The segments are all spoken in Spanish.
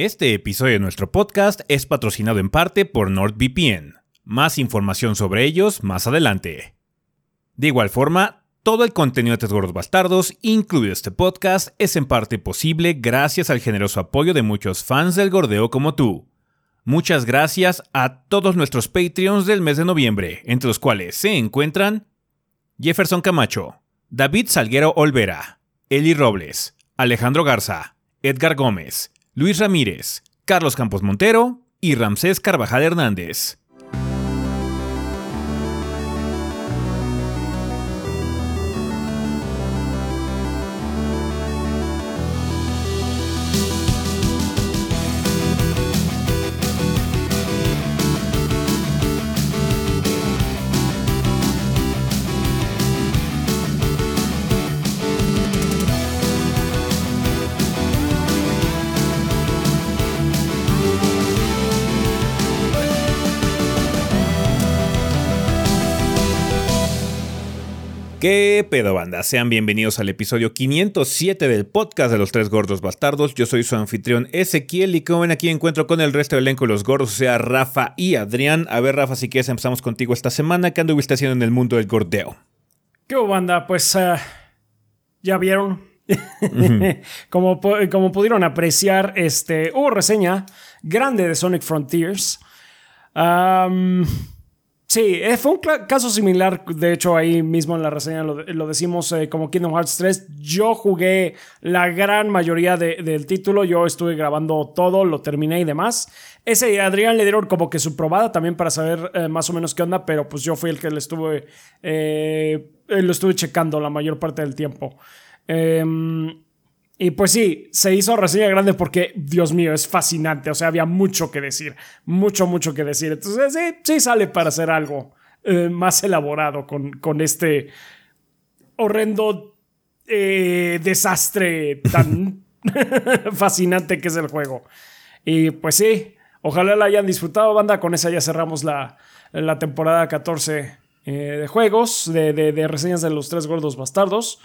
Este episodio de nuestro podcast es patrocinado en parte por NordVPN. Más información sobre ellos más adelante. De igual forma, todo el contenido de Tres Gordos Bastardos, incluido este podcast, es en parte posible gracias al generoso apoyo de muchos fans del gordeo como tú. Muchas gracias a todos nuestros Patreons del mes de noviembre, entre los cuales se encuentran Jefferson Camacho, David Salguero Olvera, Eli Robles, Alejandro Garza, Edgar Gómez, Luis Ramírez, Carlos Campos Montero y Ramsés Carvajal Hernández. ¿Qué pedo banda? Sean bienvenidos al episodio 507 del podcast de los tres gordos bastardos. Yo soy su anfitrión Ezequiel y como ven aquí encuentro con el resto del elenco de los gordos, o sea, Rafa y Adrián. A ver, Rafa, si quieres empezamos contigo esta semana. ¿Qué anduviste haciendo en el mundo del gordeo? ¿Qué banda? Pues uh, ya vieron. como, como pudieron apreciar, este, hubo reseña grande de Sonic Frontiers. Um, Sí, eh, fue un caso similar, de hecho ahí mismo en la reseña lo, decimos eh, como Kingdom Hearts 3. Yo jugué la gran mayoría del título, yo estuve grabando todo, lo terminé y demás. Ese Adrián le dieron como que su probada también para saber eh, más o menos qué onda, pero pues yo fui el que le estuve, lo estuve checando la mayor parte del tiempo. Em, y pues sí, se hizo reseña grande porque, Dios mío, es fascinante. O sea, había mucho que decir, mucho, mucho que decir. Entonces, sí, sí sale para hacer algo eh, más elaborado con, con este horrendo eh, desastre tan fascinante que es el juego. Y pues sí, ojalá la hayan disfrutado, banda. Con esa ya cerramos la, la temporada 14 eh, de juegos, de, de reseñas de los tres gordos bastardos.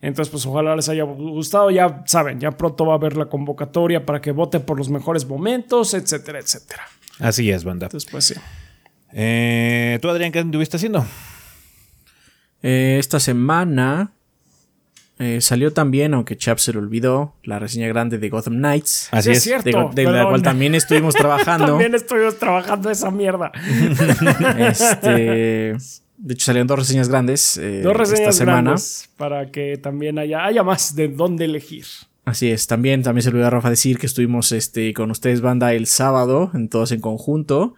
Entonces, pues ojalá les haya gustado. Ya saben, ya pronto va a haber la convocatoria para que voten por los mejores momentos, etcétera, etcétera. Así es, banda. Entonces, pues sí. Eh, ¿Tú, Adrián, qué estuviste haciendo? Eh, esta semana eh, salió también, aunque Chap se lo olvidó, la reseña grande de Gotham Knights. Así es, cierto. De, la cual también estuvimos trabajando. también estuvimos trabajando esa mierda. este. De hecho, salieron dos reseñas grandes. Eh, dos reseñas esta semana. Grandes para que también haya, haya más de dónde elegir. Así es, también, también se olvidó a Rafa decir que estuvimos este, con ustedes, banda, el sábado, en todos en conjunto.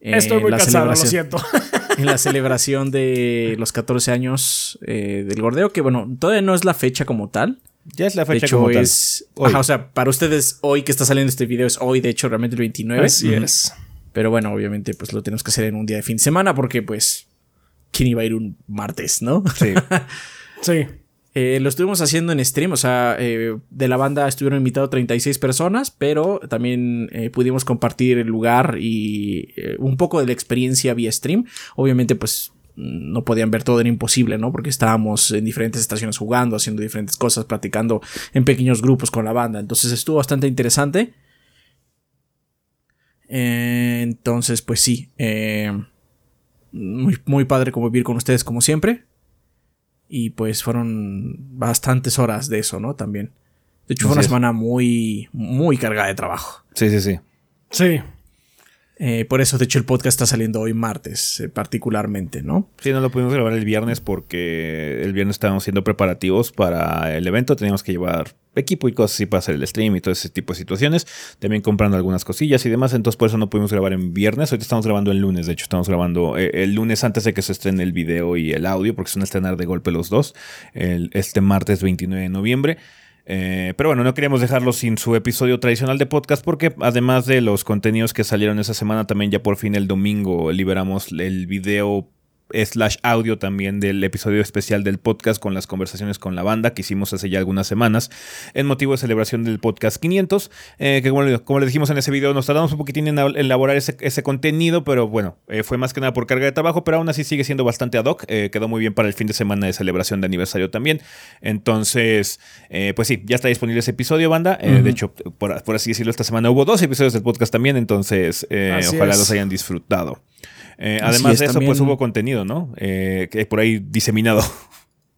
Estoy muy cansado, lo siento. en la celebración de los 14 años eh, del gordeo, que bueno, todavía no es la fecha como tal. Ya es la fecha de hecho, como es, tal. o sea, para ustedes hoy que está saliendo este video es hoy, de hecho, realmente el 29. Así es. Pero bueno, obviamente, pues lo tenemos que hacer en un día de fin de semana porque, pues, quién iba a ir un martes, ¿no? Sí. sí. Eh, lo estuvimos haciendo en stream, o sea, eh, de la banda estuvieron invitados 36 personas, pero también eh, pudimos compartir el lugar y un poco de la experiencia vía stream. Obviamente, pues no podían ver todo, era imposible, ¿no? Porque estábamos en diferentes estaciones jugando, haciendo diferentes cosas, platicando en pequeños grupos con la banda. Entonces estuvo bastante interesante. entonces, pues sí. Muy, muy padre convivir con ustedes como siempre. Y pues fueron bastantes horas de eso, ¿no? También. De hecho, fue una semana muy, muy cargada de trabajo. Sí, sí, sí. Sí. Eh, por eso, de hecho, el podcast está saliendo hoy martes, eh, particularmente, ¿no? Sí, no lo pudimos grabar el viernes porque el viernes estábamos haciendo preparativos para el evento. Teníamos que llevar equipo y cosas así para hacer el stream y todo ese tipo de situaciones. También comprando algunas cosillas y demás. Entonces, por eso no pudimos grabar en viernes. Hoy estamos grabando el lunes. De hecho, estamos grabando eh, el lunes antes de que se estrene el video y el audio, porque son a estrenar de golpe los dos. El, este martes 29 de noviembre. Eh, pero bueno, no queríamos dejarlo sin su episodio tradicional de podcast porque además de los contenidos que salieron esa semana, también ya por fin el domingo liberamos el video slash audio también del episodio especial del podcast con las conversaciones con la banda que hicimos hace ya algunas semanas en motivo de celebración del podcast 500, eh, que como, como, le dijimos en ese video, nos tardamos un poquitín en elaborar ese, ese contenido, pero bueno, eh, fue más que nada por carga de trabajo, pero aún así sigue siendo bastante ad hoc, eh, quedó muy bien para el fin de semana de celebración de aniversario también, entonces, pues sí, ya está disponible ese episodio, banda, de hecho, por, así decirlo, esta semana hubo dos episodios del podcast también, entonces ojalá los hayan disfrutado. Además de eso, pues hubo contenido, ¿no? que por ahí diseminado.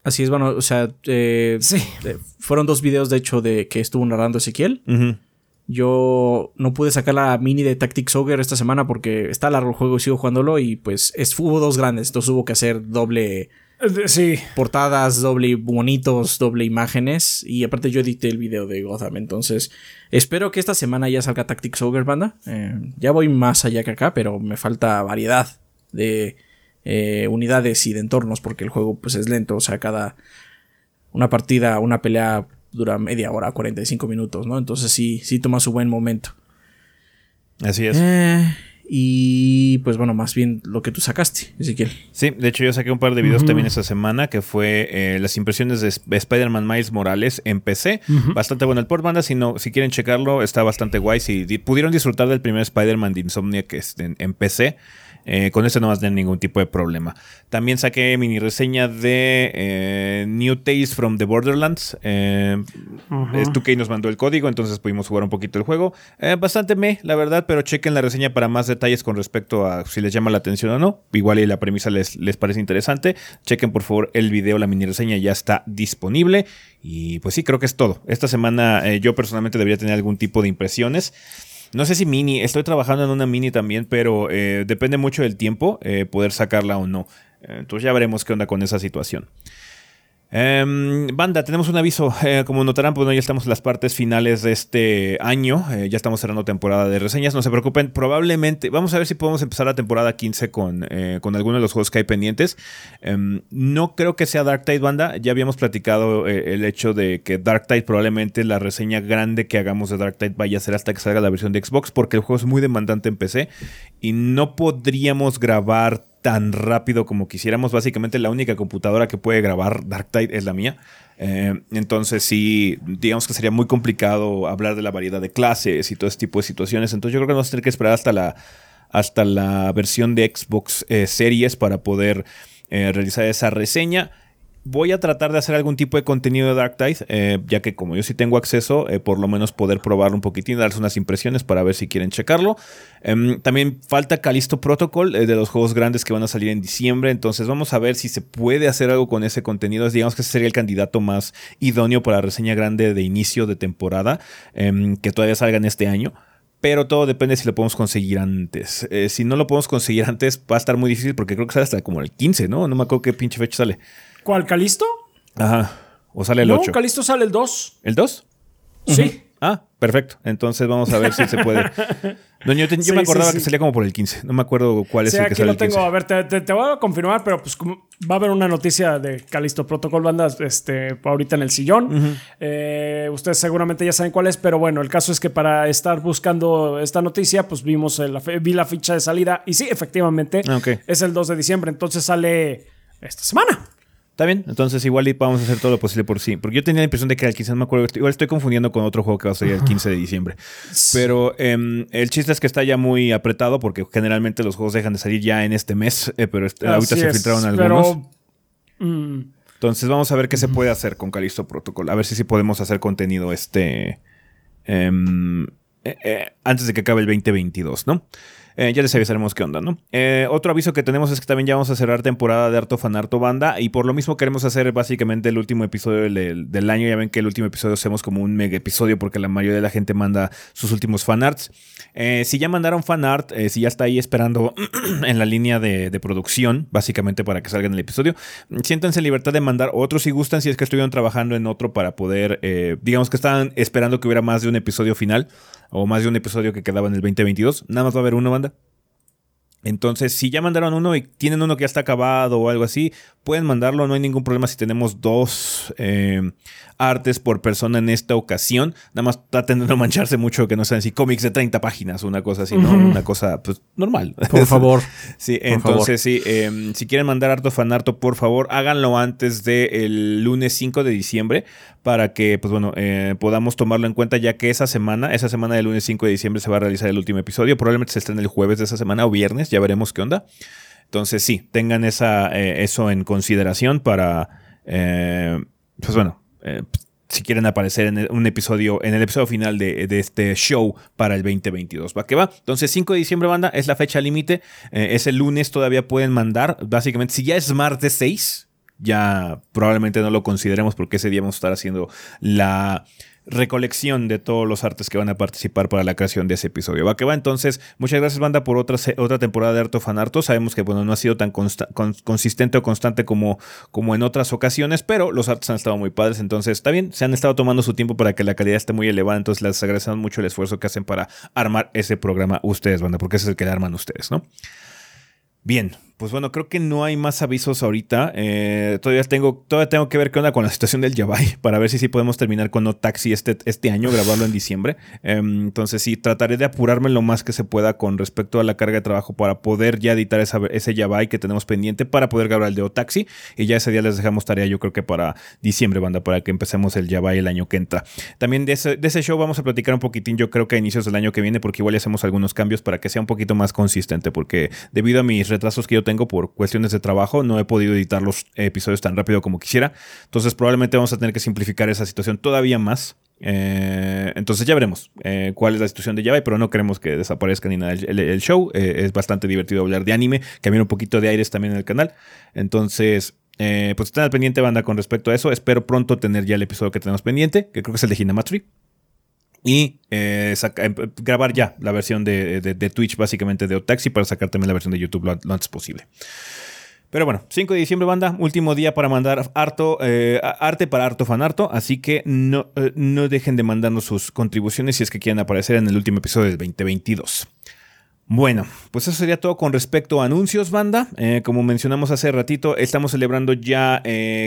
Así es, bueno, o sea, eh, sí. Eh, fueron dos videos, de hecho, de que estuvo narrando Ezequiel. Yo no pude sacar la mini de Tactics Ogre esta semana porque está largo el juego y sigo jugándolo y pues es, hubo dos grandes, entonces hubo que hacer doble... Eh, sí. Portadas, doble bonitos, doble imágenes. Y aparte yo edité el video de Gotham. Entonces, espero que esta semana ya salga Tactics Ogre, banda. ya voy más allá que acá, pero me falta variedad de eh, unidades y de entornos porque el juego pues es lento, o sea, cada una partida, una pelea dura media hora, 45 minutos, ¿no? Entonces sí, sí toma su buen momento. Así es. Eh, y pues bueno, más bien lo que tú sacaste, Ezequiel. Sí, de hecho yo saqué un par de videos también esta semana que fue eh, las impresiones de Spider-Man Miles Morales en PC. Bastante bueno el port banda, si, no, si quieren checarlo, está bastante guay. Si pudieron disfrutar del primer Spider-Man de Insomnia que es en PC, eh, con este no vas a tener ningún tipo de problema. También saqué mini reseña de eh, New Tales from the Borderlands. Eh, uh nos mandó el código, entonces pudimos jugar un poquito el juego. Eh, bastante me, la verdad, pero chequen la reseña para más detalles con respecto a si les llama la atención o no. Igual y la premisa les, les parece interesante. Chequen por favor el video, la mini reseña ya está disponible. Y pues sí, creo que es todo. Esta semana yo personalmente debería tener algún tipo de impresiones. No sé si mini, estoy trabajando en una mini también, pero eh, depende mucho del tiempo eh, poder sacarla o no. Entonces ya veremos qué onda con esa situación. Em, banda, tenemos un aviso. Eh, como notarán, pues ya estamos en las partes finales de este año. Eh, ya estamos cerrando temporada de reseñas. No se preocupen, probablemente. Vamos a ver si podemos empezar la temporada 15 con, eh, con algunos de los juegos que hay pendientes. Em, no creo que sea Dark Tide, banda. Ya habíamos platicado el hecho de que Dark Tide probablemente la reseña grande que hagamos de Dark Tide vaya a ser hasta que salga la versión de Xbox, porque el juego es muy demandante en PC y no podríamos grabar tan rápido como quisiéramos. Básicamente la única computadora que puede grabar Darktide es la mía. Eh, entonces sí, digamos que sería muy complicado hablar de la variedad de clases y todo ese tipo de situaciones. Entonces yo creo que vamos a tener que esperar hasta la, hasta la versión de Xbox eh, Series para poder eh, realizar esa reseña. Voy a tratar de hacer algún tipo de contenido de Dark Tide, eh, ya que como yo sí tengo acceso, eh, por lo menos poder probarlo un poquitín, darles unas impresiones para ver si quieren checarlo. Em, también falta Calisto Protocol, eh, de los juegos grandes que van a salir en diciembre, entonces vamos a ver si se puede hacer algo con ese contenido. Digamos que ese sería el candidato más idóneo para reseña grande de inicio de temporada, em, que todavía salga en este año pero todo depende si lo podemos conseguir antes. si no lo podemos conseguir antes, va a estar muy difícil porque creo que sale hasta como el 15, ¿no? No me acuerdo qué pinche fecha sale. ¿Cuál, Calisto? Ajá. ¿O sale el 8? No, Calisto sale el 2. ¿El 2? Sí. Ah, perfecto. Entonces vamos a ver si se puede. No, yo, me acordaba que salía como por el 15. No me acuerdo cuál es el que sale lo tengo. A ver, te, voy a confirmar, pero pues va a haber una noticia de Calisto Protocol Bandas este, ahorita en el sillón. Eh, ustedes seguramente ya saben cuál es, pero bueno, el caso es que para estar buscando esta noticia, pues vimos, la, vi la ficha de salida y sí, efectivamente, ah, es el 2 de diciembre. Entonces sale esta semana. Está bien, entonces igual vamos a hacer todo lo posible por sí. Porque yo tenía la impresión de que el 15, no me acuerdo, igual estoy confundiendo con otro juego que va a salir el 15 de diciembre. Pero em, el chiste es que está ya muy apretado porque generalmente los juegos dejan de salir ya en este mes, eh, pero ahorita se filtraron algunos. Mm. Entonces vamos a ver qué se puede hacer con Callisto Protocol. A ver si sí podemos hacer contenido este... Em, eh, eh, antes de que acabe el 2022, ¿no? Eh, ya les avisaremos qué onda, ¿no? Eh, otro aviso que tenemos es que también ya vamos a cerrar temporada de Harto Fanarto Banda y por lo mismo queremos hacer básicamente el último episodio del, año. Ya ven que el último episodio hacemos como un mega episodio porque la mayoría de la gente manda sus últimos fanarts. Eh, si ya mandaron fanart, si ya está ahí esperando en la línea de, producción, básicamente para que salga en el episodio, siéntanse en libertad de mandar otros si gustan, si es que estuvieron trabajando en otro para poder, digamos que estaban esperando que hubiera más de un episodio final o más de un episodio que quedaba en el 2022. Nada más va a haber uno, Entonces, si ya mandaron uno y tienen uno que ya está acabado o algo así, pueden mandarlo, no hay ningún problema si tenemos dos eh, artes por persona en esta ocasión. Nada más traten de no mancharse mucho, que no sean así cómics de 30 páginas una cosa así, ¿no? Una cosa pues normal. Por favor. sí, entonces sí, em, si quieren mandar harto fanarto, por favor, háganlo antes del lunes 5 de diciembre para que, pues bueno, eh, podamos tomarlo en cuenta ya que esa semana, esa semana del lunes 5 de diciembre se va a realizar el último episodio. Probablemente se estrene el jueves de esa semana o viernes, ya veremos qué onda. Entonces sí, tengan esa, eh, eso en consideración para, eh, pues bueno, si quieren aparecer en un episodio, en el episodio final de, este show para el 2022. ¿Va que va? Entonces, 5 de diciembre, banda, es la fecha límite. es el lunes, todavía pueden mandar. Básicamente, si ya es martes 6, ya probablemente no lo consideremos porque ese día vamos a estar haciendo la recolección de todos los artes que van a participar para la creación de ese episodio. Va que va, entonces, muchas gracias banda por otra, otra temporada de Arto Fanarto. Sabemos que bueno, no ha sido tan consistente o constante como, como en otras ocasiones, pero los artes han estado muy padres, entonces está bien, se han estado tomando su tiempo para que la calidad esté muy elevada, entonces les agradecemos mucho el esfuerzo que hacen para armar ese programa ustedes, banda, porque es el que le arman ustedes, ¿no? Bien, pues bueno, creo que no hay más avisos ahorita. Eh, todavía, tengo, todavía tengo que ver qué onda con la situación del Yabai para ver si sí podemos terminar con No Taxi este, este año, grabarlo en diciembre. Em, entonces sí, trataré de apurarme lo más que se pueda con respecto a la carga de trabajo para poder ya editar ese Yabai que tenemos pendiente para poder grabar el de Taxi. Y ya ese día les dejamos tarea, yo creo que para diciembre, banda, para que empecemos el Yabai el año que entra. También de ese, de ese show vamos a platicar un poquitín, yo creo que a inicios del año que viene, porque igual ya hacemos algunos cambios para que sea un poquito más consistente, porque debido a mis retrasos que yo tengo por cuestiones de trabajo, no he podido editar los episodios tan rápido como quisiera. Entonces probablemente vamos a tener que simplificar esa situación todavía más. Eh, entonces ya veremos eh, cuál es la situación de Java, pero no queremos que desaparezca ni nada el, show. Eh, es bastante divertido hablar de anime, que un poquito de aires también en el canal. Entonces, pues estén al pendiente, banda, con respecto a eso. Espero pronto tener ya el episodio que tenemos pendiente, que creo que es el de Hinamatsuri y eh, em, grabar ya la versión de, Twitch, básicamente de Otaxi, para sacar también la versión de YouTube lo, antes posible. Pero bueno, 5 de diciembre, banda, último día para mandar harto, eh, arte para harto fanarto, así que no, eh, no dejen de mandarnos sus contribuciones si es que quieren aparecer en el último episodio del 2022. Bueno, pues eso sería todo con respecto a anuncios, banda. Eh, como mencionamos hace ratito, estamos celebrando ya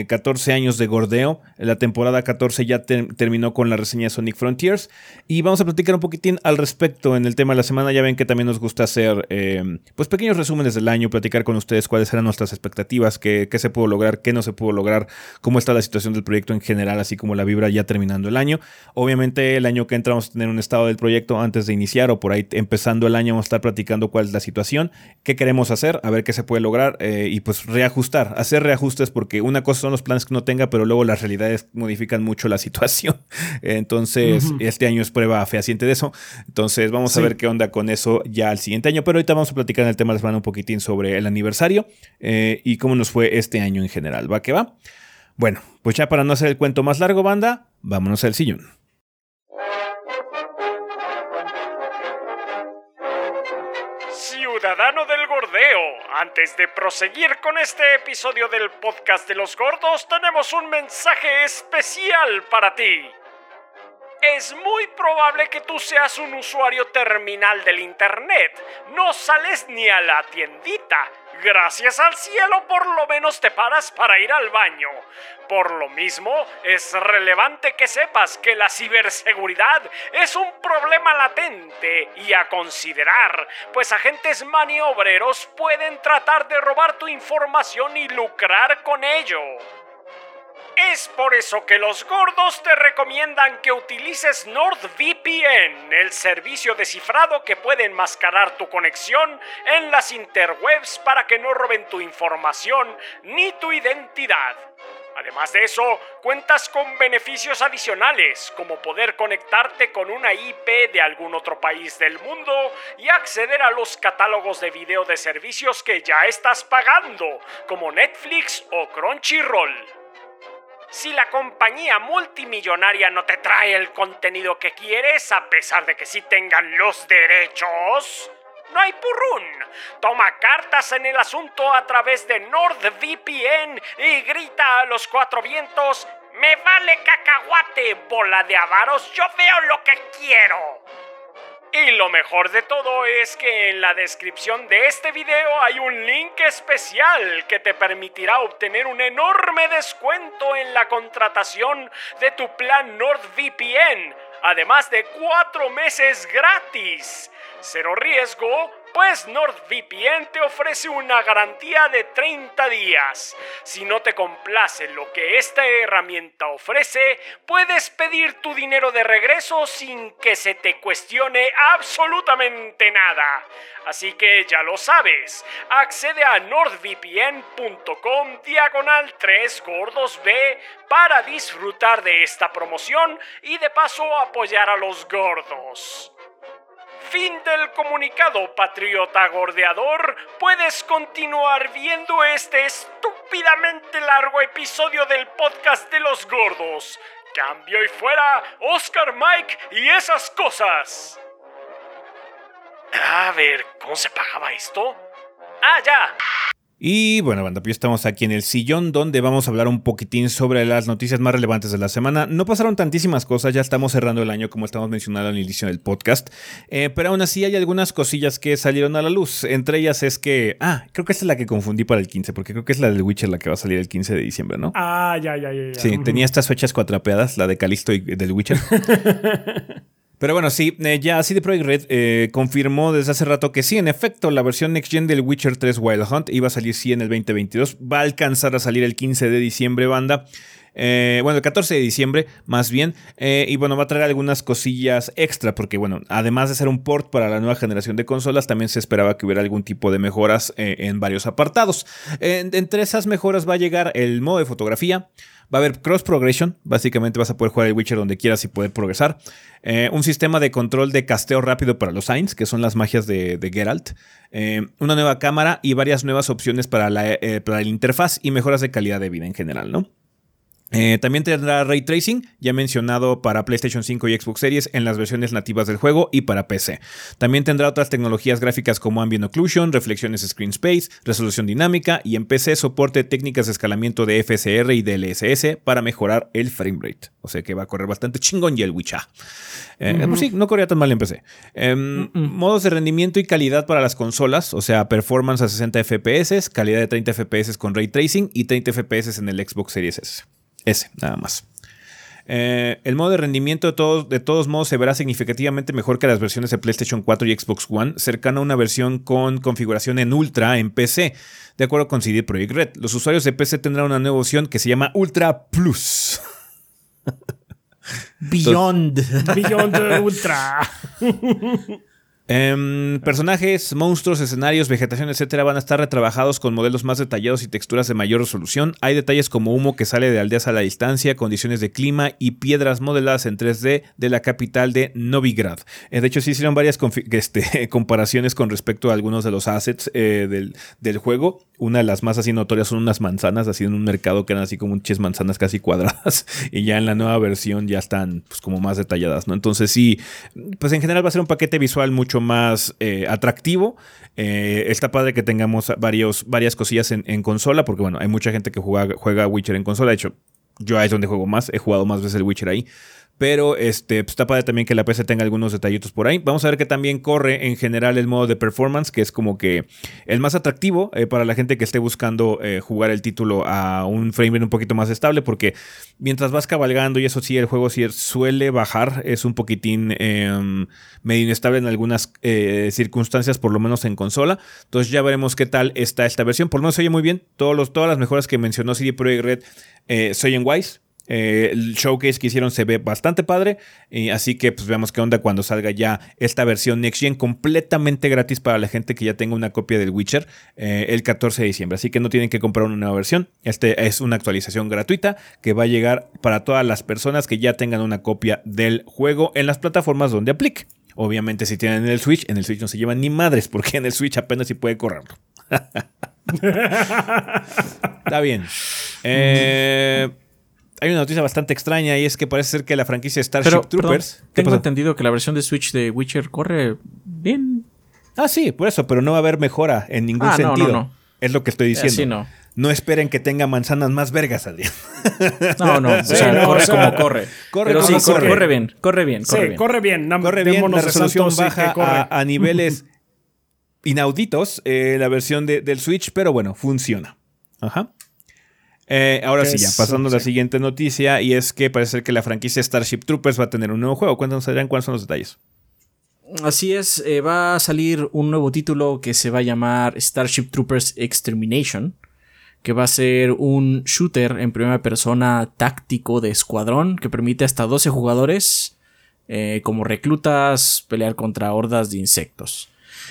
14 eh, años de gordeo. La temporada 14 ya terminó con la reseña Sonic Frontiers. Y vamos a platicar un poquitín al respecto en el tema de la semana. Ya ven que también nos gusta hacer eh, pues pequeños resúmenes del año, platicar con ustedes cuáles eran nuestras expectativas, qué, se pudo lograr, qué no se pudo lograr, cómo está la situación del proyecto en general, así como la vibra ya terminando el año. Obviamente el año que entra vamos a tener un estado del proyecto antes de iniciar o por ahí empezando el año vamos a estar platicando platicando cuál es la situación, qué queremos hacer, a ver qué se puede lograr eh, y pues reajustar, hacer reajustes porque una cosa son los planes que uno tenga, pero luego las realidades modifican mucho la situación. Entonces, este año es prueba fehaciente de eso. Entonces, vamos a ver qué onda con eso ya al siguiente año, pero ahorita vamos a platicar en el tema de la semana un poquitín sobre el aniversario eh, y cómo nos fue este año en general. ¿Va que va? Bueno, pues ya para no hacer el cuento más largo, banda, vámonos al sillón. Del Gordeo, antes de proseguir con este episodio del podcast de los gordos, tenemos un mensaje especial para ti. Es muy probable que tú seas un usuario terminal del Internet. No sales ni a la tiendita. Gracias al cielo por lo menos te paras para ir al baño. Por lo mismo, es relevante que sepas que la ciberseguridad es un problema latente y a considerar, pues agentes maniobreros pueden tratar de robar tu información y lucrar con ello. Es por eso que los gordos te recomiendan que utilices NordVPN, el servicio de cifrado que puede enmascarar tu conexión en las interwebs para que no roben tu información ni tu identidad. Además de eso, cuentas con beneficios adicionales, como poder conectarte con una IP de algún otro país del mundo y acceder a los catálogos de video de servicios que ya estás pagando, como Netflix o Crunchyroll. Si la compañía multimillonaria no te trae el contenido que quieres, a pesar de que sí tengan los derechos, no hay purrún. Toma cartas en el asunto a través de NordVPN y grita a los cuatro vientos, me vale cacahuate, bola de avaros, yo veo lo que quiero. Y lo mejor de todo es que en la descripción de este video hay un link especial que te permitirá obtener un enorme descuento en la contratación de tu plan NordVPN, además de cuatro meses gratis. Cero riesgo, pues NordVPN te ofrece una garantía de 30 días. Si no te complace lo que esta herramienta ofrece, puedes pedir tu dinero de regreso sin que se te cuestione absolutamente nada. Así que ya lo sabes, accede a nordvpn.com diagonal 3 gordos B para disfrutar de esta promoción y de paso apoyar a los gordos. Fin del comunicado, patriota gordeador. Puedes continuar viendo este estúpidamente largo episodio del podcast de los gordos. Cambio y fuera, Oscar Mike y esas cosas. A ver, ¿cómo se pagaba esto? Ah, ya. Y bueno, banda, pues estamos aquí en el sillón donde vamos a hablar un poquitín sobre las noticias más relevantes de la semana. No pasaron tantísimas cosas, ya estamos cerrando el año como estamos mencionando al inicio del podcast, eh, pero aún así hay algunas cosillas que salieron a la luz. Entre ellas es que, ah, creo que esta es la que confundí para el 15, porque creo que es la del Witcher la que va a salir el 15 de diciembre, ¿no? Ah, ya, ya, ya. ya. Sí, tenía estas fechas cuatrapeadas, la de Calisto y del Witcher. Pero bueno, sí, eh, ya CD Projekt Red eh, confirmó desde hace rato que sí, en efecto, la versión Next Gen del Witcher 3 Wild Hunt iba a salir sí en el 2022. Va a alcanzar a salir el 15 de diciembre, banda. Eh, bueno, el 14 de diciembre, más bien. y bueno, va a traer algunas cosillas extra, porque bueno, además de ser un port para la nueva generación de consolas, también se esperaba que hubiera algún tipo de mejoras en varios apartados. entre esas mejoras va a llegar el modo de fotografía. Va a haber cross progression, básicamente vas a poder jugar el Witcher donde quieras y poder progresar. Eh, un sistema de control de casteo rápido para los Signs, que son las magias de, Geralt. Eh, una nueva cámara y varias nuevas opciones eh, para la interfaz y mejoras de calidad de vida en general, ¿no? Eh, también tendrá ray tracing, ya mencionado para PlayStation 5 y Xbox Series en las versiones nativas del juego y para PC. También tendrá otras tecnologías gráficas como Ambient Occlusion, reflexiones Screen Space, resolución dinámica y en PC soporte técnicas de escalamiento de FSR y DLSS para mejorar el frame rate. O sea que va a correr bastante chingón y el Witcher. Eh, pues sí, no corría tan mal en PC. Em, modos de rendimiento y calidad para las consolas, o sea, performance a 60 FPS, calidad de 30 FPS con ray tracing y 30 FPS en el Xbox Series S. Ese, nada más. Eh, el modo de rendimiento de todos, de todos modos se verá significativamente mejor que las versiones de PlayStation 4 y Xbox One, cercano a una versión con configuración en Ultra en PC, de acuerdo con CD Projekt Red. Los usuarios de PC tendrán una nueva opción que se llama Ultra Plus. Beyond. Beyond Ultra. Em, personajes, monstruos, escenarios, vegetación, etcétera, van a estar retrabajados con modelos más detallados y texturas de mayor resolución. Hay detalles como humo que sale de aldeas a la distancia, condiciones de clima y piedras modeladas en 3D de la capital de Novigrad. Eh, de hecho, se hicieron varias este, comparaciones con respecto a algunos de los assets eh, del, juego. Una de las más así notorias son unas manzanas, así en un mercado que eran así como muchas manzanas casi cuadradas. y ya en la nueva versión ya están pues, como más detalladas, ¿no? Entonces, sí, pues en general va a ser un paquete visual más eh, atractivo. Eh, está padre que tengamos varios, varias cosillas en, consola, porque bueno, hay mucha gente que juega, juega Witcher en consola. De hecho, yo ahí es donde juego más, he jugado más veces el Witcher ahí. Pero este, pues, está padre también que la PC tenga algunos detallitos por ahí. Vamos a ver que también corre en general el modo de performance, que es como que el más atractivo eh, para la gente que esté buscando eh, jugar el título a un frame rate un poquito más estable, porque mientras vas cabalgando y eso sí, el juego sí suele bajar, es un poquitín em, medio inestable en algunas eh, circunstancias, por lo menos en consola. Entonces ya veremos qué tal está esta versión. Por menos se oye muy bien. Todos los, todas las mejoras que mencionó CD Projekt Red se oyen wise eh, el showcase que hicieron se ve bastante padre. Y así que pues veamos qué onda cuando salga ya esta versión Next Gen completamente gratis para la gente que ya tenga una copia del Witcher eh, el 14 de diciembre. Así que no tienen que comprar una nueva versión. Este es una actualización gratuita que va a llegar para todas las personas que ya tengan una copia del juego en las plataformas donde aplique. Obviamente si tienen el Switch, en el Switch no se llevan ni madres porque en el Switch apenas si puede correrlo. Está bien. Eh hay una noticia bastante extraña y es que parece ser que la franquicia Starship Troopers. tengo entendido que la versión de Switch de Witcher corre bien. Ah, sí, por eso, pero no va a haber mejora en ningún ah, sentido. No, no, Es lo que estoy diciendo. Sí, no. No esperen que tenga manzanas más vergas, Adrián. No, no, o Sí, sea, no, corre o sea, como corre. corre Pero como sí, corre, bien, corre bien, corre sí, bien. corre bien. Corre bien, la resolución sí, baja a niveles inauditos eh, la versión de- del Switch, pero bueno, funciona. Ajá. Eh, ahora sí, ya pasando a la sí. siguiente noticia, y es que parece ser que la franquicia Starship Troopers va a tener un nuevo juego. Cuéntanos, Adrián, cuáles son los detalles. Así es, eh, va a salir un nuevo título que se va a llamar Starship Troopers Extermination, que va a ser un shooter en primera persona táctico de escuadrón que permite hasta 12 jugadores eh, como reclutas pelear contra hordas de insectos.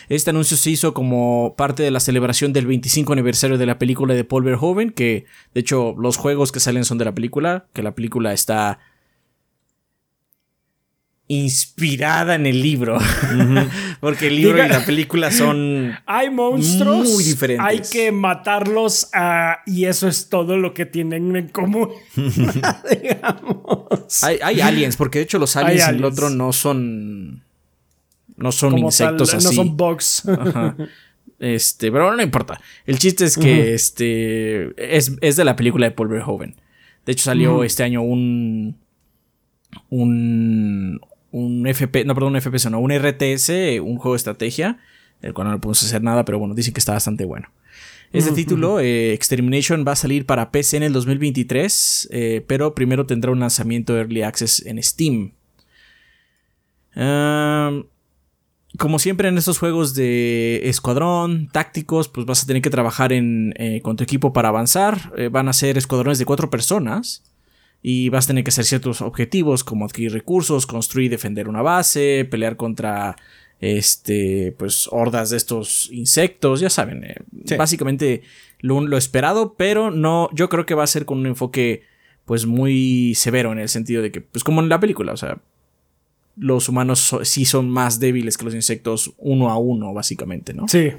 Este anuncio se hizo como parte de la celebración del 25 aniversario de la película de Paul Verhoeven, que de hecho los juegos que salen son de la película, que la película está inspirada en el libro. Porque el libro Diga- y la película son. Hay monstruos. Muy diferentes. Hay que matarlos ah, y eso es todo lo que tienen en común. digamos. Hay, hay aliens, porque de hecho los aliens Hay en el aliens. otro no son. No son Como insectos tal, así. No son bugs. Ajá. Este, pero no importa. El chiste es que este es, es de la película de Paul Verhoeven. De hecho, salió este año un. Un. Un FP. No, perdón, un FPS, no. Un RTS, un juego de estrategia. El cual no le podemos hacer nada, pero bueno, dicen que está bastante bueno. Este título, eh, Extermination, va a salir para PC en el 2023, eh, pero primero tendrá un lanzamiento Early Access en Steam. Ah, como siempre en estos juegos de escuadrón, tácticos, pues vas a tener que trabajar en, eh, con tu equipo para avanzar. Eh, van a ser escuadrones de cuatro personas. Y vas a tener que hacer ciertos objetivos como adquirir recursos, construir y defender una base, pelear contra este, pues, hordas de estos insectos, ya saben. eh, Sí. Básicamente lo, lo esperado, pero no, yo creo que va a ser con un enfoque pues muy severo en el sentido de que, pues como en la película, o sea, los humanos so- sí son más débiles que los insectos uno a uno, básicamente, ¿no? Sí.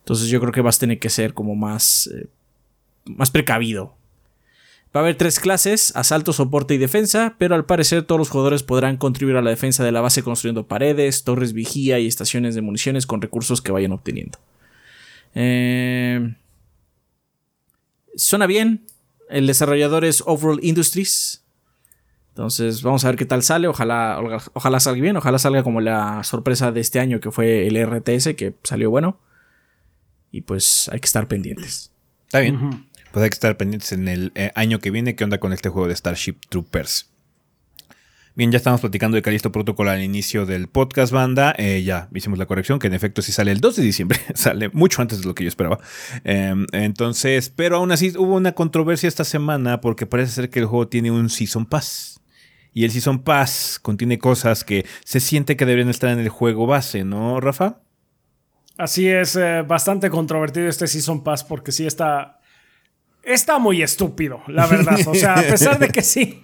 Entonces yo creo que vas a tener que ser como más, eh, más precavido. Va a haber tres clases, asalto, soporte y defensa, pero al parecer todos los jugadores podrán contribuir a la defensa de la base construyendo paredes, torres vigía y estaciones de municiones con recursos que vayan obteniendo. Eh, suena bien. El desarrollador es Overall Industries. Entonces vamos a ver qué tal sale. Ojalá, ojalá salga bien. Ojalá salga como la sorpresa de este año que fue el RTS, que salió bueno. Y pues hay que estar pendientes. Está bien. Pues hay que estar pendientes en el eh, año que viene. ¿Qué onda con este juego de Starship Troopers? Bien, ya estamos platicando de Calisto Protocol al inicio del podcast, banda. Eh, ya hicimos la corrección, que en efecto sí sale el 2 de diciembre. sale mucho antes de lo que yo esperaba. Eh, entonces, pero aún así hubo una controversia esta semana porque parece ser que el juego tiene un Season Pass. Y el Season Pass contiene cosas que se siente que deberían estar en el juego base, ¿no, Rafa? Así es, eh, bastante controvertido este Season Pass porque sí está. Está muy estúpido, la verdad. O sea, a pesar de que sí.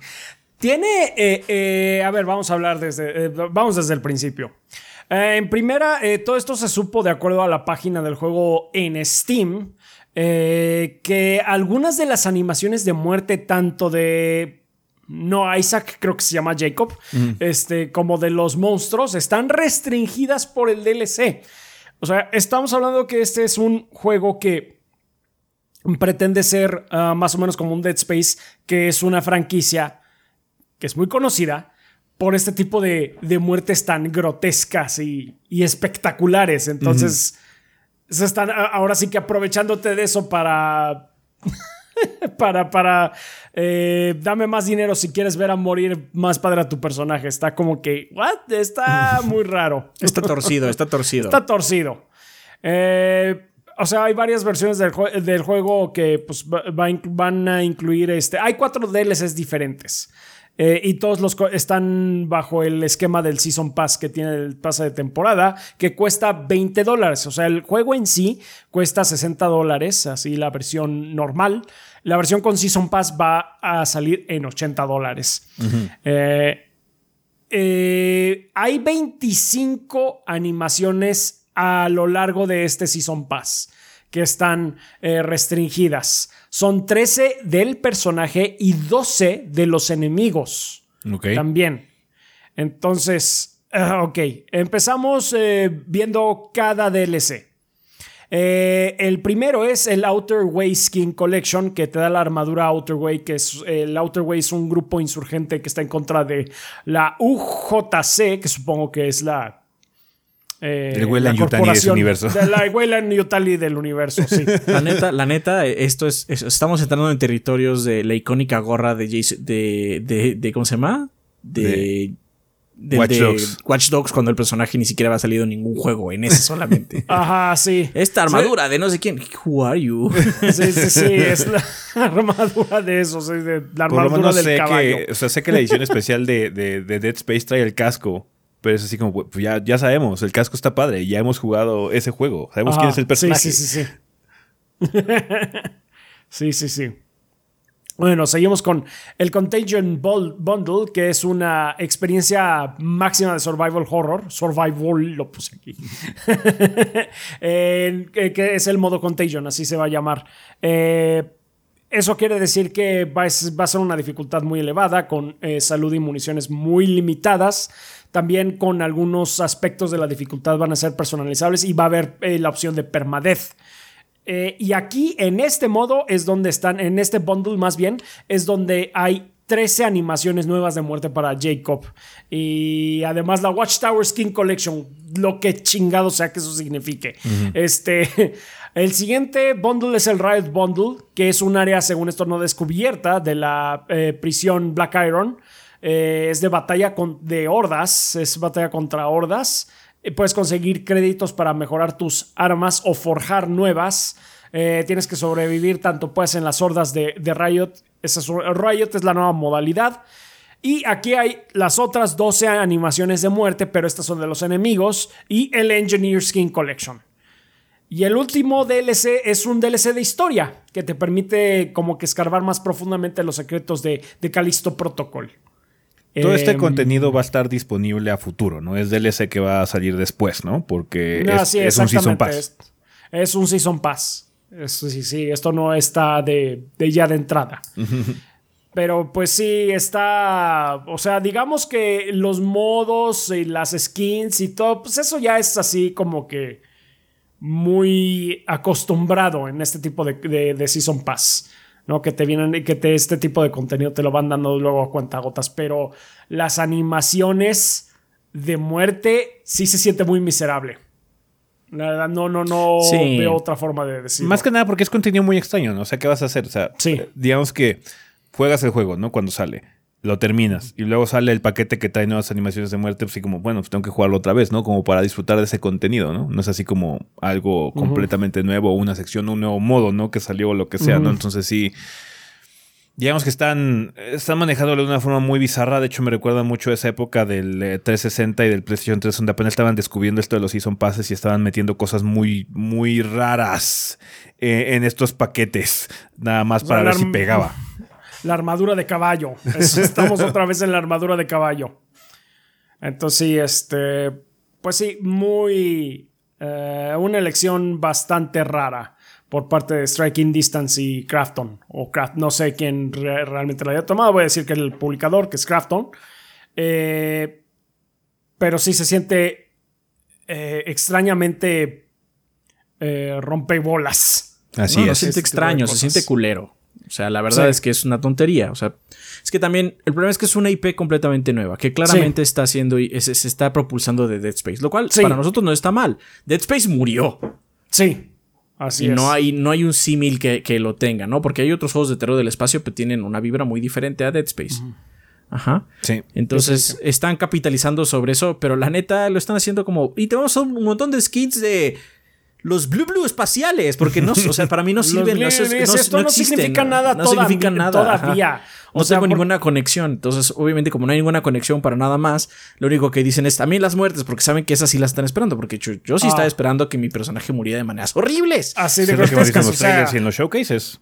Tiene. eh, eh, a ver, vamos a hablar desde. vamos desde el principio. En primera, todo esto se supo de acuerdo a la página del juego en Steam. que algunas de las animaciones de muerte, tanto de no Isaac, creo que se llama Jacob, este, como de los monstruos, están restringidas por el DLC. O sea, estamos hablando que este es un juego que pretende ser ah, más o menos como un Dead Space, que es una franquicia que es muy conocida por este tipo de, de muertes tan grotescas y, y espectaculares. Entonces, se están a- ahora sí que aprovechándote de eso para para, para, eh, dame más dinero si quieres ver a morir más padre a tu personaje. Está como que, ¿what? Está muy raro. Está torcido, está torcido. Está torcido. Eh, o sea, hay varias versiones del, jue- del juego que pues, va- van a incluir este. Hay cuatro DLCs diferentes. Eh, y todos los están bajo el esquema del Season Pass que tiene el pase de temporada, que cuesta 20 dólares. O sea, el juego en sí cuesta 60 dólares, así la versión normal. La versión con Season Pass va a salir en 80 dólares. Eh, eh, hay 25 animaciones a lo largo de este Season Pass que están eh, restringidas. Son 13 del personaje y 12 de los enemigos Ok. también. Entonces, ah, ok, empezamos eh, viendo cada DLC. Eh, el primero es el Outer Way Skin Collection, que te da la armadura Outer Way, que es el Outer Way es un grupo insurgente que está en contra de la UJC, que supongo que es la eh, el Weyland Yutani de ese universo. De la Weyland Yutani del universo, sí. La neta, la neta, esto es, Estamos entrando en territorios de la icónica gorra de Jason, de, de, ¿Cómo se llama? De. de Watch, Dogs. Watch Dogs cuando el personaje ni siquiera había salido en ningún juego, en ese solamente. Ajá, sí. Esta armadura de no sé quién. Who are you? Sí, sí, sí. es la armadura de eso. Sí, de, la armadura del sé caballo. Que, o sea, sé que la edición especial de, de, de Dead Space trae el casco. Pero es así como, pues ya, ya sabemos, el casco está padre, ya hemos jugado ese juego, sabemos quién es el personaje. Sí, sí, sí. Sí, sí, sí. Bueno, seguimos con el Contagion Bundle, que es una experiencia máxima de survival horror. Survival, lo puse aquí. que es el modo Contagion, así se va a llamar. Eh, eso quiere decir que va a ser una dificultad muy elevada, con eh, salud y municiones muy limitadas. También con algunos aspectos de la dificultad van a ser personalizables y va a haber eh, la opción de permadez. Eh, y aquí en este modo es donde están, en este bundle más bien, es donde hay 13 animaciones nuevas de muerte para Jacob. Y además la Watchtower Skin Collection, lo que chingado sea que eso signifique. Este, el siguiente bundle es el Riot Bundle, que es un área, según esto, no descubierta de la eh, prisión Black Iron. Eh, es de batalla con, de hordas, es batalla contra hordas. Eh, puedes conseguir créditos para mejorar tus armas o forjar nuevas. Eh, tienes que sobrevivir tanto pues en las hordas de, Riot. Esa Riot es la nueva modalidad. Y aquí hay las otras 12 animaciones de muerte, pero estas son de los enemigos. Y el Engineer Skin Collection. Y el último DLC es un DLC de historia que te permite como que escarbar más profundamente los secretos de, de Callisto Protocol. Todo este em, contenido va a estar disponible a futuro, ¿no? Es DLC que va a salir después, ¿no? Porque es, un Season Pass. Es, un Season Pass. sí, sí, esto no está de, ya de entrada. Pero pues sí, está. O sea, digamos que los modos y las skins y todo, pues eso ya es así como que muy acostumbrado en este tipo de, de Season Pass. ¿No? Que te vienen y que te, este tipo de contenido te lo van dando luego a cuentagotas, pero las animaciones de muerte sí se siente muy miserable. La verdad, no, no, no veo otra forma de decirlo. Más que nada porque es contenido muy extraño, ¿no? O sea, ¿qué vas a hacer? O sea, digamos que juegas el juego, ¿no? Cuando sale lo terminas y luego sale el paquete que trae nuevas animaciones de muerte, pues sí como, bueno, pues tengo que jugarlo otra vez, ¿no? Como para disfrutar de ese contenido, ¿no? No es así como algo completamente nuevo, una sección, un nuevo modo, ¿no? Que salió o lo que sea, ¿no? Entonces sí, digamos que están, están manejándolo de una forma muy bizarra, de hecho me recuerda mucho esa época del 360 eh, y del PlayStation 3 donde apenas estaban descubriendo esto de los Season Passes y estaban metiendo cosas muy, muy raras eh, en estos paquetes, nada más para ver si pegaba la armadura de caballo. estamos otra vez en la armadura de caballo. Entonces, sí, este, pues sí, muy... Eh, una elección bastante rara por parte de Striking Distance y Crafton. O Craft, no sé quién realmente la haya tomado. Voy a decir que el publicador, que es Crafton. Eh, pero sí se siente eh, extrañamente rompebolas. Así es. Se siente extraño, se siente culero. O sea, la verdad es que es una tontería. O sea, es que también el problema es que es una IP completamente nueva, que claramente está haciendo, se, se, está propulsando de Dead Space, lo cual para nosotros no está mal. Dead Space murió. Sí. Así y no hay, no hay un símil que, lo tenga, ¿no? Porque hay otros juegos de terror del espacio que tienen una vibra muy diferente a Dead Space. Ajá. Sí. Entonces están capitalizando sobre eso, pero la neta lo están haciendo como. Y tenemos un montón de skins de los blue blue espaciales, porque no, o sea, para mí no sirven, no, no, significa nada, no significa nada todavía. no tengo ninguna conexión, entonces obviamente como no hay ninguna conexión para nada más, lo único que dicen es también las muertes, porque saben que esas sí las están esperando, porque yo, sí estaba ah. esperando que mi personaje muriera de maneras horribles. Así de que en los showcases.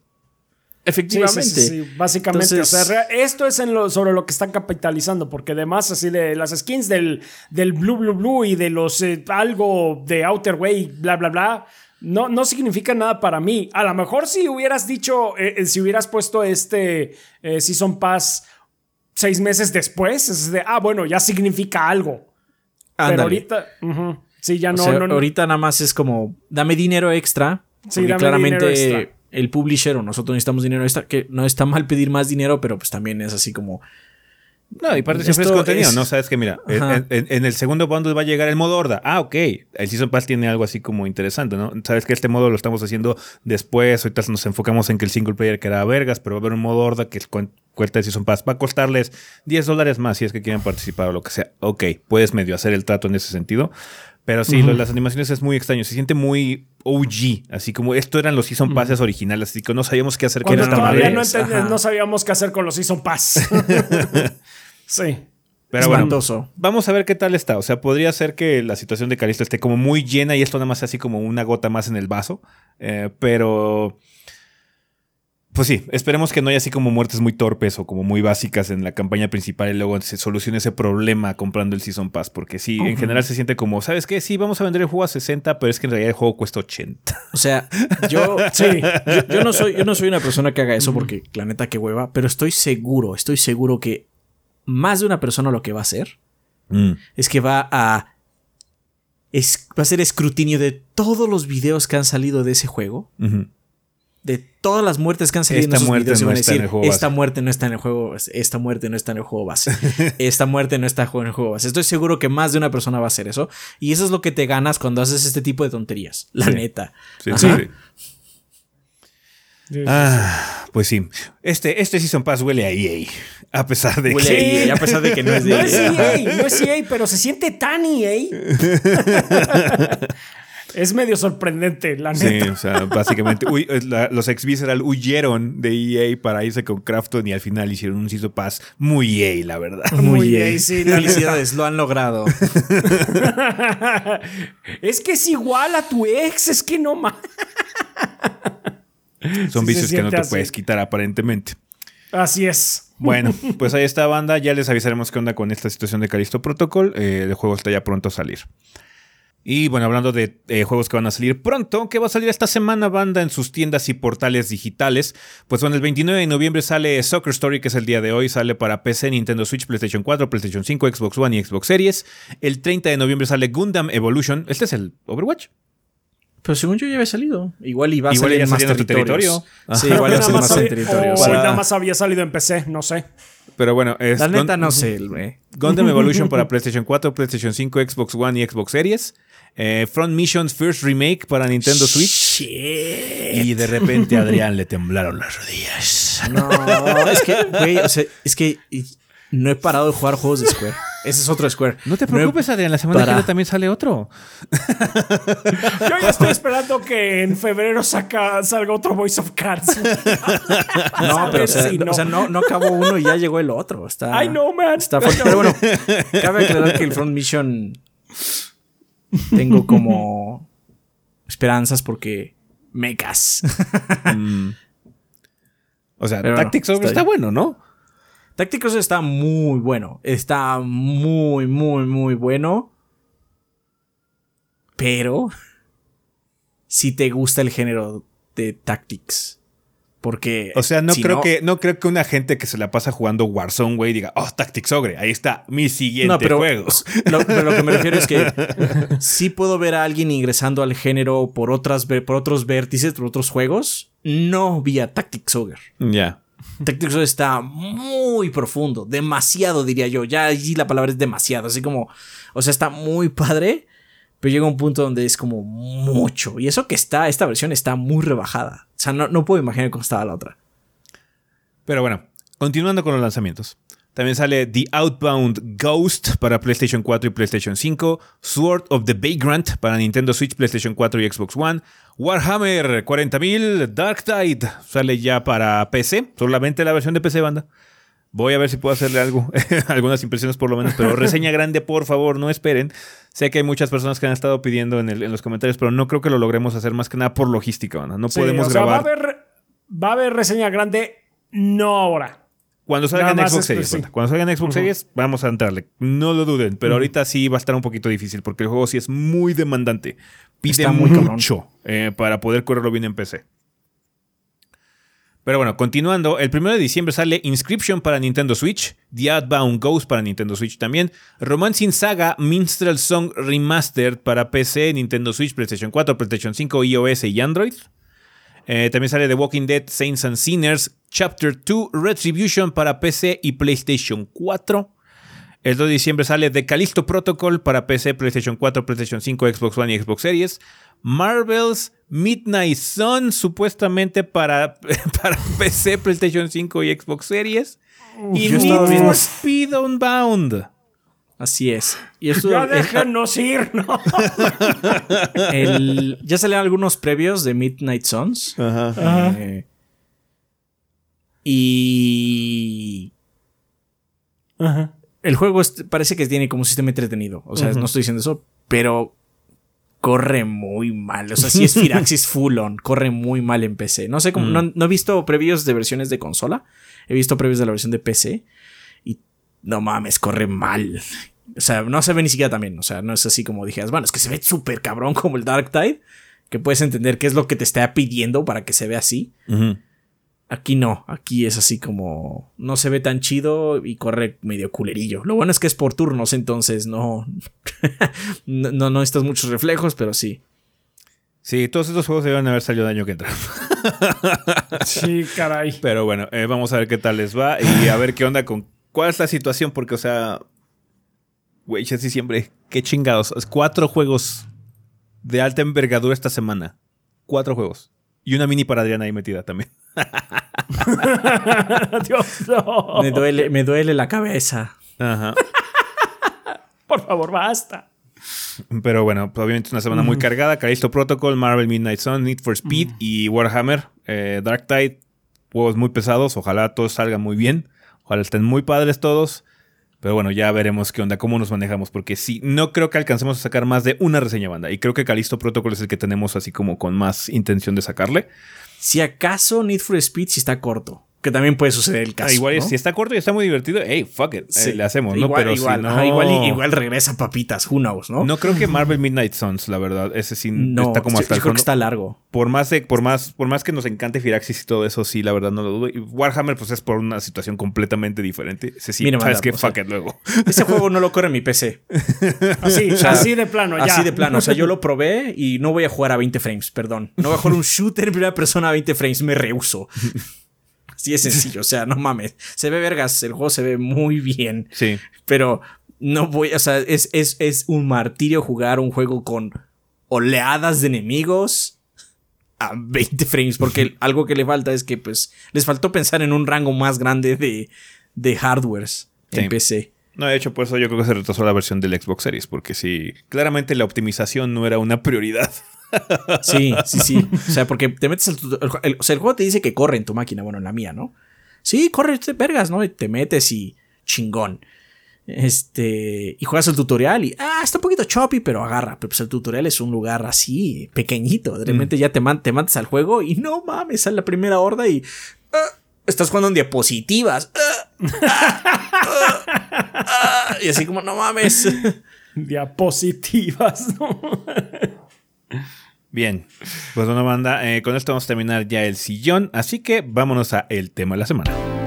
Efectivamente. Sí, básicamente. o sea, esto es en lo, sobre lo que están capitalizando, porque además, así de las skins del, del Blue Blue Blue y de los eh, algo de Outer Way, bla, bla, bla. No, no significa nada para mí. A lo mejor si hubieras dicho, eh, eh, si hubieras puesto este Season Pass seis meses después, es de, ah, bueno, ya significa algo. Pero ahorita. Sí, ya O no, sea, no, no. ahorita nada más es como, dame dinero extra. Sí, dame claramente dinero extra. El publisher o nosotros necesitamos dinero extra, que no está mal pedir más dinero, pero pues también es así como, No, y parte siempre es contenido, es- ¿no? Sabes que mira, en, Ajá. en- en el segundo bundle va a llegar el modo horda. Ah, ok. El Season Pass tiene algo así como interesante, ¿no? Sabes que este modo lo estamos haciendo después. Ahorita nos enfocamos en que el single player queda vergas, pero va a haber un modo horda que cu- cuesta el Season Pass. Va a costarles 10 dólares más si es que quieren participar o lo que sea. Ok, puedes medio hacer el trato en ese sentido. Pero sí, lo las animaciones es muy extraño. Se siente muy OG. Así como esto eran los Season Passes originales. Así que no sabíamos qué hacer con esta todavía madre. no, no sabíamos qué hacer con los Season Pass. sí. Pero bueno, espantoso. Vamos a ver qué tal está. O sea, podría ser que la situación de Calisto esté como muy llena y esto nada más sea así como una gota más en el vaso. Eh, pero. Pues sí, esperemos que no haya así como muertes muy torpes o como muy básicas en la campaña principal y luego se solucione ese problema comprando el Season Pass. Porque sí, en general se siente como, ¿sabes qué? Sí, vamos a vender el juego a 60, pero es que en realidad el juego cuesta 80. O sea, yo, Sí. yo, yo no soy, yo no soy una persona que haga eso porque la neta que hueva, pero estoy seguro, estoy seguro que más de una persona lo que va a hacer es que va a es, va a hacer escrutinio de todos los videos que han salido de ese juego, Ujú. De todas las muertes que han salido Esta en esos muerte videos no van a está en decir, el juego esta base". muerte no está en el juego, esta muerte no está en el juego base, esta muerte no está en el juego base. Estoy seguro que más de una persona va a hacer eso y eso es lo que te ganas cuando haces este tipo de tonterías, la Sí. neta. Sí, Ajá. sí, sí. Ah, pues sí. Este, este Season Pass huele a EA. A pesar de Huele que. a EA, a pesar de que no es de No es EA. EA, no es EA, pero se siente tan EA. es medio sorprendente, la Sí, neta. o sea, básicamente uy, es la- los ex Visceral huyeron de EA para irse con Crafton y al final hicieron un Season Pass muy EA, la verdad. Muy EA, sí, la neta. Felicidades, lo han logrado. Es que es igual a tu ex, es que no más. Son Sí vicios que no te así. puedes quitar aparentemente. Así es. Bueno, pues ahí está banda. Ya les avisaremos qué onda con esta situación de Callisto Protocol. Eh, el juego está ya pronto a salir. Y bueno, hablando de eh, juegos que van a salir pronto, que va a salir esta semana banda en sus tiendas y portales digitales. Pues bueno, el 29 de noviembre sale Soccer Story, que es el día de hoy, sale para PC, Nintendo Switch, PlayStation 4, PlayStation 5, Xbox One y Xbox Series. El 30 de noviembre sale Gundam Evolution. Este es el Overwatch. Pero según yo ya había salido. Igual iba a Igual salir en más territorios. territorio. Sí, igual iba a más en territorios. o Para- nada más había salido en PC, no sé. Pero bueno, es La Gun- neta no sé, güey. Gundam Evolution para PlayStation 4, PlayStation 5, Xbox One y Xbox Series. Eh, Front Missions First Remake para Nintendo Switch. Y de repente a Adrián le temblaron las rodillas. No, es que, güey, o sea, es que no he parado de jugar juegos de Square. Ese es otro Square. No te preocupes, Adrián. La semana que viene también sale otro. Yo ya estoy esperando que en febrero saca, salga otro Voice of Cards. No, pero o sea, Sí, o sea, no, no acabó uno y ya llegó el otro. Está, I know, man. Está fuerte. Pero bueno, cabe aclarar que el Front Mission tengo como esperanzas porque mecas. O sea, Pero Tactics está está bueno, ¿no? Tacticos está muy bueno. Está muy, muy, muy bueno. Pero si te gusta el género de Tactics. Porque. O sea, no si creo que no creo que una gente que se la pasa jugando Warzone, güey, diga, oh, Tactics Ogre, ahí está mi siguiente No, pero, juego. Lo, pero lo que me refiero es que sí puedo ver a alguien ingresando al género por, otras, por otros vértices, por otros juegos, no vía Tactics Ogre. Ya. Tactics Ogre está muy profundo, demasiado diría yo. Ya allí la palabra es demasiado, así como, o sea, está muy padre, pero llega un punto donde es como mucho. Y eso que está, esta versión está muy rebajada. O sea, no, no puedo imaginar cómo estaba la otra. Pero bueno, continuando con los lanzamientos. También sale The Outbound Ghost para PlayStation 4 y PlayStation 5, Sword of the Vagrant para Nintendo Switch, PlayStation 4 y Xbox One, Warhammer 40.000 Dark Tide sale ya para PC, solamente la versión de PC banda. Voy a ver si puedo hacerle algo, algunas impresiones por lo menos, pero reseña grande, por favor, no esperen. Sé que hay muchas personas que han estado pidiendo en, el- en los comentarios, pero no creo que lo logremos hacer más que nada por logística. No Sí, podemos o sea, grabar. Va a, haber, va a haber reseña grande, no ahora. Cuando salga Nada en más Xbox es- Series, sí. cuando salga en Xbox Series, vamos a entrarle. No lo duden, pero ahorita sí va a estar un poquito difícil porque el juego sí es muy demandante. Pide Está muy mucho eh, para poder correrlo bien en PC. Pero bueno, continuando, el 1 de diciembre sale Inscription para Nintendo Switch, The Outbound Ghost para Nintendo Switch también, Romancing Saga Minstrel Song Remastered para PC, Nintendo Switch, PlayStation 4, PlayStation 5, iOS y Android. Eh, también sale The Walking Dead Saints and Sinners Chapter 2 Retribution para PC y PlayStation 4. El 2 de diciembre sale The Callisto Protocol para PC, PlayStation 4, PlayStation 5, Xbox One y Xbox Series. Marvel's Midnight Sun, supuestamente para, para PC, PlayStation 5 y Xbox Series. y Need for Speed Unbound. Así es. Y esto, Ya déjanos ir, ¿no? el- ya salieron algunos previos de Midnight Suns. Eh, y Ajá. El juego es- parece que tiene como un sistema entretenido. O sea, no estoy diciendo eso, pero corre muy mal. O sea, si es Firaxis full on, corre muy mal en PC. No sé cómo, no, no he visto previos de versiones de consola. He visto previos de la versión de PC. Y no mames, corre mal. O sea, no se ve ni siquiera también. O sea, no es así como dijeras, bueno, es que se ve súper cabrón como el Dark Tide. Que puedes entender qué es lo que te está pidiendo para que se vea así. Ujú. Aquí no, aquí es así como no se ve tan chido y corre medio culerillo. Lo bueno es que es por turnos, entonces no no, no, muchos reflejos, pero sí. Sí, todos estos juegos deben haber salido el año que entra. Sí, caray. Pero bueno, eh, vamos a ver qué tal les va y a ver qué onda con cuál es la situación, porque, o sea, güey, ya sí siempre, qué chingados. Es cuatro juegos de alta envergadura esta semana. Cuatro juegos. Y una mini para Adriana ahí metida también. Dios, no. Me duele, me duele la cabeza. Ajá. Por favor, basta. Pero bueno, pues, obviamente es una semana muy cargada. Callisto Protocol, Marvel Midnight Sun, Need for Speed y Warhammer. Eh, Dark Tide, juegos muy pesados. Ojalá todos salgan muy bien. Ojalá estén muy padres todos. Pero bueno, ya veremos qué onda, cómo nos manejamos. Porque sí, no creo que alcancemos a sacar más de una reseña banda. Y creo que Callisto Protocol es el que tenemos así como con más intención de sacarle. Si acaso Need for Speed si está corto, que también puede suceder el caso. Ah, igual ¿no? si está corto y está muy divertido, hey, fuck it. eh, Sí. le hacemos, ¿no? Igual, Pero igual, si no. ajá, igual, igual regresa papitas, who knows, ¿no? No creo que Marvel Midnight Suns, la verdad. Ese sí No, está como yo- hasta yo el creo fondo. que está largo. Por más, de- por, más, por más que nos encante Firaxis y todo eso, sí, la verdad no lo dudo. Y Warhammer, pues es por una situación completamente diferente. Ese sí, Mira, sabes que o sea, fuck it luego. Ese juego no lo corre en mi PC. Así, sea, así de plano, ya. Así de plano. O sea, yo lo probé y no voy a jugar a 20 frames, perdón. No voy a jugar un shooter en primera persona a 20 frames, me rehuso. Así es sencillo, o sea, no mames. Se ve vergas, el juego se ve muy bien. Sí. Pero no voy, o sea, es, es, es un martirio jugar un juego con oleadas de enemigos a 20 frames, porque algo que le falta es que, pues, les faltó pensar en un rango más grande de, de hardwares en. PC. No, de hecho, por eso yo creo que se retrasó la versión del Xbox Series, porque sí, claramente la optimización no era una prioridad. Sí, sí, sí. O sea, porque te metes al el, o sea, el juego te dice que corre en tu máquina, bueno, en la mía, ¿no? Sí, corre este vergas, ¿no? Y te metes y chingón. Este, y juegas el tutorial y, ah, está un poquito choppy, pero agarra. Pero pues el tutorial es un lugar así, pequeñito. De repente ya te, man- te mandas al juego y no mames, sale la primera horda y ah, estás jugando en diapositivas. ah, ah, y así como, no mames. Diapositivas, ¿no? Bien, pues bueno, banda, eh, con esto vamos a terminar ya el sillón, así que vámonos a el tema de la semana.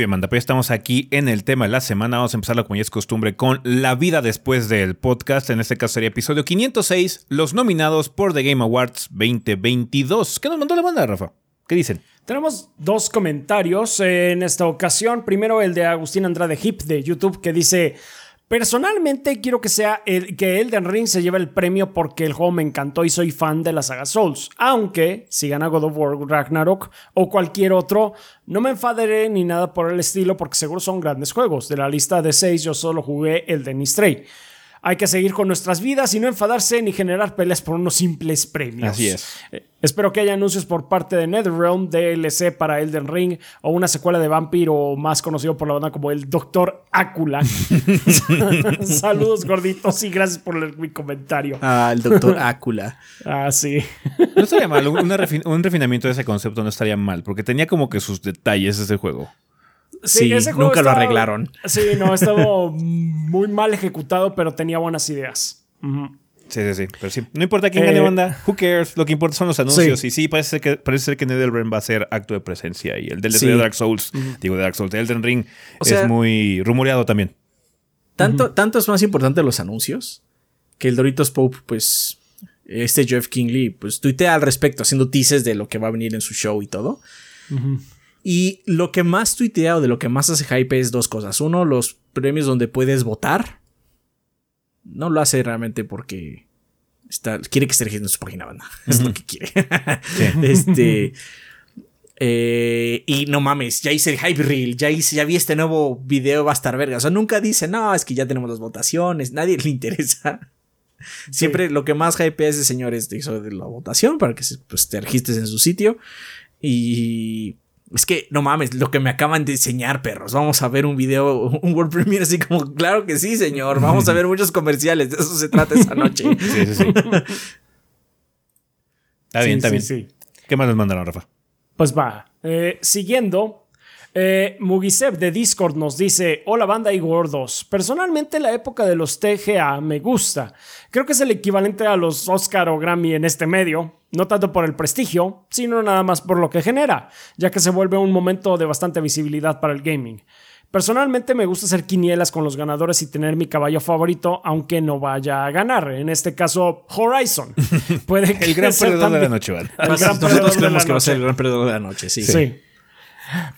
Bien, manda, estamos aquí en el tema de la semana. Vamos a empezarlo como ya es costumbre con la vida después del podcast. En este caso sería episodio 506, los nominados por The Game Awards 2022. ¿Qué nos mandó la banda, Rafa? ¿Qué dicen? Tenemos dos comentarios en esta ocasión. Primero el de Agustín Andrade Hip de YouTube que dice... Personalmente quiero que sea el, que Elden Ring se lleve el premio porque el juego me encantó y soy fan de la saga Souls. Aunque si gana God of War Ragnarok o cualquier otro, no me enfadaré ni nada por el estilo porque seguro son grandes juegos. De la lista de seis yo solo jugué el de Stray. Hay que seguir con nuestras vidas y no enfadarse ni generar peleas por unos simples premios. Así es. Eh, espero que haya anuncios por parte de NetherRealm, DLC para Elden Ring o una secuela de Vampiro más conocido por la banda como el Doctor Ácula. Saludos gorditos y gracias por el- mi comentario. Ah, el doctor Ácula. Ah, sí. No estaría mal, refin- un refinamiento de ese concepto no estaría mal, porque tenía como que sus detalles ese juego. Sí, ese juego nunca lo arreglaron. Sí, no, estaba muy mal ejecutado, pero tenía buenas ideas. Ujú. Sí, sí, sí. Pero sí, no importa quién gane Eh, banda, who cares, lo que importa son los anuncios. Y sí, parece ser que, parece ser que NetherRealm va a ser acto de presencia. Y el DLC Sí. de Dark Souls, digo de Dark Souls, de Elden Ring, O sea- es muy rumoreado también. Tanto, tanto es más importante los anuncios que el Doritos Pope, pues, este Jeff Kingley, pues, tuitea al respecto, haciendo teases de lo que va a venir en su show y todo. Y lo que más tuitea o de lo que más hace hype es dos cosas. Uno, los premios donde puedes votar. No lo hace realmente porque está, quiere que se registren en su página banda. Es lo que quiere. este. eh, y no mames, ya hice el hype reel, ya hice, ya vi este nuevo video, va a estar verga. O sea, nunca dice, no, es que ya tenemos las votaciones, nadie le interesa. Siempre lo que más hype es, señores, de la votación para que se- pues, te registres en su sitio. Y es que, no mames, lo que me acaban de enseñar, perros. Vamos a ver un video, un World Premiere así como, claro que sí, señor. Vamos a ver muchos comerciales. De eso se trata esa noche. Sí, sí, sí. Está bien, Sí, está sí, bien. sí. ¿Qué más nos mandaron, Rafa? Pues va. Eh, siguiendo, eh, Mugiseb de Discord nos dice: Hola, banda y gordos. Personalmente, la época de los TGA me gusta. Creo que es el equivalente a los Oscar o Grammy en este medio. No tanto por el prestigio, sino nada más por lo que genera, ya que se vuelve un momento de bastante visibilidad para el gaming. Personalmente me gusta hacer quinielas con los ganadores y tener mi caballo favorito, aunque no vaya a ganar. En este caso, Horizon. Puede El gran perdedor de la noche, ¿vale? El gran Nosotros perdedor de creemos la que va a ser el gran perdedor de la noche, sí. Sí.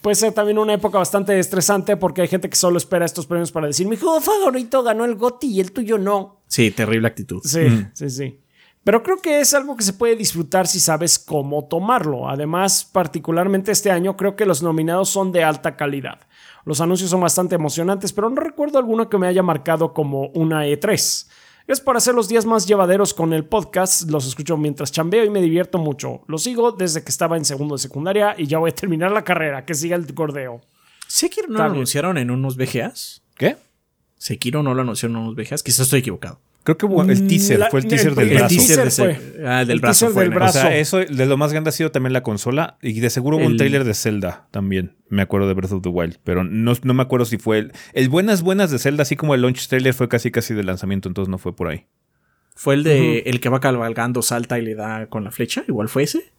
Puede ser también una época bastante estresante porque hay gente que solo espera estos premios para decir mi juego favorito ganó el GOTY y el tuyo no. Sí, terrible actitud. Sí, sí, sí. Pero creo que es algo que se puede disfrutar si sabes cómo tomarlo. Además, particularmente este año, creo que los nominados son de alta calidad. Los anuncios son bastante emocionantes, pero no recuerdo alguno que me haya marcado como una E3. Es para hacer los días más llevaderos con el podcast. Los escucho mientras chambeo y me divierto mucho. Los sigo desde que estaba en segundo de secundaria y ya voy a terminar la carrera. Que siga el gordeo. ¿Sekiro no Está lo bien. anunciaron en unos VGAs? ¿Qué? ¿Sekiro no lo anunciaron en unos VGAs? Quizás estoy equivocado. Creo que hubo- el teaser, La- fue el teaser el- del el brazo. teaser de fue. ah, del El brazo teaser fue. del ¿no? O brazo. sea, eso de lo más grande ha sido también la consola y de seguro hubo un trailer de Zelda también. Me acuerdo de Breath of the Wild, pero no, no me acuerdo si fue el, el buenas buenas de Zelda, así como el launch trailer fue casi casi de lanzamiento, entonces no fue por ahí. Fue el de el que va cabalgando, salta y le da con la flecha. Igual fue ese.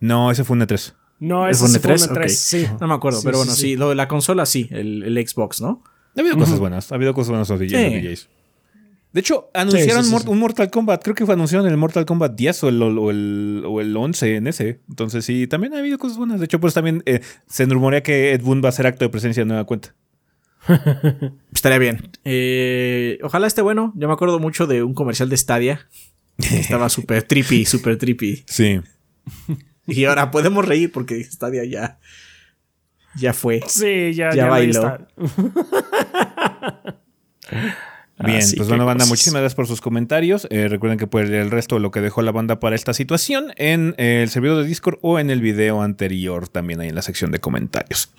No, ese fue un E3. No, ¿Es ese fue un E3? E3, Ok. sí. No me acuerdo, Sí, pero sí, bueno, sí, sí. Lo de la consola, sí. El, el Xbox, ¿no? Ha habido cosas buenas, ha habido cosas buenas con los DJs, Sí. los DJs. De hecho, anunciaron sí, sí, mor- sí. un Mortal Kombat. Creo que fue anunciaron el Mortal Kombat 10 o el, o, el, o el 11 en ese. Entonces, sí, también ha habido cosas buenas. De hecho, pues también eh, se rumorea que Ed Boon va a hacer acto de presencia de nueva cuenta. Estaría bien. Eh, ojalá esté bueno. Yo me acuerdo mucho de un comercial de Stadia. Estaba súper trippy, súper trippy. Sí. Y ahora podemos reír porque Stadia ya. Ya fue. Sí, ya, Ya ya, ahí bailó. Bien, Así pues bueno, banda, cosas. muchísimas gracias por sus comentarios. Eh, recuerden que pueden leer el resto de lo que dejó la banda para esta situación en eh, el servidor de Discord o en el video anterior, también ahí en la sección de comentarios.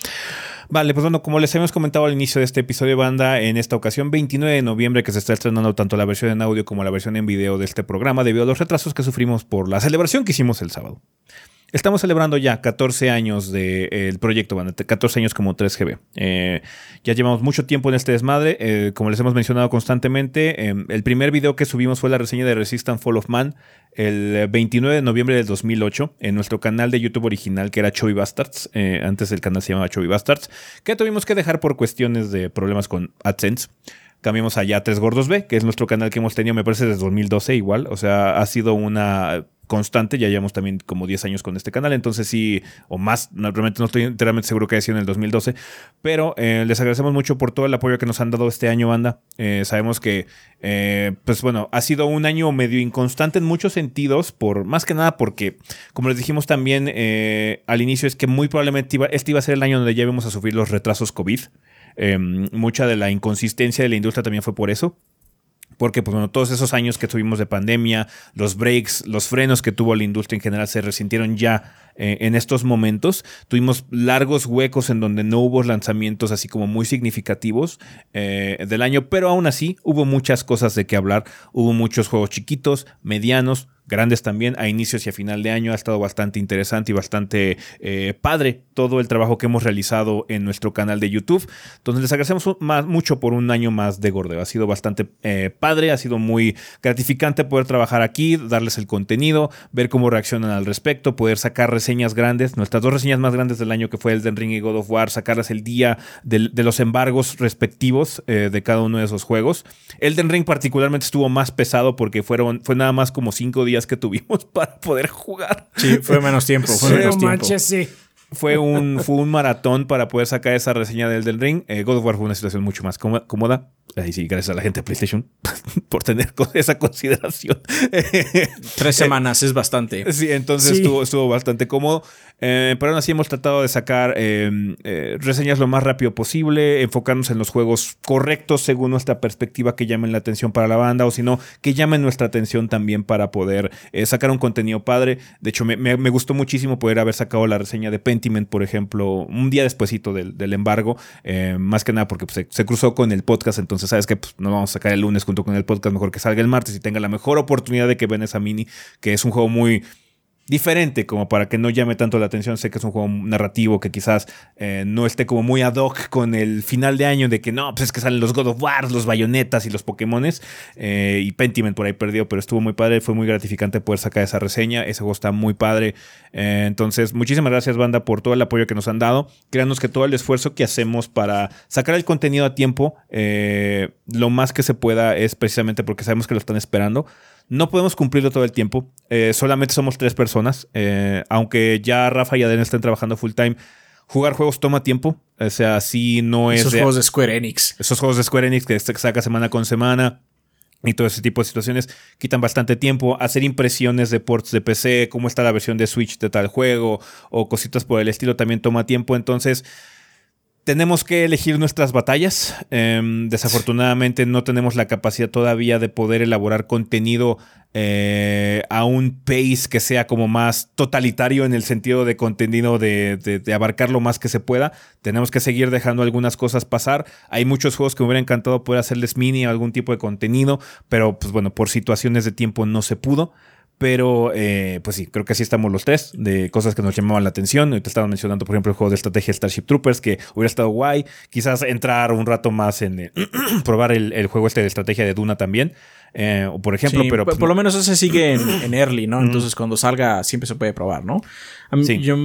Vale, pues bueno, como les habíamos comentado al inicio de este episodio, banda, en esta ocasión, 29 de noviembre, que se está estrenando tanto la versión en audio como la versión en video de este programa, debido a los retrasos que sufrimos por la celebración que hicimos el sábado. Estamos celebrando ya 14 años del proyecto, banda, 14 años como 3GB. Eh, ya llevamos mucho tiempo en este desmadre. eh, como les hemos mencionado constantemente, eh, el primer video que subimos fue la reseña de Resistance Fall of Man el 29 de noviembre del 2008 en nuestro canal de YouTube original que era Chovy Bastards. eh, antes el canal se llamaba Chovy Bastards, que tuvimos que dejar por cuestiones de problemas con AdSense. Cambiamos allá Tres Gordos B, que es nuestro canal que hemos tenido, me parece, desde 2012 igual. O sea, ha sido una constante. Ya llevamos también como 10 años con este canal. Entonces sí, o más, no, realmente no estoy enteramente seguro que haya sido en el 2012. Pero eh, les agradecemos mucho por todo el apoyo que nos han dado este año, banda. Eh, sabemos que, eh, pues bueno, ha sido un año medio inconstante en muchos sentidos. Por, más que nada porque, como les dijimos también al inicio, es que muy probablemente este iba a ser el año donde ya íbamos a sufrir los retrasos COVID. Eh, mucha de la inconsistencia de la industria también fue por eso. porque pues bueno, todos esos años que tuvimos de pandemia, los breaks, los frenos que tuvo la industria en general se resintieron ya eh, en estos momentos. Tuvimos largos huecos en donde no hubo lanzamientos así como muy significativos eh, del año, pero aún así hubo muchas cosas de qué hablar. Hubo muchos juegos chiquitos, medianos, grandes también, a inicios y a final de año. Ha estado bastante interesante y bastante eh, padre todo el trabajo que hemos realizado en nuestro canal de YouTube. Entonces les agradecemos más, mucho por un año más de Gordeo. Ha sido bastante eh, padre, ha sido muy gratificante poder trabajar aquí, darles el contenido, ver cómo reaccionan al respecto, poder sacar reseñas grandes, nuestras dos reseñas más grandes del año que fue el de Ring y God of War, sacarlas el día de, los embargos respectivos eh, de cada uno de esos juegos. Elden Ring particularmente estuvo más pesado porque fueron, fue nada más como cinco días que tuvimos para poder jugar. Sí, fue menos tiempo. Fue menos tiempo. sí. Fue un, fue un maratón para poder sacar esa reseña del Elden Ring. Eh, God of War fue una situación mucho más cómoda. Ahí sí, gracias a la gente de PlayStation por tener esa consideración. Tres semanas es bastante. Sí, entonces Estuvo, estuvo bastante cómodo. Eh, pero aún así hemos tratado de sacar eh, eh, reseñas lo más rápido posible, enfocarnos en los juegos correctos según nuestra perspectiva que llamen la atención para la banda o si no, que llamen nuestra atención también para poder sacar un contenido padre. De hecho, me, gustó muchísimo poder haber sacado la reseña de Pentiment, por ejemplo, un día despuesito del, del embargo, más que nada porque pues, se, cruzó con el podcast, entonces sabes que pues, no vamos a sacar el lunes junto con el podcast, mejor que salga el martes y tenga la mejor oportunidad de que ven esa mini, que es un juego muy diferente, como para que no llame tanto la atención. Sé que es un juego narrativo que quizás eh, no esté como muy ad hoc con el final de año de que no, pues es que salen los God of War, los bayonetas y los Pokémones. Eh, y Pentiment por ahí perdió, pero estuvo muy padre. Fue muy gratificante poder sacar esa reseña. Ese juego está muy padre. Eh, entonces, muchísimas gracias, banda, por todo el apoyo que nos han dado. Créanos que todo el esfuerzo que hacemos para sacar el contenido a tiempo, lo más que se pueda, es precisamente porque sabemos que lo están esperando. No podemos cumplirlo todo el tiempo. Eh, solamente somos tres personas. Eh, aunque ya Rafa y Aden estén trabajando full time. Jugar juegos toma tiempo. O sea, si no es. Esos juegos de Square Enix. Esos juegos de Square Enix que saca semana con semana y todo ese tipo de situaciones quitan bastante tiempo. Hacer impresiones de ports de PC, cómo está la versión de Switch de tal juego o cositas por el estilo también toma tiempo. Entonces, tenemos que elegir nuestras batallas. Em, desafortunadamente no tenemos la capacidad todavía de poder elaborar contenido eh, a un pace que sea como más totalitario en el sentido de contenido de, abarcar lo más que se pueda. Tenemos que seguir dejando algunas cosas pasar. Hay muchos juegos que me hubiera encantado poder hacerles mini o algún tipo de contenido, pero pues bueno, por situaciones de tiempo no se pudo. Pero, eh, pues sí, creo que así estamos los tres, de cosas que nos llamaban la atención. Te estaban mencionando, por ejemplo, el juego de estrategia Starship Troopers, que hubiera estado guay. Quizás entrar un rato más en eh, probar el, juego este de estrategia de Duna también. Eh, o por ejemplo, pero. Pues, por, lo menos ese sigue en, early, ¿no? Entonces, cuando salga, siempre se puede probar, ¿no? sí. Yo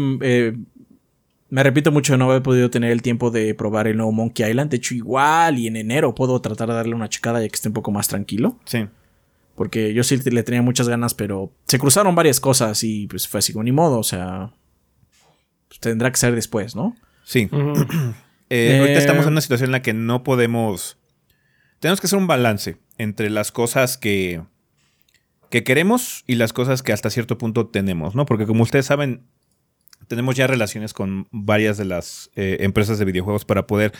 me repito mucho, no he podido tener el tiempo de probar el nuevo Monkey Island. De hecho, igual y en enero puedo tratar de darle una checada ya que esté un poco más tranquilo. Sí. Porque yo sí le tenía muchas ganas, pero se cruzaron varias cosas y pues fue así como ni modo, o sea, pues, tendrá que ser después, ¿no? Sí. Eh, ahorita estamos en una situación en la que no podemos... Tenemos que hacer un balance entre las cosas que, que queremos y las cosas que hasta cierto punto tenemos, ¿no? Porque como ustedes saben, tenemos ya relaciones con varias de las eh, empresas de videojuegos para poder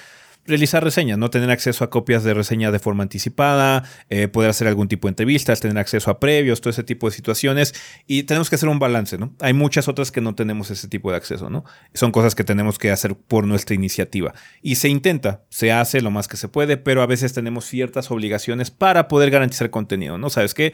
realizar reseñas, ¿no? Tener acceso a copias de reseña de forma anticipada, eh, poder hacer algún tipo de entrevistas, tener acceso a previos, todo ese tipo de situaciones. Y tenemos que hacer un balance, ¿no? Hay muchas otras que no tenemos ese tipo de acceso, ¿no? Son cosas que tenemos que hacer por nuestra iniciativa. Y se intenta, se hace lo más que se puede, pero a veces tenemos ciertas obligaciones para poder garantizar contenido, ¿no? ¿Sabes qué?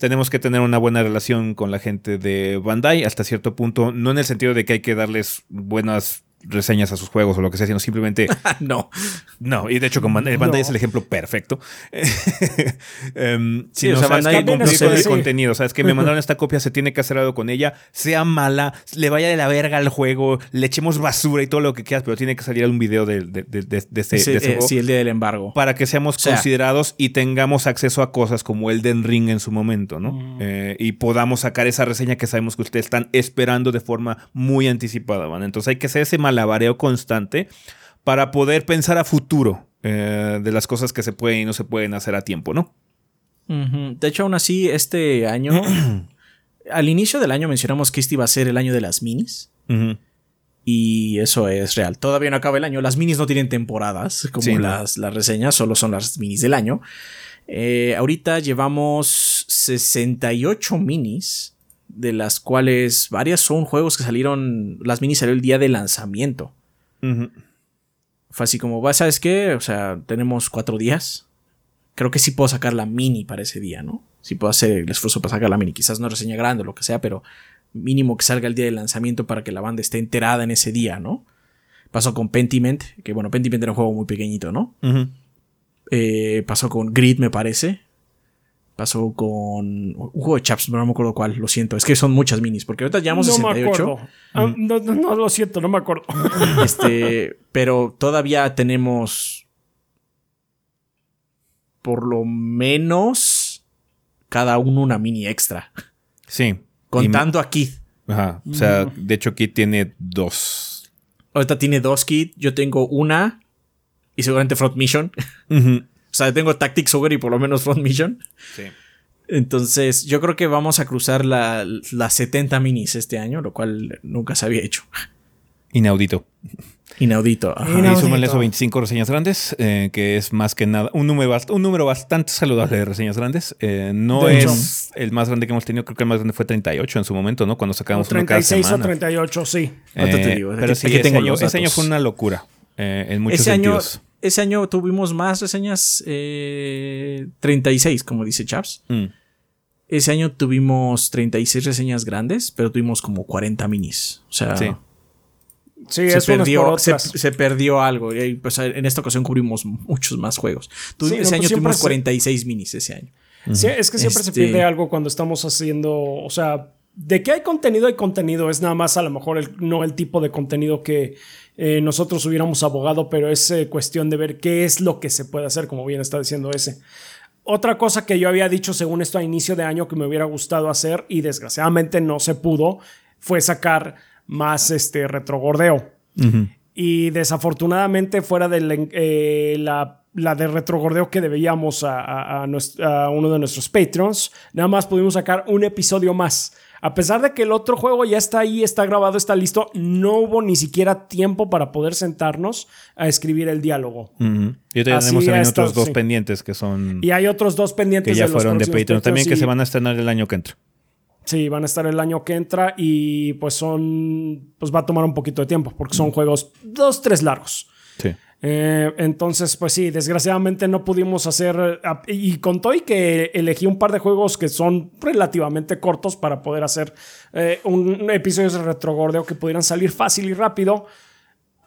tenemos que tener una buena relación con la gente de Bandai hasta cierto punto, no en el sentido de que hay que darles buenas reseñas a sus juegos o lo que sea, sino simplemente. no. No, y de hecho, con Bandai, es el ejemplo perfecto. um, sí, o sea, Bandai que cumplir con el contenido. Sabes que me mandaron esta copia, se tiene que hacer algo con ella, sea mala, le vaya de la verga al juego, le echemos basura y todo lo que quieras, pero tiene que salir un video de, de, de, de ese, ese, juego. Sí, el día del embargo. Para que seamos considerados y tengamos acceso a cosas como el Den Ring en su momento, ¿no? Mm. Eh, y podamos sacar esa reseña que sabemos que ustedes están esperando de forma muy anticipada, ¿van? Entonces hay que hacer ese malabareo constante para poder pensar a futuro eh, de las cosas que se pueden y no se pueden hacer a tiempo, ¿no? De hecho, aún así, este año, al inicio del año mencionamos que este iba a ser el año de las minis. Y eso es real. Todavía no acaba el año. Las minis no tienen temporadas como las, las reseñas, solo son las minis del año. Eh, ahorita llevamos 68 minis, de las cuales varias son juegos que salieron, las minis salieron el día de lanzamiento. Fue así como, "Va, ¿sabes qué? O sea, tenemos cuatro días. Creo que sí puedo sacar la mini para ese día, ¿no? Sí puedo hacer el esfuerzo para sacar la mini. Quizás no reseña grande o lo que sea, pero mínimo que salga el día de lanzamiento para que la banda esté enterada en ese día, ¿no? Pasó con Pentiment, que bueno, Pentiment era un juego muy pequeñito, ¿no? Eh, pasó con Grid, me parece. Pasó con un juego de Chaps, no me acuerdo cuál, lo siento. Es que son muchas minis, porque ahorita llevamos no me 68. acuerdo. Ah, no, no, no, lo siento, no me acuerdo. Este, pero todavía tenemos por lo menos cada uno una mini extra. Sí. Contando a Keith. Y- ajá. O sea, de hecho, Kit tiene dos. Ahorita tiene dos Keith, yo tengo una y seguramente Front Mission. O sea, tengo Tactics Ogre y por lo menos Front Mission. Sí. Entonces, yo creo que vamos a cruzar la- las 70 minis este año, lo cual nunca se había hecho. Inaudito. Inaudito. ajá. Inaudito. Y súmale eso 25 reseñas grandes, eh, que es más que nada un número, bast- un número bastante saludable de reseñas grandes. Eh, no De hecho. es el más grande que hemos tenido, creo que el más grande fue 38 en su momento, ¿no? Cuando sacamos uno cada 36 o semana. 38, sí. Ahorita te Eh, digo, pero aquí- sí, ese, tengo año, los ese año fue una locura eh, en muchos Ese año, ese año tuvimos más reseñas eh, 36, como dice Chaps. Mm. Ese año tuvimos 36 reseñas grandes, pero tuvimos como 40 minis. O sea, Sí. Sí, se, perdió, se, se perdió algo. Y, pues, en esta ocasión cubrimos muchos más juegos. Tu- Sí, no, ese pues año tuvimos se- 46 minis ese año. Sí, es que siempre se Este- pierde algo cuando estamos haciendo, o sea, de que hay contenido, hay contenido, es nada más a lo mejor el- no el tipo de contenido que eh, nosotros hubiéramos abogado, pero es eh, cuestión de ver qué es lo que se puede hacer, como bien está diciendo ese. Otra cosa que yo había dicho según esto a inicio de año que me hubiera gustado hacer y desgraciadamente no se pudo fue sacar más este retrogordeo. Y desafortunadamente, fuera de la, eh, la, la de retrogordeo que debíamos a, a- a nues- a uno de nuestros Patreons, nada más pudimos sacar un episodio más. A pesar de que el otro juego ya está ahí, está grabado, está listo, no hubo ni siquiera tiempo para poder sentarnos a escribir el diálogo. Y Así tenemos también está, otros dos sí. pendientes que son. Y hay otros dos pendientes que ya de fueron de Patreon también, que se van a estrenar el año que entra. Sí, van a estar el año que entra y pues son, pues va a tomar un poquito de tiempo porque son juegos dos, tres largos. Sí. Eh, entonces, pues sí, desgraciadamente no pudimos hacer. ah, Y con Toy que elegí un par de juegos que son relativamente cortos para poder hacer eh, un episodio de retrogordeo que pudieran salir fácil y rápido.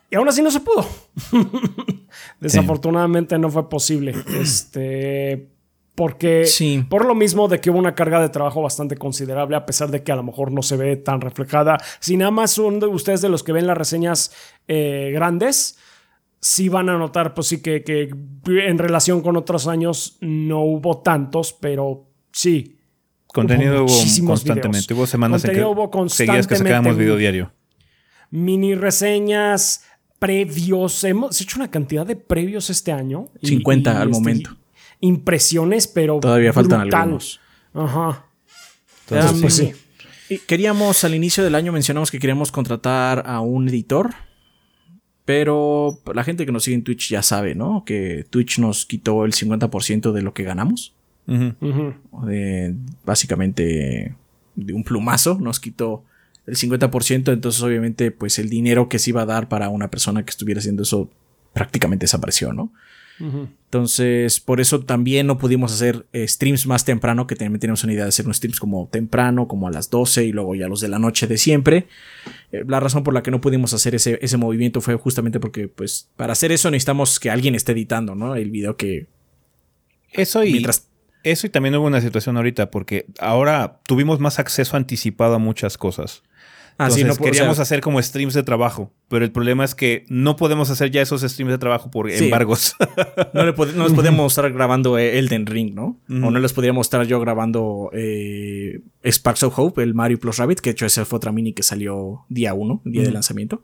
Y aún así no se pudo. Desafortunadamente no fue posible. Este. Porque Sí. por lo mismo de que hubo una carga de trabajo bastante considerable, a pesar de que a lo mejor no se ve tan reflejada. Si nada más son de ustedes de los que ven las reseñas eh, grandes, sí van a notar, pues sí, que, que en relación con otros años no hubo tantos, pero sí. Contenido hubo constantemente. videos. Hubo semanas en que Contenido hubo seguías que constantemente. sacábamos video diario. Mini reseñas, previos. Hemos hecho una cantidad de previos este año. Y- 50 y, al este, momento. Impresiones, pero. Todavía faltan brutal. algunos. Ajá. Entonces, pues sí. Y queríamos, al inicio del año mencionamos que queríamos contratar a un editor. Pero la gente que nos sigue en Twitch ya sabe, ¿no? Que Twitch nos quitó el 50% de lo que ganamos. De, básicamente de un plumazo nos quitó el 50%. Entonces, obviamente, pues el dinero que se iba a dar para una persona que estuviera haciendo eso prácticamente desapareció, ¿no? Entonces, por eso también no pudimos hacer eh, streams más temprano, que también teníamos una idea de hacer unos streams como temprano, como a las 12 y luego ya los de la noche de siempre. Eh, la razón por la que no pudimos hacer ese, ese movimiento fue justamente porque, pues, para hacer eso necesitamos que alguien esté editando, ¿no? El video que... Eso y, Mientras- eso y también hubo una situación ahorita porque ahora tuvimos más acceso anticipado a muchas cosas. Ah, Entonces, sí, no queríamos o sea, hacer como streams de trabajo, pero el problema es que no podemos hacer ya esos streams de trabajo por Sí. embargos. no, le pod- no les podíamos estar grabando eh, Elden Ring, ¿no? O no les podríamos estar yo grabando eh, Sparks of Hope, el Mario Plus Rabbit, que de hecho esa fue otra mini que salió día 1, día de lanzamiento.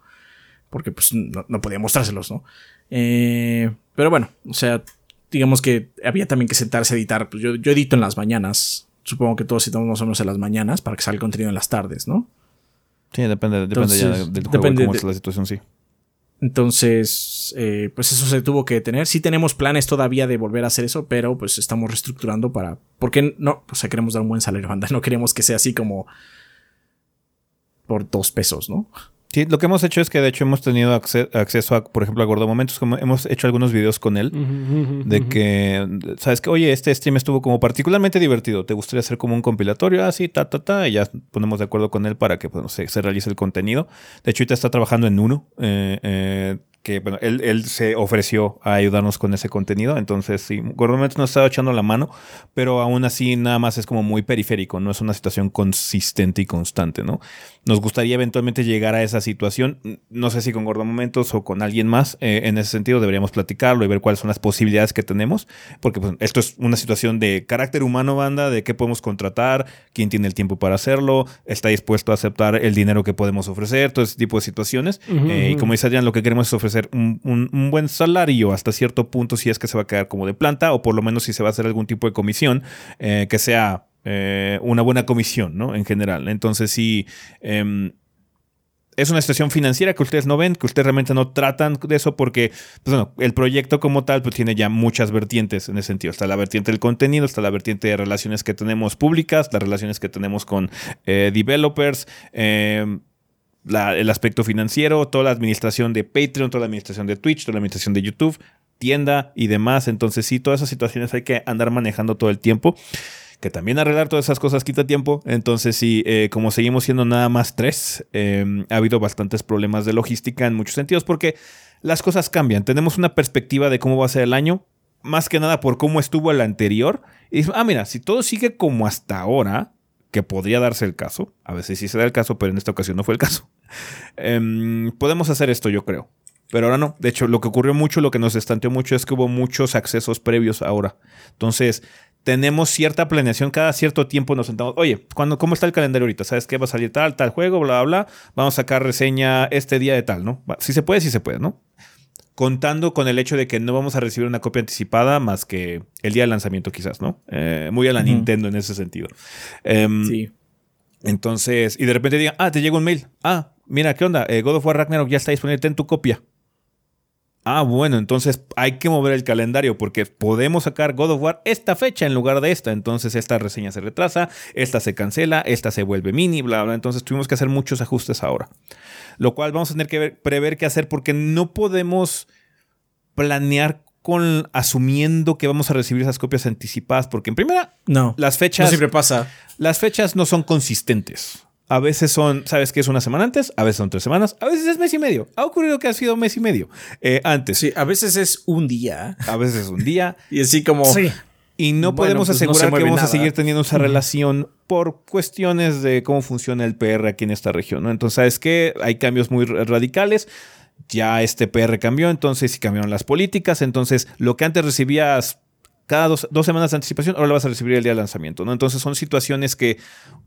Porque pues no, no podía mostrárselos, ¿no? Eh, pero bueno, o sea, digamos que había también que sentarse a editar. Pues yo, yo edito en las mañanas. Supongo que todos editamos más o menos en las mañanas para que salga el contenido en las tardes, ¿no? Sí, depende, depende ya Entonces, del juego, depende cómo de- es la situación, sí. Entonces, eh, pues eso se tuvo que detener. Sí tenemos planes todavía de volver a hacer eso, pero pues estamos reestructurando para... Porque no, o sea, queremos dar un buen salario, banda. No queremos que sea así como por dos pesos, ¿no? Sí, lo que hemos hecho es que de hecho hemos tenido acceso a, por ejemplo, a Gordo Momentos, como hemos hecho algunos videos con él, de que, sabes que, oye, este stream estuvo como particularmente divertido, ¿te gustaría hacer como un compilatorio? Así, ah, ta, ta, ta, y ya ponemos de acuerdo con él para que pues, se, realice el contenido. De hecho, ahorita está trabajando en uno, eh, eh, que bueno, él, se ofreció a ayudarnos con ese contenido. Entonces, sí, Gordometos nos estaba echando la mano, pero aún así nada más es como muy periférico, no es una situación consistente y constante, ¿no? Nos gustaría eventualmente llegar a esa situación, no sé si con Gordomomentos o con alguien más, eh, en ese sentido deberíamos platicarlo y ver cuáles son las posibilidades que tenemos, porque pues, esto es una situación de carácter humano, banda, de qué podemos contratar, quién tiene el tiempo para hacerlo, está dispuesto a aceptar el dinero que podemos ofrecer, todo ese tipo de situaciones. Eh, y como dice Adrián, lo que queremos es ofrecer un, buen salario hasta cierto punto si es que se va a quedar como de planta o por lo menos si se va a hacer algún tipo de comisión eh, que sea eh, una buena comisión, ¿no? En general. Entonces sí... Em, es una situación financiera que ustedes no ven, que ustedes realmente no tratan de eso porque, pues el proyecto como tal pues tiene ya muchas vertientes en ese sentido. Está la vertiente del contenido, está la vertiente de relaciones que tenemos públicas, las relaciones que tenemos con eh, developers, eh, el aspecto financiero, toda la administración de Patreon, toda la administración de Twitch, toda la administración de YouTube, tienda y demás. Entonces sí, todas esas situaciones hay que andar manejando todo el tiempo. Que también arreglar todas esas cosas quita tiempo. Entonces sí, eh, como seguimos siendo nada más tres, em, ha habido bastantes problemas de logística en muchos sentidos porque las cosas cambian. Tenemos una perspectiva de cómo va a ser el año, más que nada por cómo estuvo el anterior. Y ah, mira, si todo sigue como hasta ahora, que podría darse el caso, a veces sí se da el caso, pero en esta ocasión no fue el caso, em, podemos hacer esto, yo creo. Pero ahora no. De hecho, lo que ocurrió mucho, lo que nos estanteó mucho es que hubo muchos accesos previos ahora. Entonces, tenemos cierta planeación. Cada cierto tiempo nos sentamos. Oye, ¿cuándo, ¿cómo está el calendario ahorita? ¿Sabes qué va a salir tal, tal juego, bla, bla, bla? Vamos a sacar reseña este día de tal, ¿no? Si se puede, si se puede, ¿no? contando con el hecho de que no vamos a recibir una copia anticipada más que el día de lanzamiento quizás, ¿no? Eh, muy a la Nintendo en ese sentido. Em, sí. Entonces, y de repente digan, ah, te llega un mail. Ah, mira, ¿qué onda? Eh, God of War Ragnarok ya está disponible, ten tu copia. Ah, bueno, entonces hay que mover el calendario porque podemos sacar God of War esta fecha en lugar de esta. Entonces esta reseña se retrasa, esta se cancela, esta se vuelve mini, bla, bla. Entonces tuvimos que hacer muchos ajustes ahora lo cual vamos a tener que prever qué hacer porque no podemos planear con asumiendo que vamos a recibir esas copias anticipadas porque en primera no las fechas no siempre pasa las fechas no son consistentes a veces son, ¿sabes qué es una semana antes? A veces son tres semanas, a veces es mes y medio. Ha ocurrido que ha sido mes y medio eh, antes. Sí, a veces es un día. A veces es un día. y así como. Sí. Y no podemos pues asegurar que vamos a seguir teniendo esa relación por cuestiones de cómo funciona el PR aquí en esta región, ¿no? Entonces, ¿sabes qué? Hay cambios muy radicales. Ya este PR cambió, entonces sí cambiaron las políticas. Entonces, lo que antes recibías cada dos, semanas de anticipación, ahora lo vas a recibir el día de lanzamiento, ¿no? Entonces son situaciones que,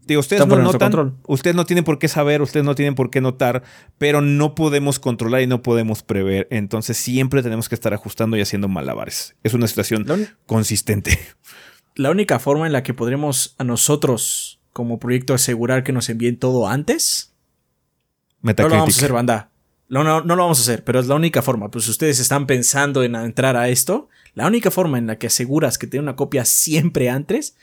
digo, ustedes no notan, ustedes no tienen por qué saber, ustedes no tienen por qué notar, pero no podemos controlar y no podemos prever. Entonces siempre tenemos que estar ajustando y haciendo malabares. Es una situación consistente. La única forma en la que podremos a nosotros como proyecto asegurar que nos envíen todo antes. No lo vamos a hacer, banda. No, no, no lo vamos a hacer, pero es la única forma. Pues ustedes están pensando en entrar a esto, la única forma en la que aseguras que tiene una copia siempre antes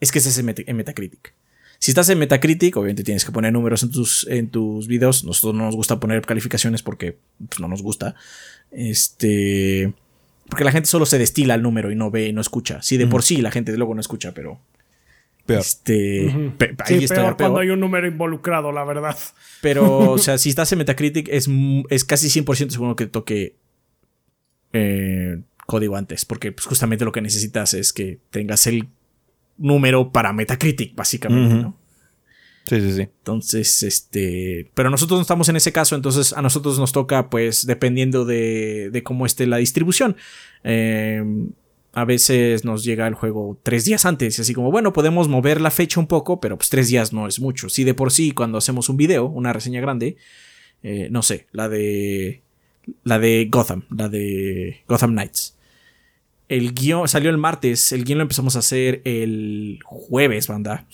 es que estés en, Metacritic. Si estás en Metacritic, obviamente tienes que poner números en tus, en tus videos. Nosotros no nos gusta poner calificaciones porque pues, no nos gusta. Este. Porque la gente solo se destila el número y no ve y no escucha. Sí, de por sí la gente luego no escucha, pero. Peor. Este. sí, peor, cuando hay un número involucrado, la verdad. Pero, o sea, si estás en Metacritic, es, es casi 100% seguro que toque. Eh, código antes, porque pues, justamente lo que necesitas es que tengas el número para Metacritic, básicamente, ¿no? Sí, sí, sí. Entonces, este. Pero nosotros no estamos en ese caso, entonces a nosotros nos toca, pues, dependiendo de, de cómo esté la distribución. Em, a veces nos llega el juego tres días antes, así como, bueno, podemos mover la fecha un poco, pero pues tres días no es mucho. Si de por sí, cuando hacemos un video, una reseña grande, eh, no sé, la de. La de Gotham, la de Gotham Knights el guion salió el martes, el guion lo empezamos a hacer el jueves, banda.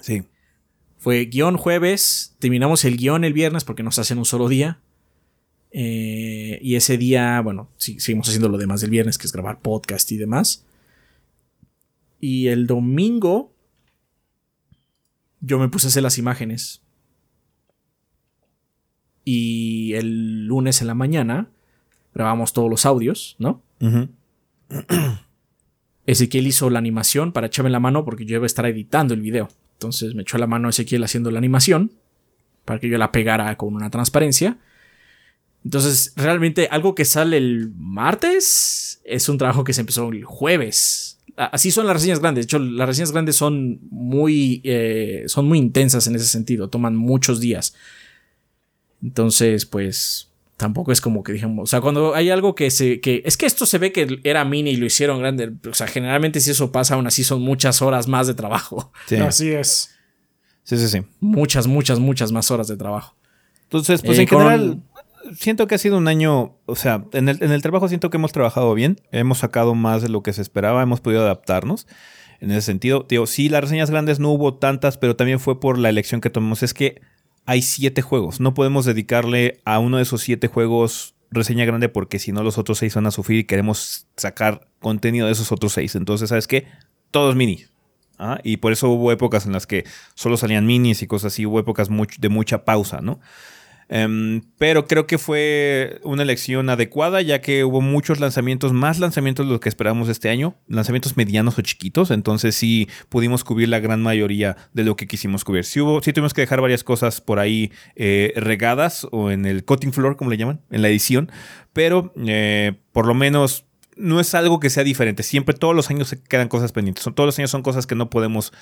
Sí. Fue guion jueves, terminamos el guion el viernes porque nos hacen un solo día. Eh, y ese día, bueno, sí, seguimos haciendo lo demás del viernes, que es grabar podcast y demás. Y el domingo yo me puse a hacer las imágenes. Y el lunes en la mañana grabamos todos los audios, ¿no? Ezequiel hizo la animación para echarme la mano porque yo iba a estar editando el video. Entonces me echó la mano Ezequiel haciendo la animación para que yo la pegara con una transparencia. Entonces, realmente algo que sale el martes es un trabajo que se empezó el jueves. Así son las reseñas grandes. De hecho, las reseñas grandes son muy, eh, son muy intensas en ese sentido. Toman muchos días. Entonces, pues, tampoco es como que dijimos. O sea, cuando hay algo que se. que Es que esto se ve que era mini y lo hicieron grande. O sea, generalmente si eso pasa, aún así son muchas horas más de trabajo. Así es. Sí, sí, sí. Muchas, muchas, muchas más horas de trabajo. Entonces, pues en general siento que ha sido un año, o sea, en el, en el, trabajo siento que hemos trabajado bien, hemos sacado más de lo que se esperaba, hemos podido adaptarnos. En ese sentido, digo, sí, las reseñas grandes no hubo tantas, pero también fue por la elección que tomamos. Es que hay siete juegos, no podemos dedicarle a uno de esos siete juegos reseña grande porque si no los otros seis van a sufrir y queremos sacar contenido de esos otros seis. Entonces, ¿sabes qué? Todos mini. ¿ah? Y por eso hubo épocas en las que solo salían minis y cosas así, hubo épocas de mucha pausa, ¿no? Em, pero creo que fue una elección adecuada ya que hubo muchos lanzamientos, más lanzamientos de los que esperábamos este año, lanzamientos medianos o chiquitos, entonces sí pudimos cubrir la gran mayoría de lo que quisimos cubrir. Sí, hubo, sí tuvimos que dejar varias cosas por ahí eh, regadas o en el cutting floor, como le llaman, en la edición, pero eh, por lo menos no es algo que sea diferente. Siempre, todos los años se quedan cosas pendientes. Todos los años son cosas que no podemos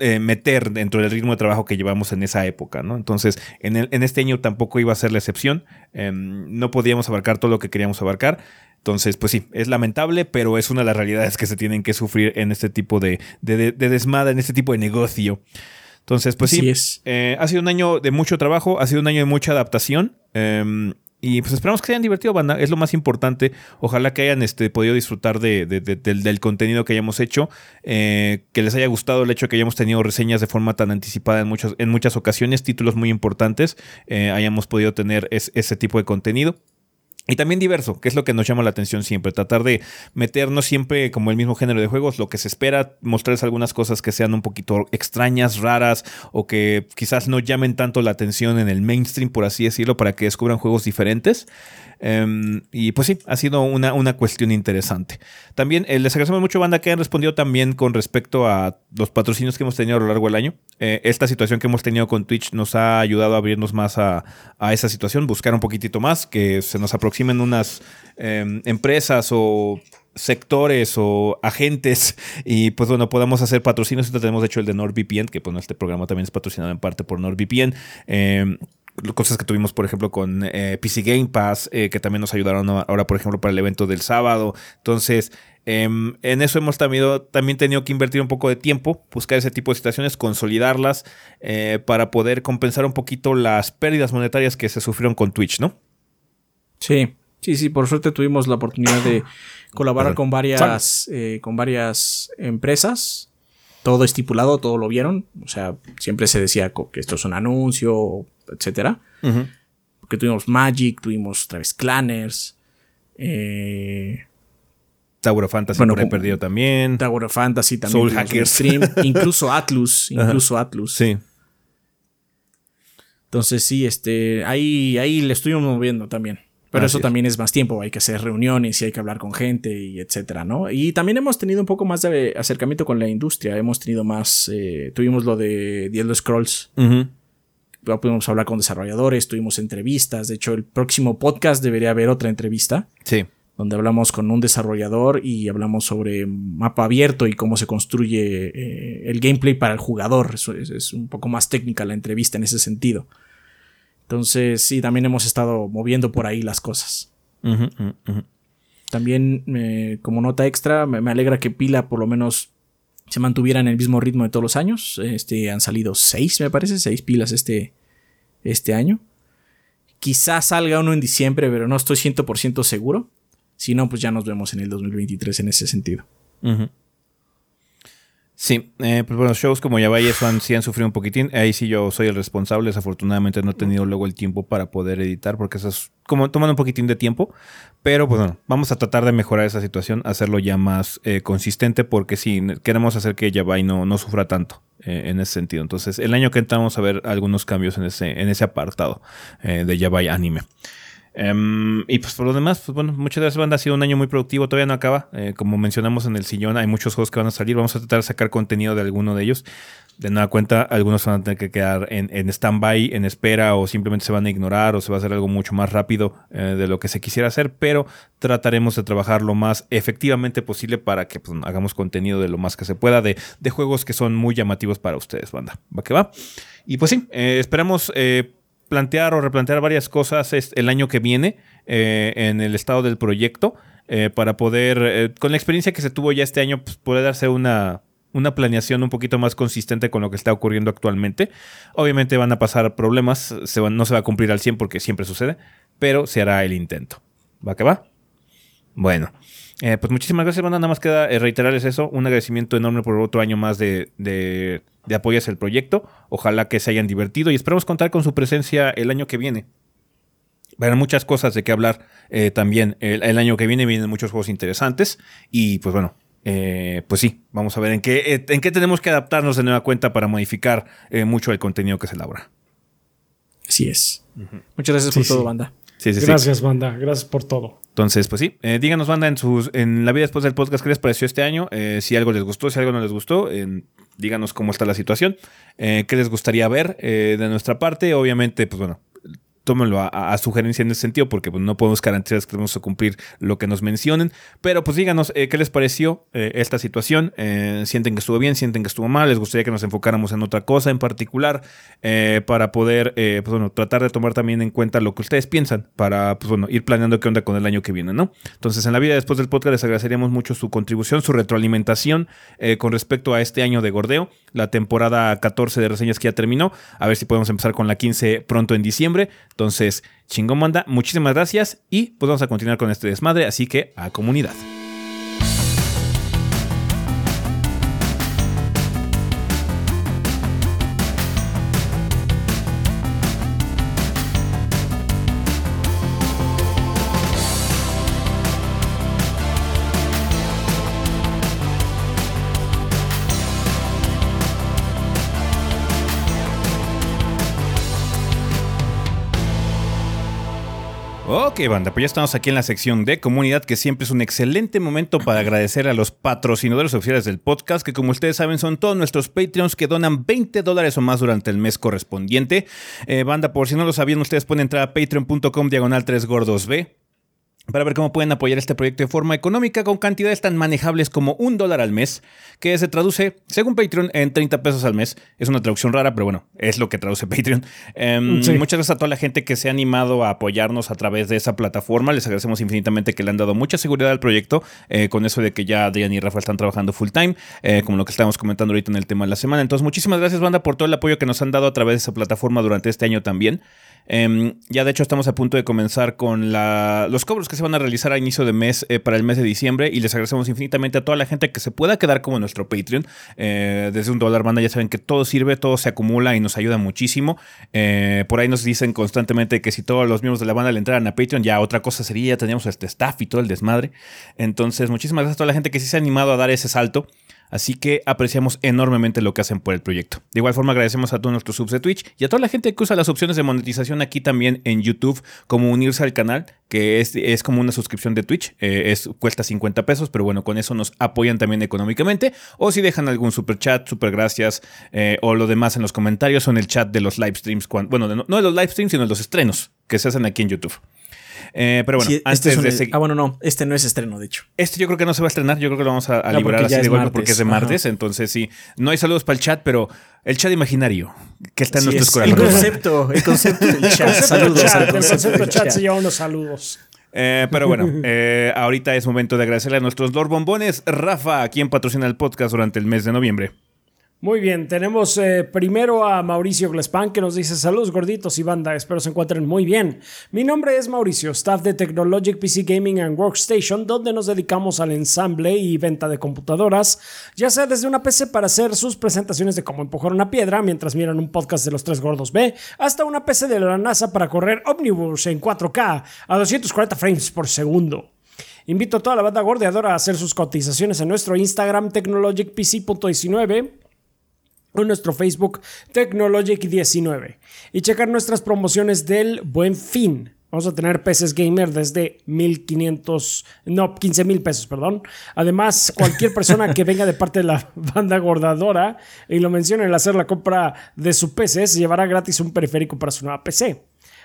eh, meter dentro del ritmo de trabajo que llevamos en esa época, ¿no? Entonces, en, en este año tampoco iba a ser la excepción. Em, no podíamos abarcar todo lo que queríamos abarcar. Entonces, pues sí, es lamentable, pero es una de las realidades que se tienen que sufrir en este tipo de, de, desmada, en este tipo de negocio. Entonces, pues sí, eh, ha sido un año de mucho trabajo, ha sido un año de mucha adaptación. Em, y pues esperamos que se hayan divertido, banda. Es lo más importante. Ojalá que hayan este, podido disfrutar de, del, contenido que hayamos hecho. Eh, que les haya gustado el hecho de que hayamos tenido reseñas de forma tan anticipada en, muchos, en muchas ocasiones. Títulos muy importantes. Eh, hayamos podido tener ese tipo de contenido. Y también diverso, que es lo que nos llama la atención siempre, tratar de meternos siempre como el mismo género de juegos, lo que se espera, mostrarles algunas cosas que sean un poquito extrañas, raras o que quizás no llamen tanto la atención en el mainstream, por así decirlo, para que descubran juegos diferentes. Em, y pues sí, ha sido una, una cuestión interesante. También eh, les agradecemos mucho, banda, que han respondido también con respecto a los patrocinios que hemos tenido a lo largo del año. Eh, esta situación que hemos tenido con Twitch nos ha ayudado a abrirnos más a, esa situación, buscar un poquitito más, que se nos aproximen unas em, empresas o sectores o agentes y pues bueno, podamos hacer patrocinios. Tenemos hecho el de NordVPN, que pues este programa también es patrocinado en parte por NordVPN. Eh, cosas que tuvimos, por ejemplo, con eh, PC Game Pass, eh, que también nos ayudaron ahora, por ejemplo, para el evento del sábado. Entonces, em, en eso hemos también, también tenido que invertir un poco de tiempo, buscar ese tipo de situaciones, consolidarlas, eh, para poder compensar un poquito las pérdidas monetarias que se sufrieron con Twitch, ¿no? Sí, sí, sí, por suerte tuvimos la oportunidad de colaborar con varias, con varias empresas todo estipulado, todo lo vieron. O sea, siempre se decía que esto es un anuncio, etcétera. Porque tuvimos Magic, tuvimos Travis Clanners. Eh, Tower of Fantasy bueno, por perdido también. Tower of Fantasy también. Soul Hackers. Stream, incluso Atlus. Incluso Atlus. Sí. Entonces sí, este, ahí, ahí le estuvimos moviendo también. Pero eso también es más tiempo, hay que hacer reuniones y hay que hablar con gente y etcétera, ¿no? Y también hemos tenido un poco más de acercamiento con la industria, hemos tenido más, eh, tuvimos lo de Elder Scrolls, pudimos hablar con desarrolladores, tuvimos entrevistas, de hecho el próximo podcast debería haber otra entrevista. Sí. Donde hablamos con un desarrollador y hablamos sobre mapa abierto y cómo se construye eh, el gameplay para el jugador. es un poco más técnica la entrevista en ese sentido. Entonces, sí, también hemos estado moviendo por ahí las cosas. También, eh, como nota extra, me, alegra que Pila por lo menos se mantuviera en el mismo ritmo de todos los años. Este, han salido seis, me parece, seis pilas este, este año. Quizás salga uno en diciembre, pero no estoy 100% seguro. Si no, pues ya nos vemos en el 2023 en ese sentido. Sí, eh, pues bueno, shows como ya y eso han, sí han sufrido un poquitín. Ahí sí yo soy el responsable. Desafortunadamente no he tenido luego el tiempo para poder editar porque eso es como tomando un poquitín de tiempo. Pero pues bueno, vamos a tratar de mejorar esa situación, hacerlo ya más eh, consistente porque sí, queremos hacer que Yabai no, no sufra tanto eh, en ese sentido. Entonces, el año que entra vamos a ver algunos cambios en ese, en ese apartado eh, de Yabai Anime. Em, y pues por lo demás, pues bueno, muchas gracias, banda. Ha sido un año muy productivo, todavía no acaba. Eh, como mencionamos en el sillón, hay muchos juegos que van a salir. Vamos a tratar de sacar contenido de alguno de ellos. De nueva cuenta, algunos van a tener que quedar en, en stand-by, en espera, o simplemente se van a ignorar, o se va a hacer algo mucho más rápido eh, de lo que se quisiera hacer. Pero trataremos de trabajar lo más efectivamente posible para que pues, hagamos contenido de lo más que se pueda de, de, juegos que son muy llamativos para ustedes, banda. ¿Va que va? Y pues sí, eh, esperamos plantear o replantear varias cosas el año que viene eh, en el estado del proyecto eh, para poder, eh, con la experiencia que se tuvo ya este año, pues, poder hacer una, una planeación un poquito más consistente con lo que está ocurriendo actualmente. Obviamente van a pasar problemas, no se va a cumplir al 100 porque siempre sucede, pero se hará el intento. ¿Va que va? Bueno. Pues muchísimas gracias, banda. Nada más queda reiterarles eso. Un agradecimiento enorme por otro año más de, de apoyo hacia el proyecto. Ojalá que se hayan divertido y esperamos contar con su presencia el año que viene. Habrá muchas cosas de qué hablar eh, también. El, año que viene vienen muchos juegos interesantes y pues bueno, eh, pues sí, vamos a ver en qué, eh, en qué tenemos que adaptarnos de nueva cuenta para modificar mucho el contenido que se elabora. Así es. Muchas gracias por todo, banda. Gracias, banda. Gracias por todo. Entonces, pues sí, díganos, banda, en, sus, en la vida después del podcast, ¿qué les pareció este año? si algo les gustó, si algo no les gustó díganos cómo está la situación, eh, qué les gustaría ver eh, de nuestra parte. Obviamente, pues bueno, tómenlo a, sugerencia en ese sentido, porque pues, no podemos garantizar que vamos a cumplir lo que nos mencionen. Pero pues díganos eh, qué les pareció eh, esta situación. Eh, sienten que estuvo bien, sienten que estuvo mal. Les gustaría que nos enfocáramos en otra cosa en particular para poder pues, bueno, tratar de tomar también en cuenta lo que ustedes piensan para pues, bueno, ir planeando qué onda con el año que viene, ¿no? Entonces, en la vida después del podcast les agradeceríamos mucho su contribución, su retroalimentación con respecto a este año de gordeo, la temporada 14 de reseñas que ya terminó. A ver si podemos empezar con la 15 pronto en diciembre. Entonces, chingón manda, muchísimas gracias y pues vamos a continuar con este desmadre, así que a comunidad. Ok, banda, pues ya estamos aquí en la sección de comunidad, que siempre es un excelente momento para agradecer a los patrocinadores oficiales del podcast, que como ustedes saben son todos nuestros Patreons que donan 20 dólares o más durante el mes correspondiente. Eh, banda, por si no lo sabían, ustedes pueden entrar a patreon.com diagonal 3 gordos B para ver cómo pueden apoyar este proyecto de forma económica con cantidades tan manejables como un dólar al mes, que se traduce, según Patreon, en 30 pesos al mes. Es una traducción rara, pero bueno, es lo que traduce Patreon. Em, muchas gracias a toda la gente que se ha animado a apoyarnos a través de esa plataforma. Les agradecemos infinitamente que le han dado mucha seguridad al proyecto, eh, con eso de que ya Adrián y Rafa están trabajando full time, eh, como lo que estamos comentando ahorita en el tema de la semana. Entonces, muchísimas gracias, banda, por todo el apoyo que nos han dado a través de esa plataforma durante este año también. Em, ya de hecho estamos a punto de comenzar con los cobros que se van a realizar a inicio de mes eh, para el mes de diciembre y les agradecemos infinitamente a toda la gente que se pueda quedar como nuestro Patreon. Eh, desde un dólar banda ya saben que todo sirve, todo se acumula y nos ayuda muchísimo. Eh, por ahí nos dicen constantemente que si todos los miembros de la banda le entraran a Patreon ya otra cosa sería, ya teníamos este staff y todo el desmadre. Entonces muchísimas gracias a toda la gente que sí se ha animado a dar ese salto. Así que apreciamos enormemente lo que hacen por el proyecto. De igual forma agradecemos a todos nuestros subs de Twitch y a toda la gente que usa las opciones de monetización aquí también en YouTube, como unirse al canal, que es, como una suscripción de Twitch, eh, es, cuesta 50 pesos, pero bueno, con eso nos apoyan también económicamente. O si dejan algún super chat, super gracias, eh, o lo demás en los comentarios o en el chat de los live streams, bueno, no, no de los live streams, sino de los estrenos que se hacen aquí en YouTube. Eh, pero bueno, este antes de Ah, bueno, no, este no es estreno, de hecho. Este yo creo que no se va a estrenar, yo creo que lo vamos a, a liberar así de golpe porque es de martes, entonces sí. No hay saludos para el chat, pero el chat imaginario que está en nuestros corazones. El concepto, el concepto del chat. saludos. El concepto del chat se lleva unos saludos. Eh, pero bueno, eh, ahorita es momento de agradecerle a nuestros Lord Bombones. Rafa, quien patrocina el podcast durante el mes de noviembre. Muy bien, tenemos eh, primero a Mauricio Glespan que nos dice saludos gorditos y banda, espero se encuentren muy bien. Mi nombre es Mauricio, staff de Technologic PC Gaming and Workstation, donde nos dedicamos al ensamble y venta de computadoras, ya sea desde una PC para hacer sus presentaciones de cómo empujar una piedra mientras miran un podcast de los tres gordos B, hasta una PC de la NASA para correr Omnibus en 4K a 240 frames por segundo. Invito a toda la banda gordeadora a hacer sus cotizaciones en nuestro Instagram technologicpc.19 o nuestro Facebook Technologic19 y checar nuestras promociones del Buen Fin. Vamos a tener peces gamer desde 1500, no, 15 mil pesos, perdón. Además, cualquier persona que venga de parte de la banda gordadora y lo mencione al hacer la compra de su PC se llevará gratis un periférico para su nueva PC.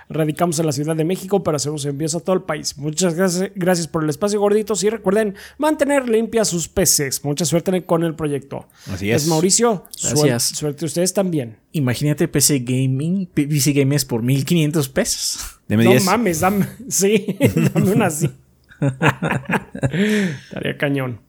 Radicamos en la Ciudad de México, pero hacemos envíos a todo el país. Muchas gracias, gracias por el espacio, gorditos. Y recuerden mantener limpias sus PCs. Mucha suerte con el proyecto. Así es. Mauricio. Gracias. Suerte, suerte ustedes también. Imagínate PC Gaming, PC Gamers por 1500 pesos. Deme no 10. mames, dame. Sí, dame una así. Estaría cañón.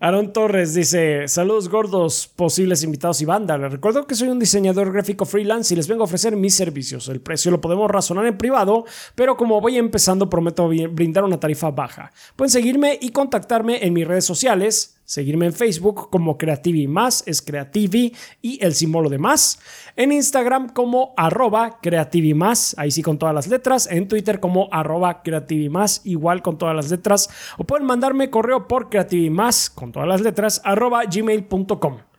Aaron Torres dice: Saludos gordos, posibles invitados y banda. Les recuerdo que soy un diseñador gráfico freelance y les vengo a ofrecer mis servicios. El precio lo podemos razonar en privado, pero como voy empezando, prometo brindar una tarifa baja. Pueden seguirme y contactarme en mis redes sociales. Seguirme en Facebook como Creativi Más, es Creativi y el símbolo de más. En Instagram como arroba Creativi Más, ahí sí con todas las letras. En Twitter como arroba Creativi Más, igual con todas las letras. O pueden mandarme correo por Creativimás con todas las letras arroba gmail.com.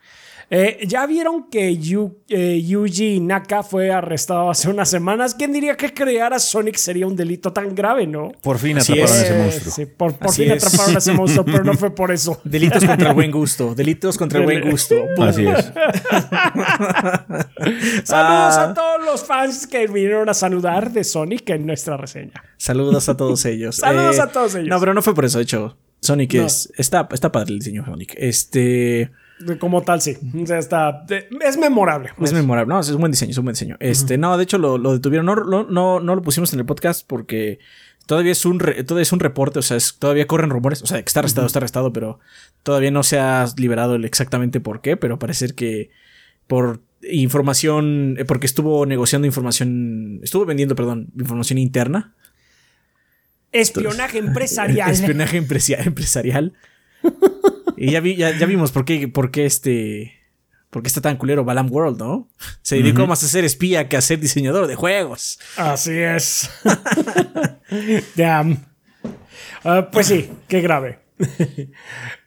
Eh, ya vieron que Yu- eh, Yuji Naka fue arrestado hace unas semanas. ¿Quién diría que crear a Sonic sería un delito tan grave, no? Por fin Así atraparon a es. ese Eh, monstruo. sí, por fin es. atraparon a ese monstruo, pero no fue por eso. Delitos contra el buen gusto. Delitos contra el buen gusto. Así es. Saludos Ah. a todos los fans que vinieron a saludar de Sonic en nuestra reseña. Saludos a todos ellos. Saludos a todos ellos. No, pero no fue por eso, de hecho. Sonic No. es. Está, está padre el diseño de Sonic. Este. Como tal, sí. O sea, está, es memorable. Es memorable. No, es un buen diseño, es un buen diseño. Este, no, de hecho lo, lo detuvieron. No, no, no, no lo pusimos en el podcast porque todavía es un re- todavía es un reporte. O sea, es- todavía corren rumores. O sea, que está arrestado, está arrestado, pero todavía no se ha liberado el exactamente por qué. Pero parece que por información. eh, Porque estuvo negociando información. Estuvo vendiendo, perdón, información interna. Espionaje empresarial. Espionaje empresarial. Y ya, vi- ya, ya vimos por qué, por qué este. ¿Por qué está tan culero Balam World, no? Se dedicó más a ser espía que a ser diseñador de juegos. Así es. Damn. Ah, pues sí, qué grave.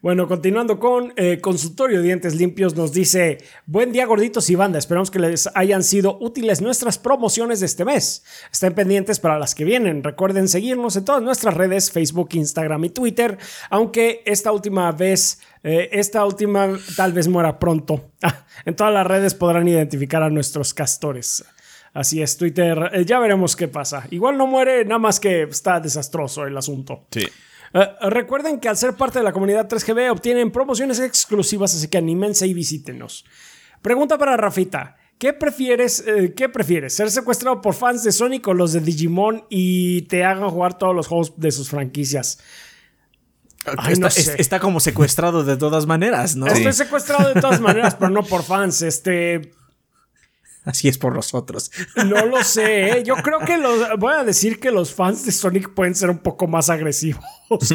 bueno, continuando con eh, Consultorio Dientes Limpios, nos dice: Buen día, gorditos y banda. Esperamos que les hayan sido útiles nuestras promociones de este mes. Estén pendientes para las que vienen. Recuerden seguirnos en todas nuestras redes: Facebook, Instagram y Twitter. Aunque esta última vez, eh, esta última tal vez muera pronto. En todas las redes podrán identificar a nuestros castores. Así es, Twitter. eh, ya veremos qué pasa. Igual no muere, nada más que está desastroso el asunto. Sí. Eh, recuerden que al ser parte de la comunidad 3GB obtienen promociones exclusivas, así que anímense y visítenos. Pregunta para Rafita. ¿Qué prefieres, eh, ¿Qué prefieres? ¿Ser secuestrado por fans de Sonic o los de Digimon y te hagan jugar todos los juegos de sus franquicias? Ay, está, no sé. es- está como secuestrado de todas maneras, ¿no? Estoy secuestrado de todas maneras, pero no por fans. Este, Así es por nosotros. no lo sé. ¿eh? Yo creo que los, voy a decir que los fans de Sonic pueden ser un poco más agresivos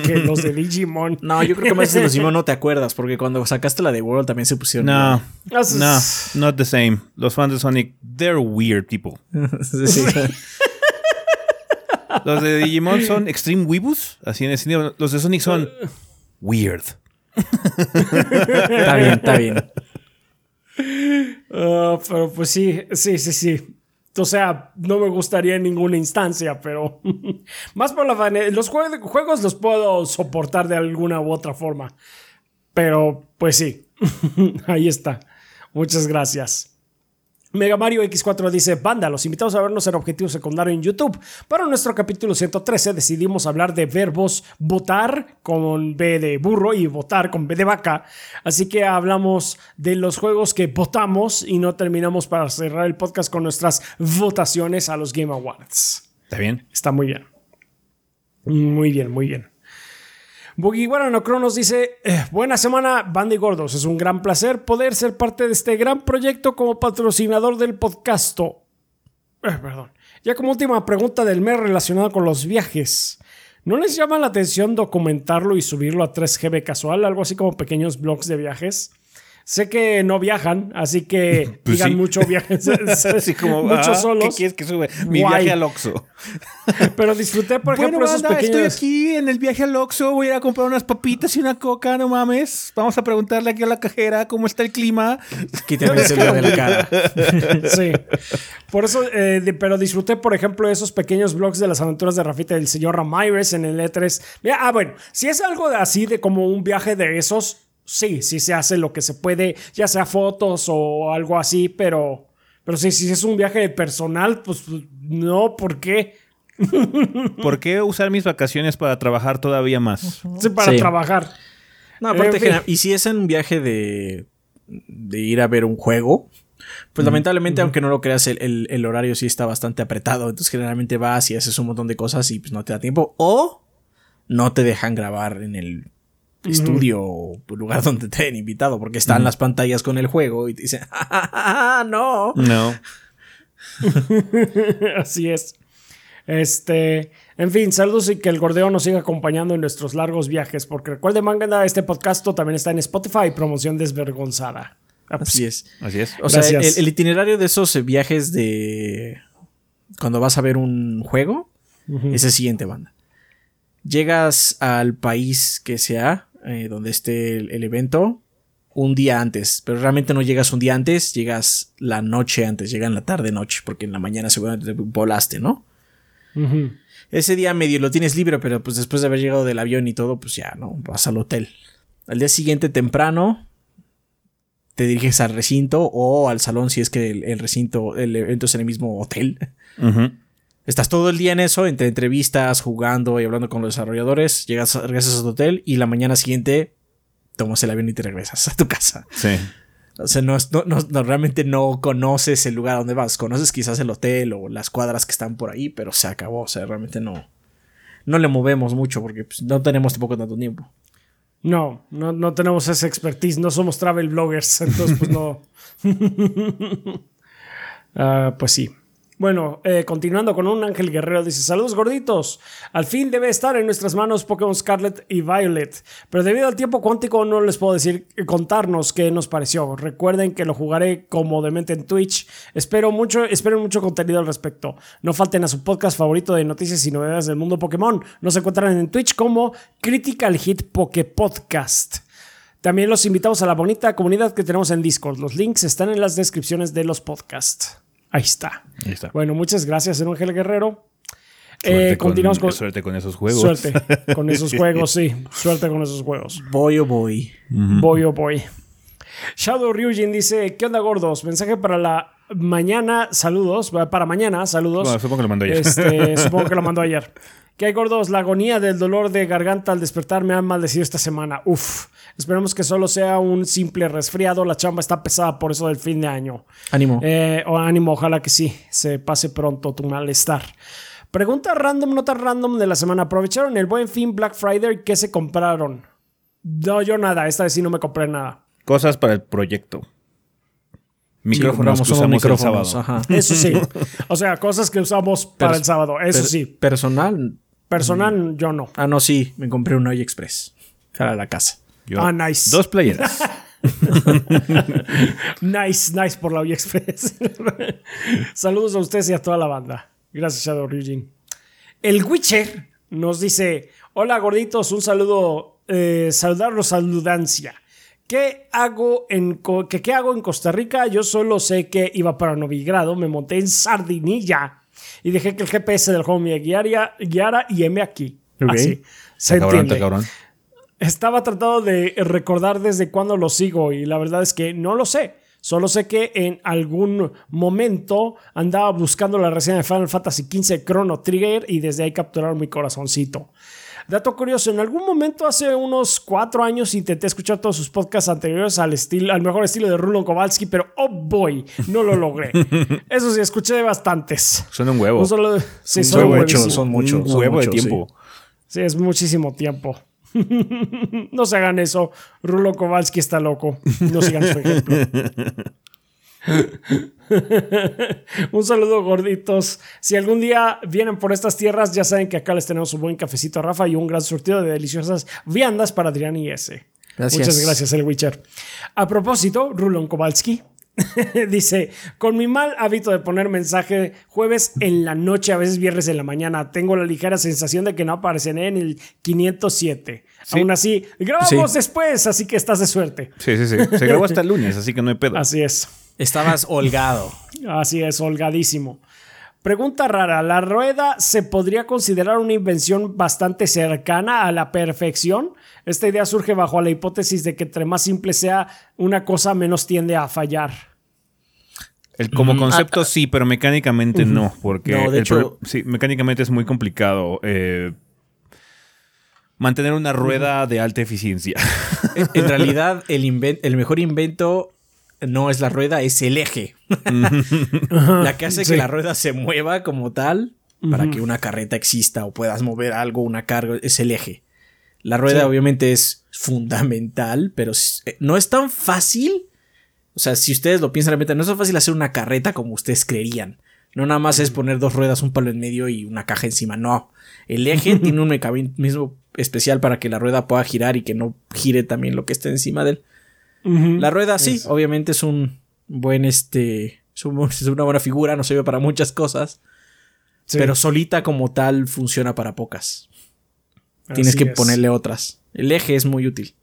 que los de Digimon. No, yo creo que más de los Digimon no te acuerdas, porque cuando sacaste la de World también se pusieron. No, Eso no, not the same. Los fans de Sonic, they're weird people. Sí. Los de Digimon son Extreme Weebus, así en el sentido. Los de Sonic son weird. está bien, está bien. Ah, pero pues sí, sí, sí, sí. O sea, no me gustaría en ninguna instancia, pero más por la fane- Los jue- juegos los puedo soportar de alguna u otra forma. Pero pues sí, ahí está. Muchas gracias. Mega Mario X4 dice, banda, los invitamos a vernos en Objetivo Secundario en YouTube. Para nuestro capítulo 113 decidimos hablar de verbos votar con B de burro y votar con B de vaca. Así que hablamos de los juegos que votamos y no terminamos para cerrar el podcast con nuestras votaciones a los Game Awards. ¿Está bien? Está muy bien. Muy bien, muy bien. Boogie Guarano Cronos dice: eh, Buena semana, Bandy Gordos. Es un gran placer poder ser parte de este gran proyecto como patrocinador del podcast. Eh, perdón. Ya como última pregunta del mes relacionada con los viajes. ¿No les llama la atención documentarlo y subirlo a 3GB casual? Algo así como pequeños blogs de viajes. Sé que no viajan, así que Pues digan sí. mucho viajes. Así como, muchos ah, solos. ¿Qué quieres que sube? Mi Guay. viaje al Oxxo. Pero disfruté, por ejemplo, bueno, esos banda, estoy pequeños. aquí en el viaje al Oxxo. Voy a ir a comprar unas papitas y una coca, no mames. Vamos a preguntarle aquí a la cajera cómo está el clima. Quítame el celular de la cara. Sí. Por eso, eh, de- pero disfruté, por ejemplo, esos pequeños blogs de las aventuras de Rafita y del señor Ramírez en el E3. Mira, ah, bueno, si es algo de así de como un viaje de esos, sí, sí se hace lo que se puede, ya sea fotos o algo así, pero, pero sí, si es un viaje personal, pues no, ¿por qué? ¿Por qué usar mis vacaciones para trabajar todavía más? Sí, para Sí. trabajar. No, aparte, general- y si es en un viaje de, de ir a ver un juego, pues lamentablemente, aunque no lo creas, el, el- el horario sí está bastante apretado. Entonces, generalmente vas y haces un montón de cosas y pues no te da tiempo. O no te dejan grabar en el estudio o lugar donde te han invitado, porque están las pantallas con el juego y te dicen, "Ah, no. No. Así es. Este, en fin, saludos y que el gordeo nos siga acompañando en nuestros largos viajes. Porque recuerden, manga, este podcast también está en Spotify, promoción desvergonzada. Ah, pues, Así es. Así es. O sea, el, itinerario de esos eh, viajes de cuando vas a ver un juego es el siguiente, banda. Llegas al país que sea, eh, donde esté el, el evento, un día antes, pero realmente no llegas un día antes, llegas la noche antes, llega en la tarde noche, porque en la mañana seguramente te volaste, ¿no? Ese día medio lo tienes libre, pero pues después de haber llegado del avión y todo, pues ya, ¿no? Vas al hotel. Al día siguiente temprano te diriges al recinto o al salón si es que el, el recinto, el evento es en el mismo hotel. Estás todo el día en eso, entre entrevistas, jugando y hablando con los desarrolladores. Llegas, regresas a tu hotel y la mañana siguiente tomas el avión y te regresas a tu casa. Sí. O sea, no, es- no- no- no, realmente no conoces el lugar a donde vas. Conoces quizás el hotel o las cuadras que están por ahí, pero se acabó. O sea, realmente no. No le movemos mucho porque pues, no tenemos tampoco tanto tiempo. No, no, no tenemos esa expertise, no somos travel bloggers, entonces pues no. Ah, pues sí. Bueno, eh, continuando con un Ángel Guerrero, dice: Saludos gorditos. Al fin debe estar en nuestras manos Pokémon Scarlet y Violet. Pero debido al tiempo cuántico, no les puedo decir, contarnos qué nos pareció. Recuerden que lo jugaré cómodamente en Twitch. Espero mucho, esperen mucho contenido al respecto. No falten a su podcast favorito de noticias y novedades del mundo Pokémon. Nos encuentran en Twitch como Critical Hit Poké Podcast. También los invitamos a la bonita comunidad que tenemos en Discord. Los links están en las descripciones de los podcasts. Ahí está. Ahí está. Bueno, muchas gracias, Ángel Guerrero. Suerte Eh, continuamos con, Suerte con esos juegos. suerte con esos juegos, sí. Suerte con esos juegos. Voy o voy. Voy o voy. Shadow Ryujin dice: ¿Qué onda, gordos? Mensaje para la mañana. Saludos. Para mañana, saludos. Bueno, supongo que lo mandó ayer. Este, supongo que lo mandó ayer. ¿Qué hay, gordos? La agonía del dolor de garganta al despertar me ha maldecido esta semana. Uf. Esperemos que solo sea un simple resfriado. La chamba está pesada por eso del fin de año. Ánimo. Eh, o ánimo, ojalá que sí, se pase pronto tu malestar. Pregunta random, nota random de la semana. ¿Aprovecharon el buen fin Black Friday? ¿Qué se compraron? No, yo nada. Esta vez sí no me compré nada. Cosas para el proyecto. Sí, Micrófonos compramos que usamos el micrófonos, sábado. ajá. Eso sí. O sea, cosas que usamos para el sábado. Eso Per- sí. Personal. Personal, yo no. Ah, no, sí. Me compré un Oye Express. Para la casa. Yo- Ah, nice. Dos playeras. Nice, nice por la Vía Express. Saludos a ustedes y a toda la banda. Gracias, Shadow Ryujin. El Witcher nos dice: Hola gorditos, un saludo, eh, saludarlos, saludancia. ¿Qué hago, en, que, ¿Qué hago en Costa Rica? Yo solo sé que iba para Novigrado, me monté en Sardinilla y dejé que el GPS del juego me guiara, guiara y heme aquí. Así. Se cabrón, entiende. cabrón. Estaba tratando de recordar desde cuándo lo sigo y la verdad es que no lo sé. Solo sé que en algún momento andaba buscando la reseña de Final Fantasy XV Chrono Trigger y desde ahí capturaron mi corazoncito. Dato curioso, en algún momento hace unos cuatro años intenté escuchar todos sus podcasts anteriores al, estilo, al mejor estilo de Rulon Kowalski, pero oh boy, no lo logré. Eso sí, escuché bastantes. Son un huevo. Un solo- sí, Son son muchos, buenísimos. son muchos. Un son huevo de muchos, sí. tiempo. Sí, es muchísimo tiempo. no se hagan eso. Rulo Kowalski está loco. No sigan su ejemplo. un saludo gorditos. Si algún día vienen por estas tierras, ya saben que acá les tenemos un buen cafecito a Rafa y un gran surtido de deliciosas viandas para Adrián y ese. Muchas gracias, el Witcher. A propósito, Rulon Kowalski dice: Con mi mal hábito de poner mensaje jueves en la noche, a veces viernes en la mañana, tengo la ligera sensación de que no apareceré en el 507. Aún así, grabamos después, así que estás de suerte. Sí, sí, sí. Se grabó hasta el lunes, así que no hay pedo. Así es. Estabas holgado. Así es, holgadísimo. Pregunta rara, ¿la rueda se podría considerar una invención bastante cercana a la perfección? Esta idea surge bajo la hipótesis de que entre más simple sea una cosa, menos tiende a fallar. El, como concepto sí, pero mecánicamente no, porque de hecho, sí, mecánicamente es muy complicado eh, mantener una rueda de alta eficiencia. En realidad, el, el mejor invento no es la rueda, es el eje. la que hace que la rueda se mueva como tal para que una carreta exista o puedas mover algo, una carga, es el eje. La rueda obviamente es fundamental, pero eh, no es tan fácil. O sea, si ustedes lo piensan realmente, no es tan fácil hacer una carreta como ustedes creerían. No nada más es poner dos ruedas, un palo en medio y una caja encima. No. El eje tiene un mecanismo especial para que la rueda pueda girar y que no gire también lo que esté encima de él. La rueda, sí, obviamente es un buen, este, es, una buena figura, no sirve para muchas cosas, pero solita como tal funciona para pocas. Tienes que ponerle otras. El eje es muy útil.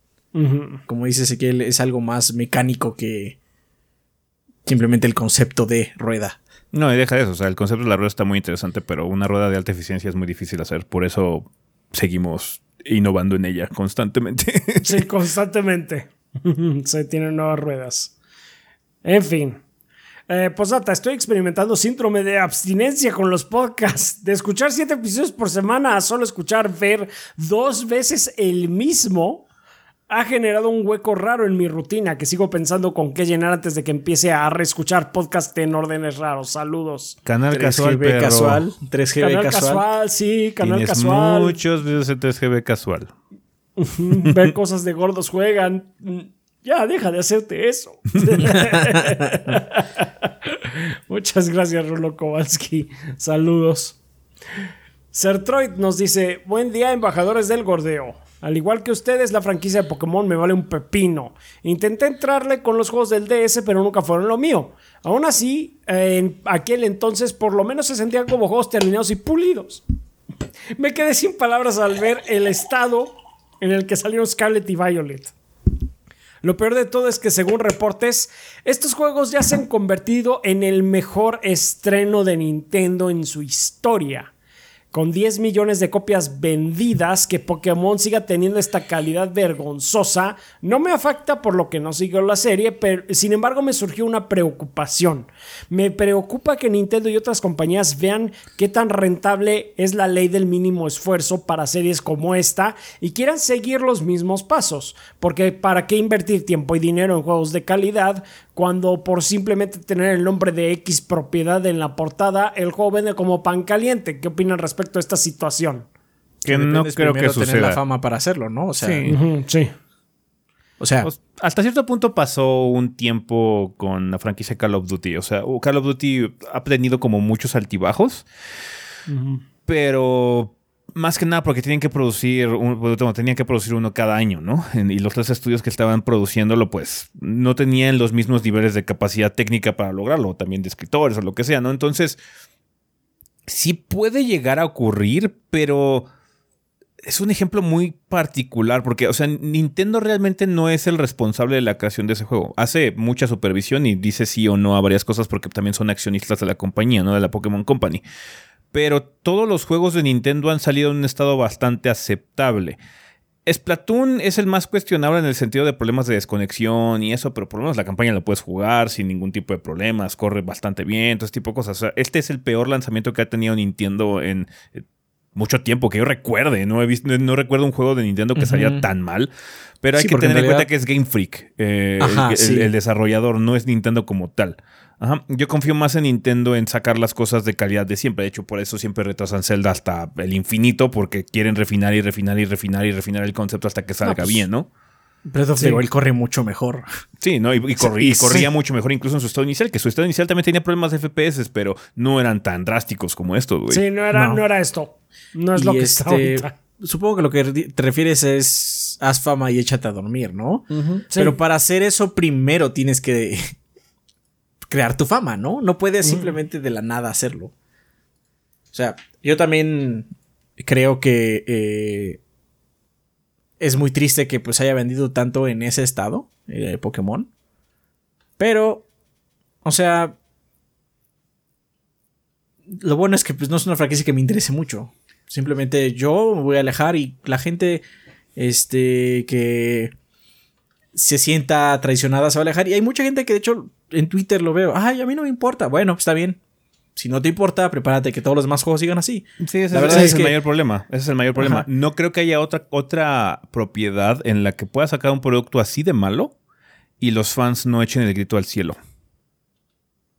Como dice Ezequiel, es algo más mecánico que simplemente el concepto de rueda. No, y deja eso. O sea, el concepto de la rueda está muy interesante, pero una rueda de alta eficiencia es muy difícil hacer. Por eso seguimos innovando en ella constantemente. Sí, constantemente. Se tienen nuevas ruedas. En fin. Eh, posata, estoy experimentando síndrome de abstinencia con los podcasts. De escuchar siete episodios por semana a solo escuchar ver dos veces el mismo ha generado un hueco raro en mi rutina que sigo pensando con qué llenar antes de que empiece a reescuchar podcast en órdenes raros. Saludos. Canal casual, casual, 3GB canal casual. sí, canal Tienes casual. Muchos videos en 3GB casual. ver cosas de gordos juegan. Ya, deja de hacerte eso. Muchas gracias, Rulo Kowalski. Saludos. Sertroid nos dice: Buen día, embajadores del gordeo. Al igual que ustedes, la franquicia de Pokémon me vale un pepino. Intenté entrarle con los juegos del DS, pero nunca fueron lo mío. Aún así, en aquel entonces por lo menos se sentían como juegos terminados y pulidos. Me quedé sin palabras al ver el estado en el que salieron Scarlet y Violet. Lo peor de todo es que según reportes, estos juegos ya se han convertido en el mejor estreno de Nintendo en su historia con 10 millones de copias vendidas, que Pokémon siga teniendo esta calidad vergonzosa, no me afecta por lo que no siguió la serie, pero sin embargo me surgió una preocupación. Me preocupa que Nintendo y otras compañías vean qué tan rentable es la ley del mínimo esfuerzo para series como esta y quieran seguir los mismos pasos, porque ¿para qué invertir tiempo y dinero en juegos de calidad cuando por simplemente tener el nombre de X propiedad en la portada, el juego vende como pan caliente. ¿Qué opinan respecto esta situación? Que no creo que suceda. tener la fama para hacerlo, ¿no? O sea, sí. O sea, pues, hasta cierto punto pasó un tiempo con la franquicia Call of Duty. O sea, Call of Duty ha tenido como muchos altibajos, pero más que nada porque tienen que producir un, tenían que producir uno cada año, ¿no? Y los tres estudios que estaban produciéndolo, pues no tenían los mismos niveles de capacidad técnica para lograrlo, también de escritores o lo que sea, ¿no? Entonces, sí puede llegar a ocurrir, pero es un ejemplo muy particular porque, o sea, Nintendo realmente no es el responsable de la creación de ese juego. Hace mucha supervisión y dice sí o no a varias cosas porque también son accionistas de la compañía, ¿no? De la Pokémon Company pero todos los juegos de Nintendo han salido en un estado bastante aceptable. Splatoon es el más cuestionable en el sentido de problemas de desconexión y eso, pero por lo menos la campaña la puedes jugar sin ningún tipo de problemas, corre bastante bien, todo ese tipo de cosas. este es el peor lanzamiento que ha tenido Nintendo en eh, mucho tiempo que yo recuerde. No he visto, no, recuerdo un juego de Nintendo que salía tan mal. Pero hay Sí, que tener en en cuenta que es Game Freak. eh, Ajá, el, el- sí. el desarrollador no es Nintendo como tal. Ajá. Yo confío más en Nintendo en sacar las cosas de calidad de siempre. De hecho, por eso siempre retrasan Zelda hasta el infinito, porque quieren refinar y refinar y refinar y refinar el concepto hasta que salga pues, bien, ¿no? Breath of the Sí. Wild corre mucho mejor. Sí, ¿no? Y, y corrí- y Sí. corría mucho mejor incluso en su estado inicial, que su estado inicial también tenía problemas de FPS, pero no eran tan drásticos como estos, güey. Sí, no era, No. no. era esto. No es Y lo que está este, ahorita. Supongo que lo que te refieres es haz fama y échate a dormir, ¿no? Sí. Pero para hacer eso primero tienes que crear tu fama, ¿no? No puedes simplemente de la nada hacerlo. O sea, yo también creo que eh, es muy triste que pues haya vendido tanto en ese estado eh, Pokémon. Pero, o sea, lo bueno es que pues, no es una franquicia que me interese mucho. Simplemente yo me voy a alejar y la gente este que se sienta traicionada se va a alejar. Y hay mucha gente que de hecho en Twitter lo veo. Ay, a mí no me importa. Bueno, está bien. Si no te importa, prepárate que todos los demás juegos sigan así. Sí, ese, La es- verdad ese es es el mayor problema. Ese es el mayor problema. Ajá. No creo que haya otra, otra propiedad en la que pueda sacar un producto así de malo y los fans no echen el grito al cielo.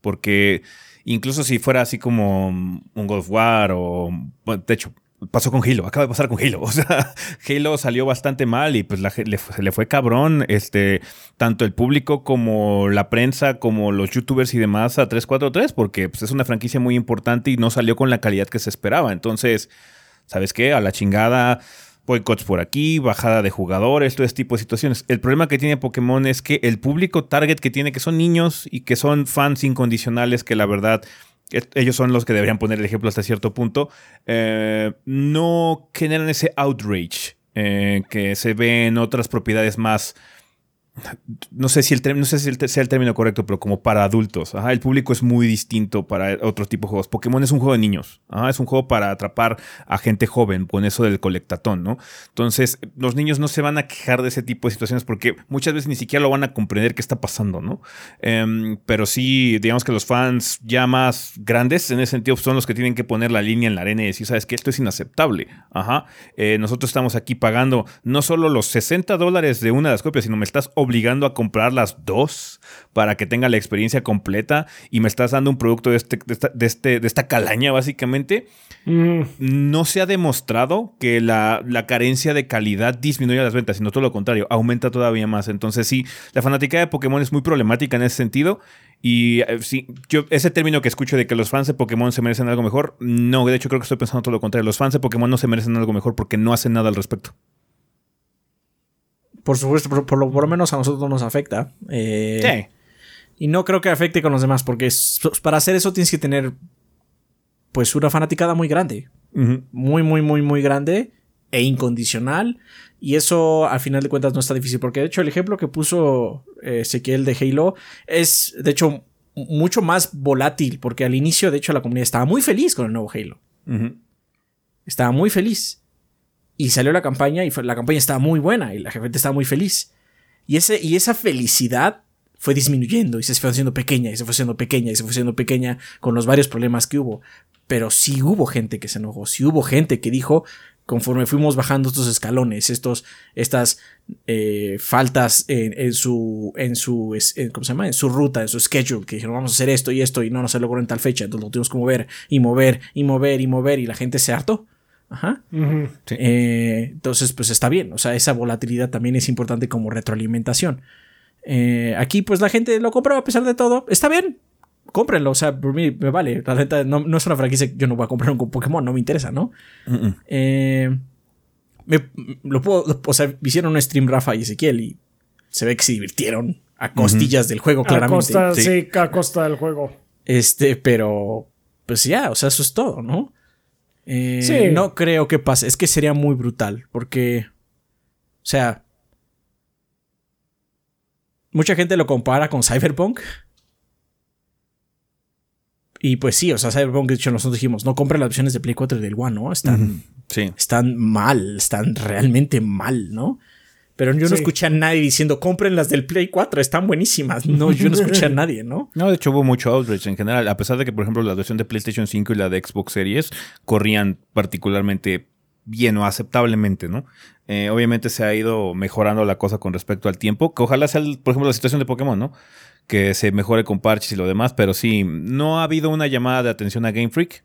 Porque incluso si fuera así como un God of War o... bueno, de hecho, pasó con Halo. Acaba de pasar con Halo. O sea, Halo salió bastante mal y pues la le, se le fue cabrón. Este, tanto el público como la prensa, como los youtubers y demás a 343, porque pues, es una franquicia muy importante y no salió con la calidad que se esperaba. Entonces, ¿sabes qué? A la chingada, boicots por aquí, bajada de jugadores, todo ese tipo de situaciones. El problema que tiene Pokémon es que el público target que tiene, que son niños y que son fans incondicionales, que la verdad ellos son los que deberían poner el ejemplo hasta cierto punto, eh, no generan ese outrage eh, que se ve en otras propiedades más no sé si el, no sé si sea el término correcto, pero como para adultos. El público es muy distinto para otro tipo de juegos. Pokémon es un juego de niños. Es un juego para atrapar a gente joven con eso del colectatón, ¿no? Entonces, los niños no se van a quejar de ese tipo de situaciones porque muchas veces ni siquiera lo van a comprender qué está pasando, ¿no? Em, pero sí, digamos que los fans ya más grandes en ese sentido son los que tienen que poner la línea en la arena y decir, ¿sabes qué? Esto es inaceptable. Ajá. Eh, nosotros estamos aquí pagando no solo los 60 dólares de una de las copias, sino me estás obligando a comprar las dos para que tenga la experiencia completa y me estás dando un producto de, este, de, esta, de este- de esta calaña, básicamente. Mm, No se ha demostrado que la, la carencia de calidad disminuya las ventas, sino todo lo contrario, aumenta todavía más. Entonces, sí, la fanática de Pokémon es muy problemática en ese sentido. Y eh, sí, yo, ese término que escucho de que los fans de Pokémon se merecen algo mejor, no, de hecho creo que estoy pensando todo lo contrario. Los fans de Pokémon no se merecen algo mejor porque no hacen nada al respecto. Por supuesto, por, por lo, por lo menos a nosotros nos afecta. Eh, Sí. Y no creo que afecte con los demás, porque para hacer eso tienes que tener pues una fanaticada muy grande. Muy, muy, muy, muy grande e incondicional. Y eso al final de cuentas no está difícil, porque de hecho el ejemplo que puso eh, Ezequiel de Halo es de hecho mucho más volátil, porque al inicio de hecho la comunidad estaba muy feliz con el nuevo Halo. Estaba muy feliz. Y salió la campaña y fue- la campaña estaba muy buena y la gente estaba muy feliz. Y, ese, y esa felicidad fue disminuyendo y se fue haciendo pequeña y se fue haciendo pequeña y se fue haciendo pequeña con los varios problemas que hubo. Pero sí hubo gente que se enojó, sí hubo gente que dijo, conforme fuimos bajando estos escalones, estos, estas eh, faltas en, su, en su, ¿cómo se llama? En su ruta, en su schedule, que dijeron vamos a hacer esto y esto y no, no se logró en tal fecha, entonces lo tuvimos que mover y mover y mover y mover y la gente se hartó. Ajá. Sí. Eh, entonces, pues está bien. O sea, esa volatilidad también es importante como retroalimentación. Eh, aquí, pues la gente lo compra a pesar de todo. Está bien. Cómprenlo. O sea, por mí me vale. La neta, no, no es una franquicia que yo no voy a comprar un Pokémon. No me interesa, ¿no? Eh, me- lo puedo, o sea, hicieron un stream Rafa y Ezequiel y se ve que se divirtieron a costillas del juego, A claramente. costa, sí. sí. a costa del juego. Este, pero pues ya, o sea, eso es todo, ¿no? Eh, Sí. No creo que pase, es que sería muy brutal, porque, o sea, mucha gente lo compara con Cyberpunk. Y pues sí, o sea, Cyberpunk, de hecho, nosotros dijimos, no compren las versiones de Play 4 y del One, ¿no? Están, Sí. están mal, están realmente mal, ¿no? Pero yo no Sí. escuché a nadie diciendo, compren las del Play 4, están buenísimas. No, yo no escuché a nadie, ¿no? No, de hecho hubo mucho outrage en general, a pesar de que, por ejemplo, la versión de PlayStation 5 y la de Xbox Series corrían particularmente bien o aceptablemente, ¿no? Eh, obviamente se ha ido mejorando la cosa con respecto al tiempo, que ojalá sea, el- por ejemplo, la situación de Pokémon, ¿no? Que se mejore con parches y lo demás, pero sí, no ha habido una llamada de atención a Game Freak.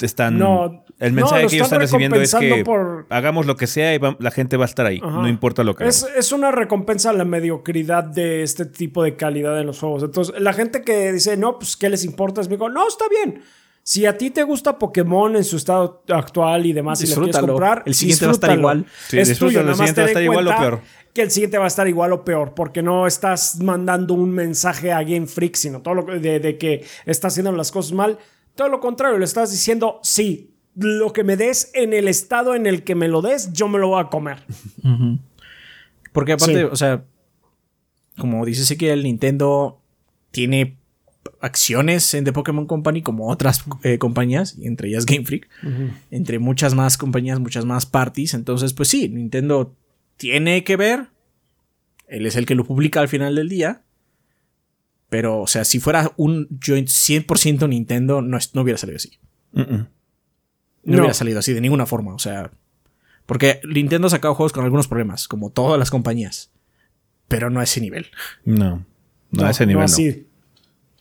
Están, No, el no, mensaje que ellos están recibiendo es que por- hagamos lo que sea y va- la gente va a estar ahí, Ajá. no importa lo que Es, hagamos. es una recompensa a la mediocridad de este tipo de calidad en los juegos. Entonces, la gente que dice, no, pues, ¿qué les importa? Es me digo, no, está bien. Si a ti te gusta Pokémon en su estado actual y demás, y lo quieres comprar, El siguiente va a estar igual. Sí, es tuyo, el siguiente va a estar igual o cuenta peor. Que el siguiente va a estar igual o peor, porque no estás mandando un mensaje a Game Freak, sino todo lo que- de, de que estás haciendo las cosas mal. Todo lo contrario, le estás diciendo, sí, lo que me des en el estado en el que me lo des, yo me lo voy a comer. Porque aparte, Sí. o sea, como dice que el Nintendo tiene acciones en The Pokémon Company como otras eh, compañías, entre ellas Game Freak, entre muchas más compañías, muchas más parties. Entonces, pues sí, Nintendo tiene que ver. Él es el que lo publica al final del día. Pero, o sea, si fuera un joint 100% Nintendo, no, es- no hubiera salido así. No, No. hubiera salido así de ninguna forma. O sea, porque Nintendo ha sacado juegos con algunos problemas, como todas las compañías. Pero no a ese nivel. No, no, a ese nivel no. así.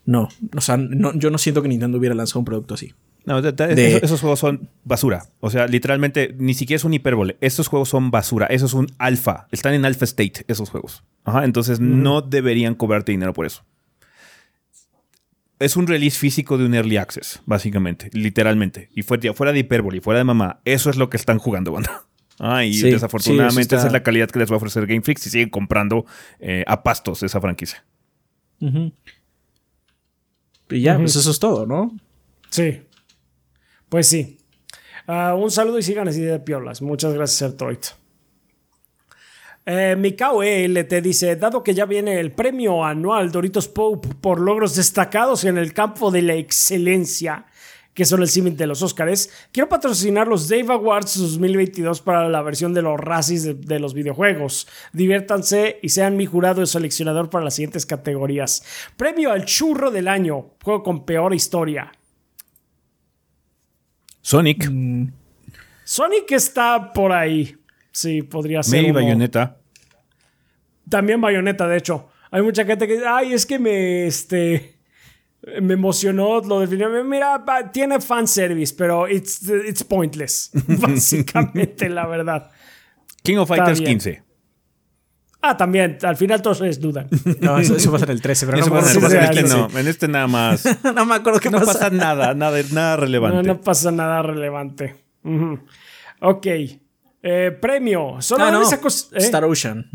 No, o sea, no- yo no siento que Nintendo hubiera lanzado un producto así. No, de- de- De- esos, esos juegos son basura. O sea, literalmente, ni siquiera es un hipérbole. Estos juegos son basura. Eso es un alfa. Están en alpha state, esos juegos. Ajá, entonces no deberían cobrarte dinero por eso. Es un release físico de un early access, básicamente, literalmente. Y fuera, fuera de hipérbole, fuera de mamá, eso es lo que están jugando, banda. Ah, y Sí, desafortunadamente está- esa es la calidad que les va a ofrecer Game Freak si siguen comprando eh, a pastos esa franquicia. Y ya, pues eso es todo, ¿no? Sí. Pues sí. Ah, un saludo y sigan así de piolas. Muchas gracias, Ertroid. Eh, Mikao LT dice, dado que ya viene el premio anual Doritos Pope por logros destacados en el campo de la excelencia, que son el símil de los Óscares, quiero patrocinar los Dave Awards 2022 para la versión de los Razzies de, de los videojuegos. Diviértanse y sean mi jurado y seleccionador para las siguientes categorías. Premio al churro del año, juego con peor historia. Sonic, Sonic está por ahí. Sí, podría ser. Maybe uno. Bayonetta. También Bayonetta, de hecho. Hay mucha gente que dice, ay, es que me, este, me emocionó lo definió. Mira, tiene fanservice, pero it's, it's pointless. Básicamente, la verdad. King of Fighters bien. 15. Ah, también, al final todos se desnudan. No, eso, eso pasa en el 13, pero Eso no, pasa en el- este no, en este nada más. 13. no me acuerdo qué No pasa. pasa nada, nada, nada No, relevante. no pasa nada relevante. Ok. Eh, premio. Solo Ah, no. acos- ¿eh? Star Ocean.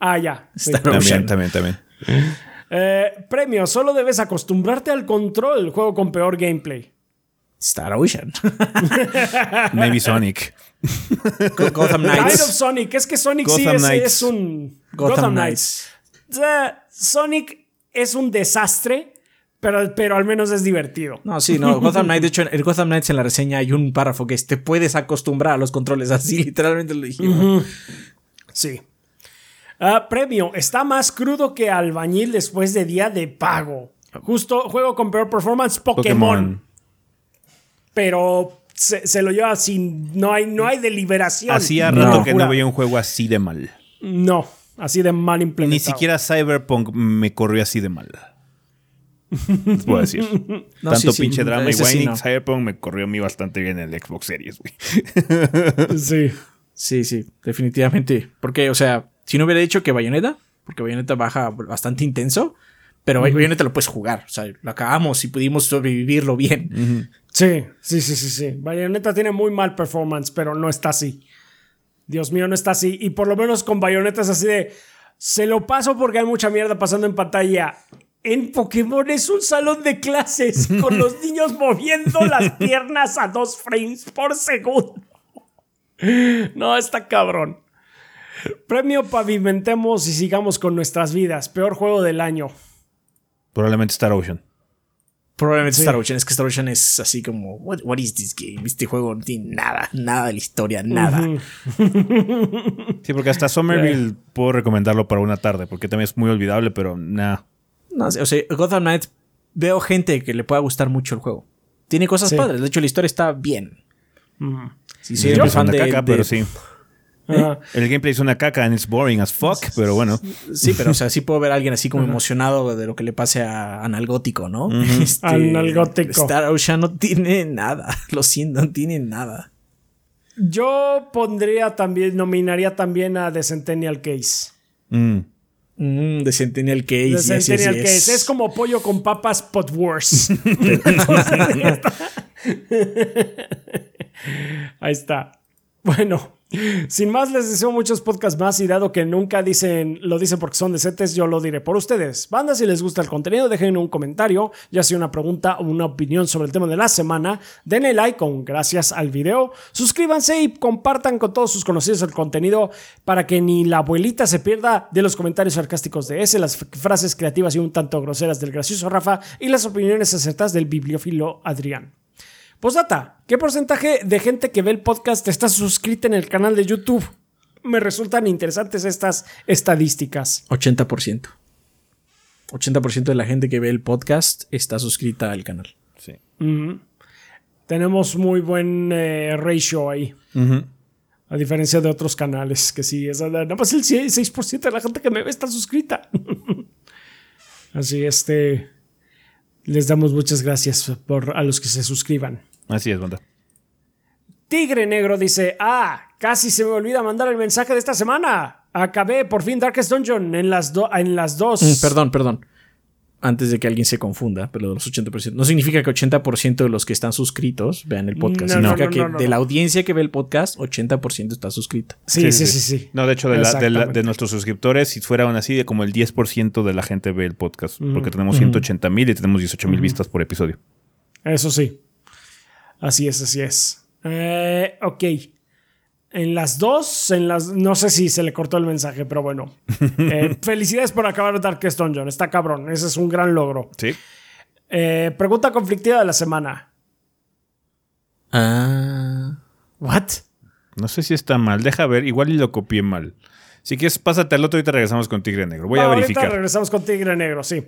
Ah, ya. Sí. Star También, Ocean. también, también. Eh, premio. Solo debes acostumbrarte al control. Juego con peor gameplay. Star Ocean. Maybe Sonic. Go- Gotham Kind of Knights. Sonic. Es que Sonic sí Gotham es, Knights. es un. Gotham Knights. Sonic es un desastre, pero, pero al menos es divertido. No, sí, no. Gotham Knights, de hecho, en el Gotham Knights en la reseña hay un párrafo que es te puedes acostumbrar a los controles así, literalmente lo dijimos. Sí. Ah, premio. Está más crudo que albañil después de día de pago. Justo juego con peor performance Pokémon. Pero se, se lo lleva sin. No hay, no hay deliberación. Hacía No. rato que no veía un juego así de mal. No, así de mal implementado. Ni siquiera Cyberpunk me corrió así de mal. Les puedo decir. No, Tanto sí, sí, pinche drama y sí no. Cyberpunk me corrió a mí bastante bien en el Xbox Series, güey. Sí. Sí, sí, definitivamente. Porque, o sea, si no hubiera dicho que Bayonetta, porque Bayonetta baja bastante intenso, pero Bayonetta lo puedes jugar. O sea, lo acabamos y pudimos sobrevivirlo bien. Sí, sí, sí, sí, sí. Bayonetta tiene muy mal performance, pero no está así. Dios mío, no está así. Y por lo menos con Bayonetta es así de. Se lo paso porque hay mucha mierda pasando en pantalla. En Pokémon es un salón de clases con los niños moviendo las piernas a dos frames por segundo. No, está cabrón. Premio Pavimentemos y sigamos con nuestras vidas. Peor juego del año. Probablemente Star Ocean. Probablemente Sí. Star Ocean. Es que Star Ocean es así como, what, what is this game? Este juego no tiene nada, nada de la historia, nada. Sí, porque hasta Somerville puedo recomendarlo para una tarde, porque también es muy olvidable, pero nada. No sé, o sea, Gotham Knight, veo gente que le pueda gustar mucho el juego. Tiene cosas Sí. padres. De hecho, la historia está bien. Ujú. Si Sí, soy es muy fan una de, caca, de- pero sí. Ajá. El gameplay es una caca and it's boring as fuck, pero bueno. Sí, pero o sea, sí puedo ver a alguien así como emocionado de lo que le pase a Analgótico, ¿no? Este, Analgótico. Star Ocean no tiene nada. Lo siento, no tiene nada. Yo pondría también, nominaría también a The Centennial Case. Mm. Mm, de Centennial Case. Yes, yes, Centennial yes. Case. Es como pollo con papas pot wars. Ahí está. Bueno, sin más les deseo muchos podcasts más y dado que nunca dicen, lo dicen porque son decentes, yo lo diré por ustedes. Banda, si les gusta el contenido, dejen un comentario, ya sea una pregunta o una opinión sobre el tema de la semana. Denle like con gracias al video. Suscríbanse y compartan con todos sus conocidos el contenido para que ni la abuelita se pierda de los comentarios sarcásticos de ese, las frases creativas y un tanto groseras del gracioso Rafa y las opiniones acertadas del bibliófilo Adrián. Postdata, ¿qué porcentaje de gente que ve el podcast está suscrita en el canal de YouTube? Me resultan interesantes estas estadísticas. 80%. 80% de la gente que ve el podcast está suscrita al canal. Sí. Tenemos muy buen eh, ratio ahí. A diferencia de otros canales, que sí, es nada más el 6% de la gente que me ve está suscrita. Así, este. Les damos muchas gracias por, a los que se suscriban. Así es, banda. Tigre Negro dice: Ah, casi se me olvida mandar el mensaje de esta semana. Acabé por fin Darkest Dungeon en las, do- en las dos. Mm, perdón, perdón. Antes de que alguien se confunda, pero de los 80%. No significa que 80% de los que están suscritos vean el podcast. No, significa no, que no, no, de la audiencia que ve el podcast, 80% está suscrito. Sí, sí, sí, sí. No, de hecho, de, la- de la- de Exactamente. nuestros suscriptores, si fueran así, de como el 10% de la gente ve el podcast. Porque tenemos 180 mil y tenemos 18 mil vistas por episodio. Eso sí. Así es, así es. Eh, ok. En las dos, en las. No sé si se le cortó el mensaje, pero bueno. Eh, felicidades por acabar Darkest Dungeon. Está cabrón. Ese es un gran logro. Sí. Eh, pregunta conflictiva de la semana. Ah. ¿What? No sé si está mal. Deja ver. Igual y lo copié mal. Si quieres, pásate al otro y te regresamos con Tigre Negro. Voy a verificar. Ahorita regresamos con Tigre Negro, sí.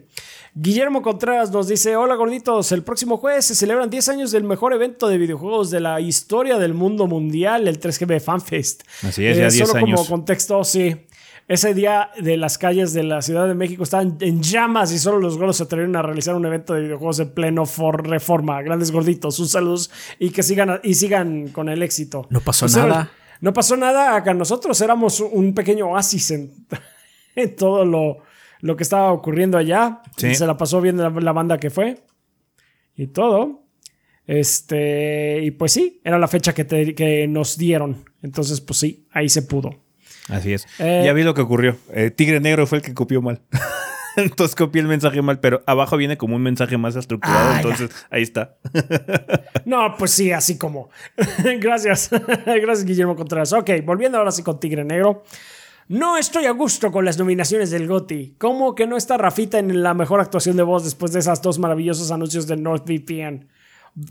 Guillermo Contreras nos dice: Hola gorditos, el próximo jueves se celebran 10 años del mejor evento de videojuegos de la historia del mundo mundial, el 3GB FanFest. Así es, ya 10 Solo años. como contexto, sí. Ese día de las calles de la Ciudad de México estaban en llamas y solo los gordos se atrevieron a realizar un evento de videojuegos en pleno for reforma. Grandes gorditos, un saludo y que sigan y sigan con el éxito. No pasó Pues nada. No pasó nada acá. Nosotros éramos un pequeño oasis en, en todo lo, lo que estaba ocurriendo allá. Sí. Se la pasó bien la, la banda que fue. Y todo. Este. Y pues sí, era la fecha que, te- que nos dieron. Entonces, pues sí, ahí se pudo. Así es. Eh, ya vi lo que ocurrió. Eh, Tigre Negro fue el que copió mal. entonces copié el mensaje mal, pero abajo viene como un mensaje más estructurado. Ah, entonces ahí está. No, pues sí, así como. Gracias. Gracias, Guillermo Contreras. Ok, volviendo ahora sí con Tigre Negro. No estoy a gusto con las nominaciones del GOTY. ¿Cómo que no está Rafita en la mejor actuación de voz después de esas dos maravillosos anuncios de NordVPN?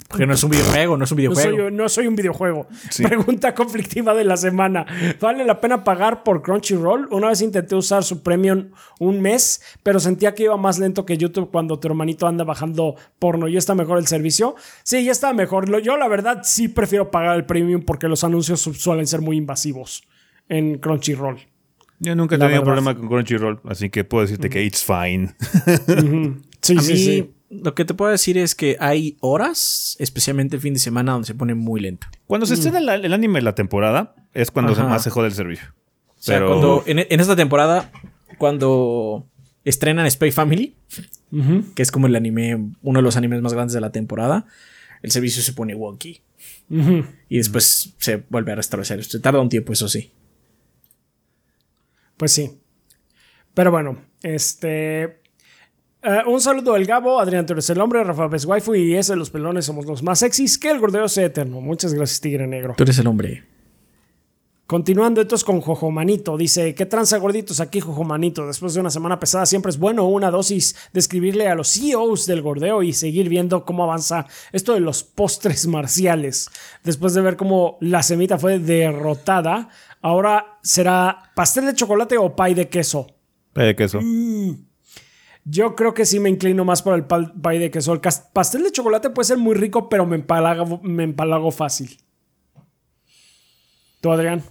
Porque no es un videojuego, no es un No videojuego. soy, no soy un videojuego. Sí. Pregunta conflictiva de la semana. ¿Vale la pena pagar por Crunchyroll? Una vez intenté usar su premium un mes, pero sentía que iba más lento que YouTube cuando tu hermanito anda bajando porno. ¿Ya está mejor el servicio? Sí, ya está mejor. Yo la verdad sí prefiero pagar el premium porque los anuncios su- suelen ser muy invasivos en Crunchyroll. Yo nunca he tenido problema con Crunchyroll, así que puedo decirte que it's fine. Sí, A sí, mí, sí. Lo que te puedo decir es que hay horas, especialmente el fin de semana, donde se pone muy lento. Cuando se estrena el, el anime de la temporada, es cuando se Ajá. más se jode el servicio. O sea, Pero cuando, en, en esta temporada, cuando estrenan Spy Family, que es como el anime, uno de los animes más grandes de la temporada, el servicio se pone wonky. Y después se vuelve a restablecer. Se tarda un tiempo, eso sí. Pues sí. Pero bueno, este. Eh, un saludo al Gabo, Adrián Torres el hombre, Rafa Pez Waifu y ese los pelones somos los más sexys que el gordeo sea eterno. Muchas gracias, Tigre Negro. Tú eres el hombre. Continuando entonces con Jojomanito, dice, ¿qué tranza gorditos aquí Jojomanito? Después de una semana pesada siempre es bueno una dosis de escribirle a los CEOs del gordeo y seguir viendo cómo avanza esto de los postres marciales. Después de ver cómo la semita fue derrotada, ahora será pastel de chocolate o pay de queso. Pay de queso. Yo creo que sí me inclino más por el pay de queso. El pastel de chocolate puede ser muy rico, pero me empalago, me empalago fácil. ¿Tú, Adrián?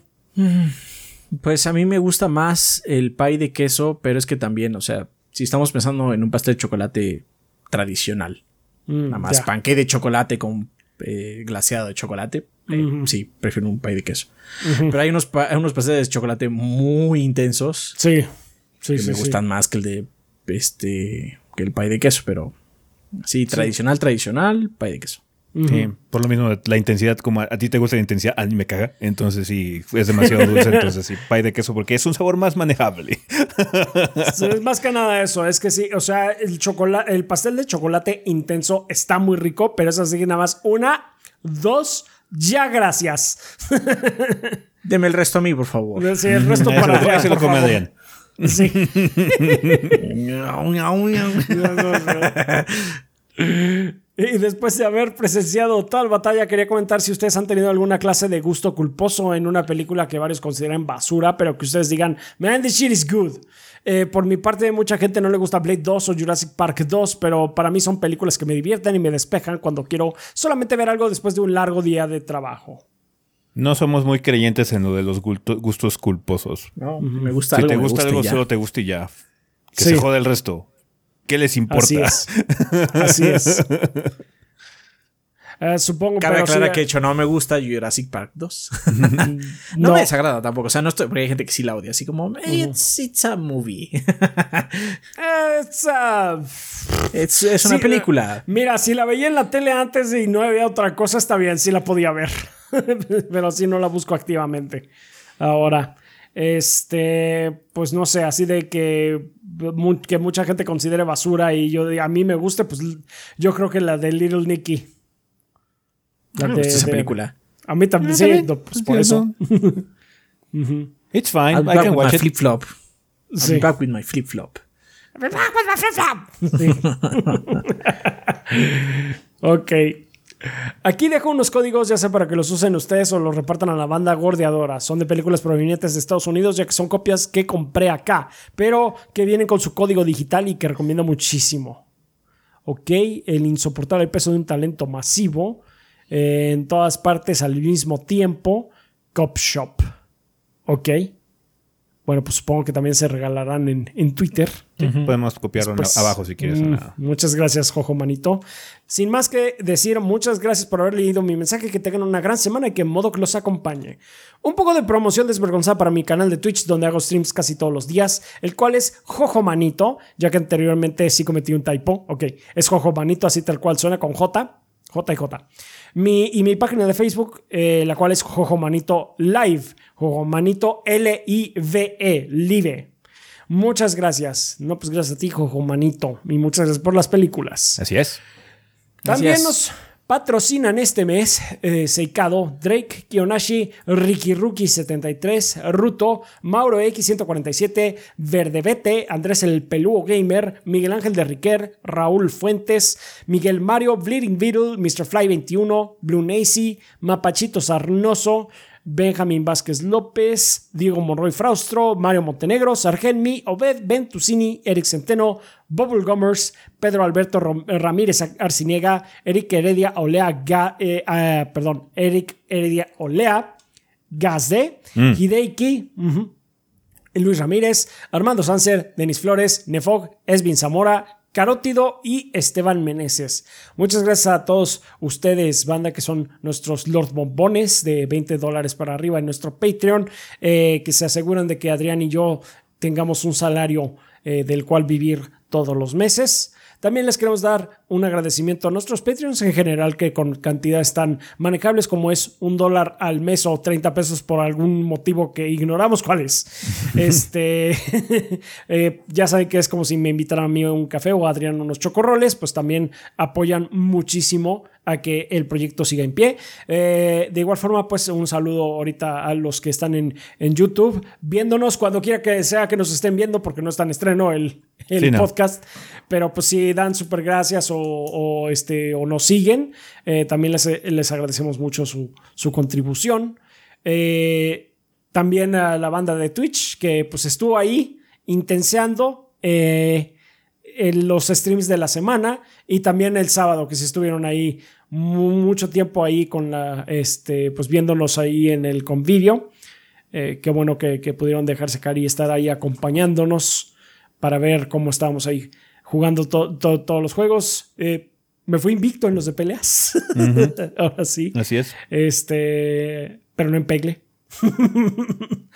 Pues a mí me gusta más el pie de queso, pero es que también, o sea, si estamos pensando en un pastel de chocolate tradicional, Mm, nada más ya. panque de chocolate con eh, glaseado de chocolate, eh, sí, prefiero un pie de queso. Pero hay unos, pa- unos pasteles de chocolate muy intensos Sí. Sí, que sí, me sí. gustan más que el de este que el pie de queso, pero sí, tradicional, tradicional, pie de queso. Sí, por lo mismo, la intensidad, como a, a ti te gusta la intensidad, a mí me caga. Entonces, sí, es demasiado dulce. entonces, sí, pay de queso, porque es un sabor más manejable. Sí, es más que nada eso, es que sí, o sea, el chocolate, el pastel de chocolate intenso está muy rico, pero es así que nada más una, dos, ya gracias. Deme el resto a mí, por favor. Sí, el resto para Eso, Adrián, se lo come. Sí. Y después de haber presenciado tal batalla, quería comentar si ustedes han tenido alguna clase de gusto culposo en una película que varios consideran basura, pero que ustedes digan, man, this shit is good. Eh, por mi parte, mucha gente no le gusta Blade 2 o Jurassic Park 2, pero para mí son películas que me divierten y me despejan cuando quiero solamente ver algo después de un largo día de trabajo. No somos muy creyentes en lo de los gustos culposos. No, me gusta Si algo. te me gusta algo, solo te gusta y ya. Que Sí. se jode el resto. ¿Qué les importa? Así es. Así es. Eh, supongo Cabe pero aclarar sí, que hecho no me gusta Jurassic Park 2. no, no. me desagrada tampoco. O sea, no estoy. Porque hay gente que sí la odia. Así como, it's, it's a movie. It's, uh, es, es una Sí, película. Mira, si la veía en la tele antes y no había otra cosa, está bien, sí la podía ver. Pero sí no la busco activamente. Ahora, este, pues no sé, así de que, que mucha gente considere basura y yo a mí me guste, pues yo creo que la de Little Nicky. No me de- gusta esa de- película. A mí también, sí, no, pues por eso. It's fine. I'll I back can with my watch it. flip flop. I'll Sí. be back with my flip flop. Sí. ok. Aquí dejo unos códigos, ya sea para que los usen ustedes o los repartan a la banda gordeadora. Son de películas provenientes de Estados Unidos, ya que son copias que compré acá, pero que vienen con su código digital y que recomiendo muchísimo. Ok, el insoportable peso de un talento masivo eh, en todas partes al mismo tiempo. Cop Shop. Ok. Bueno, pues supongo que también se regalarán en, en Twitter. Podemos copiarlo Pues, abajo si quieres. mm. Muchas gracias, Jojo Manito. Sin más que decir, muchas gracias por haber leído mi mensaje. Que tengan una gran semana y que modo que los acompañe. Un poco de promoción desvergonzada para mi canal de Twitch, donde hago streams casi todos los días, el cual es Jojo Manito, ya que anteriormente sí cometí un typo. Ok, es Jojo Manito, así tal cual suena con J. J y J. Mi, y mi página de Facebook, eh, la cual es Jojo Manito Live. Jojo Manito L-I-V-E, Live. Muchas gracias. No, pues gracias a ti, Jojo Manito. Y muchas gracias por las películas. Así es. También nos patrocinan este mes eh, Seikado, Drake, Kionashi, Ricky Rookie 73, Ruto, Mauro X147, Verdebete, Andrés el Pelúo Gamer, Miguel Ángel de Riquer, Raúl Fuentes, Miguel Mario, Bleeding Beetle, Mr. Fly 21, Blue Nacy, Mapachito Sarnoso, Benjamín Vázquez López, Diego Monroy Fraustro, Mario Montenegro, Sargenmi, Obed Ventusini, Eric Centeno, Bubble Gummers, Pedro Alberto Ramírez Arciniega, Eric Heredia Olea, Ga- eh, ah, perdón, Eric Heredia Olea, Gazde, Hideiki, ujú, Luis Ramírez, Armando Sanser, Denis Flores, Nefog, Esvin Zamora, Carótido y Esteban Meneses. Muchas gracias a todos ustedes, banda, que son nuestros Lord Bombones de 20 dólares para arriba en nuestro Patreon, eh, que se aseguran de que Adrián y yo tengamos un salario eh, del cual vivir todos los meses. También les queremos dar un agradecimiento a nuestros Patreons en general que con cantidades tan manejables como es un dólar al mes o 30 pesos por algún motivo que ignoramos cuál es. este, eh, ya saben que es como si me invitaran a mí a un café o a Adrián unos chocorroles, pues también apoyan muchísimo a que el proyecto siga en pie. Eh, de igual forma, pues un saludo ahorita a los que están en, en, YouTube, viéndonos cuando quiera que sea que nos estén viendo, porque no está en estreno el, el podcast. Pero pues si dan súper gracias o, este, o nos siguen, eh, también les, les, agradecemos mucho su, su contribución. Eh, también a la banda de Twitch, que pues estuvo ahí intenseando. en los streams de la semana y también el sábado que se estuvieron ahí mucho tiempo ahí con la, este, pues viéndolos ahí en el convivio. Eh, qué bueno que, pudieron dejarse caer y estar ahí acompañándonos para ver cómo estábamos ahí jugando todos los juegos. Eh, me fui invicto en los de peleas. Ahora sí. Así es. Este, pero no en Pegle.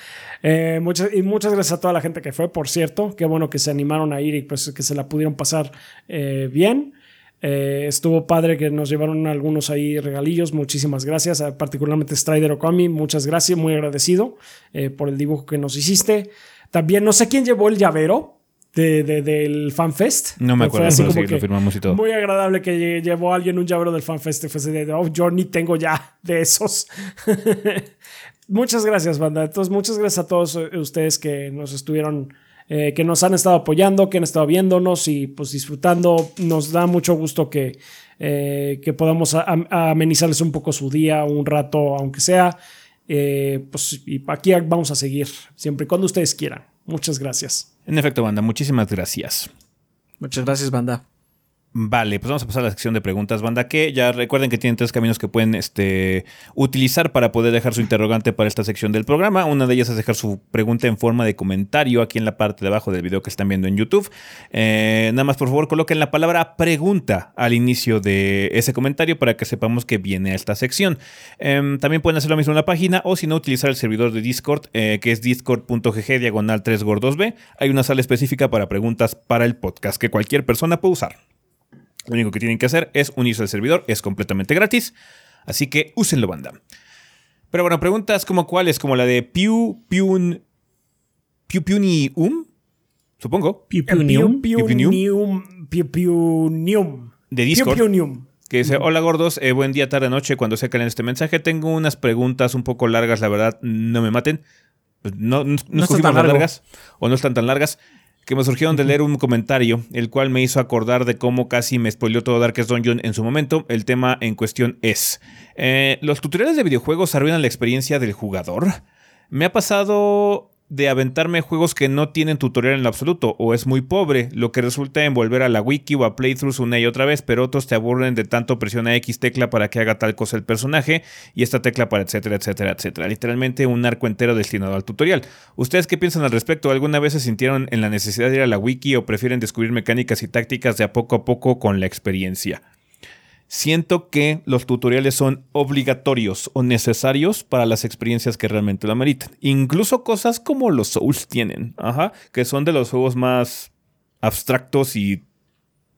Eh, muchas, y muchas gracias a toda la gente que fue, por cierto. Qué bueno que se animaron a ir y pues que se la pudieron pasar bien. Eh, estuvo padre que nos llevaron algunos ahí regalillos. Muchísimas gracias. Particularmente Strider Okami. Muchas gracias. Muy agradecido eh, por el dibujo que nos hiciste. También no sé quién llevó el llavero. De, del FanFest. No me acuerdo, así lo firmamos y todo. Muy agradable que llevó alguien un llavero del FanFest. Fue de, oh, yo ni tengo ya de esos. muchas gracias, banda. Entonces, muchas gracias a todos ustedes que nos estuvieron eh, que nos han estado apoyando, que han estado viéndonos y pues disfrutando. Nos da mucho gusto que, eh, que podamos amenizarles un poco su día, un rato, aunque sea. Eh, pues y aquí vamos a seguir, siempre y cuando ustedes quieran. Muchas gracias. En efecto, banda, muchísimas gracias. Muchas gracias, banda. Vale, pues vamos a pasar a la sección de preguntas, banda, que ya recuerden que tienen tres caminos que pueden este, utilizar para poder dejar su interrogante para esta sección del programa. Una de ellas es dejar su pregunta en forma de comentario aquí en la parte de abajo del video que están viendo en YouTube. Eh, nada más, por favor, coloquen la palabra pregunta al inicio de ese comentario para que sepamos que viene a esta sección. Em, también pueden hacer lo mismo en la página o si no, utilizar el servidor de Discord, eh, que es discord.gg diagonal 3 gordos-b. Hay una sala específica para preguntas para el podcast que cualquier persona puede usar. Lo único que tienen que hacer es unirse al servidor, es completamente gratis, así que úsenlo, banda. Pero bueno, preguntas como cuáles, como la de Piu Piun Piu Piunium, supongo. Piu Piunium. Piu Piunium. De Discord. Piu Que dice, hola gordos, eh, buen día, tarde, noche, cuando se caen este mensaje. Tengo unas preguntas un poco largas, la verdad, no me maten. Pues no, no, no, están tan largas o no están tan largas que me surgieron de leer un comentario, el cual me hizo acordar de cómo casi me spoileó todo Darkest Dungeon en su momento. El tema en cuestión es, eh, ¿los tutoriales de videojuegos arruinan la experiencia del jugador? Me ha pasado de aventarme juegos que no tienen tutorial en lo absoluto o es muy pobre, lo que resulta en volver a la wiki o a playthroughs una y otra vez, pero otros te aburren de tanto presiona X tecla para que haga tal cosa el personaje y esta tecla para etcétera, etcétera, etcétera. Literalmente un arco entero destinado al tutorial. ¿Ustedes qué piensan al respecto? ¿Alguna vez se sintieron en la necesidad de ir a la wiki o prefieren descubrir mecánicas y tácticas de a poco a poco con la experiencia? Siento que los tutoriales son obligatorios o necesarios para las experiencias que realmente lo ameritan. Incluso cosas como los Souls tienen, ajá, que son de los juegos más abstractos y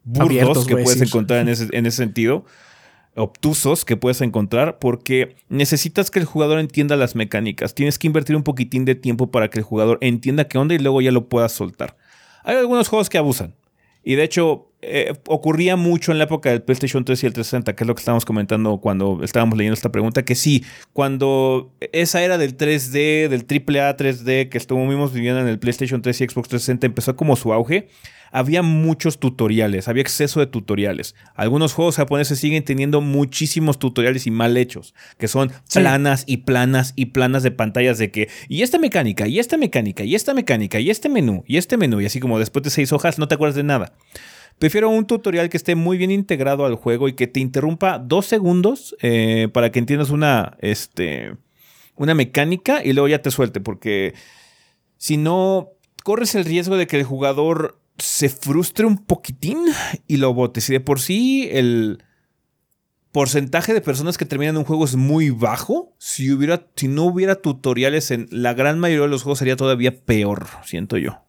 burdos que puedes encontrar en ese, en ese sentido obtusos que puedes encontrar porque necesitas que el jugador entienda las mecánicas. Tienes que invertir un poquitín de tiempo para que el jugador entienda qué onda y luego ya lo puedas soltar. Hay algunos juegos que abusan. Y de hecho, eh, ocurría mucho en la época del PlayStation 3 y el 360, que es lo que estábamos comentando cuando estábamos leyendo esta pregunta, que sí, cuando esa era del 3D, del AAA 3D que estuvimos viviendo en el PlayStation 3 y Xbox 360 empezó como su auge, había muchos tutoriales, había exceso de tutoriales. Algunos juegos japoneses siguen teniendo muchísimos tutoriales y mal hechos, que son planas y planas y planas de pantallas de que, y esta mecánica, y esta mecánica, y esta mecánica, y este menú, y este menú, y así como después de seis hojas no te acuerdas de nada. Prefiero un tutorial que esté muy bien integrado al juego y que te interrumpa dos segundos eh, para que entiendas una, este, una mecánica y luego ya te suelte, porque si no, corres el riesgo de que el jugador se frustre un poquitín y lo bote. Si de por sí el porcentaje de personas que terminan un juego es muy bajo, si, hubiera, si no hubiera tutoriales en la gran mayoría de los juegos sería todavía peor, siento yo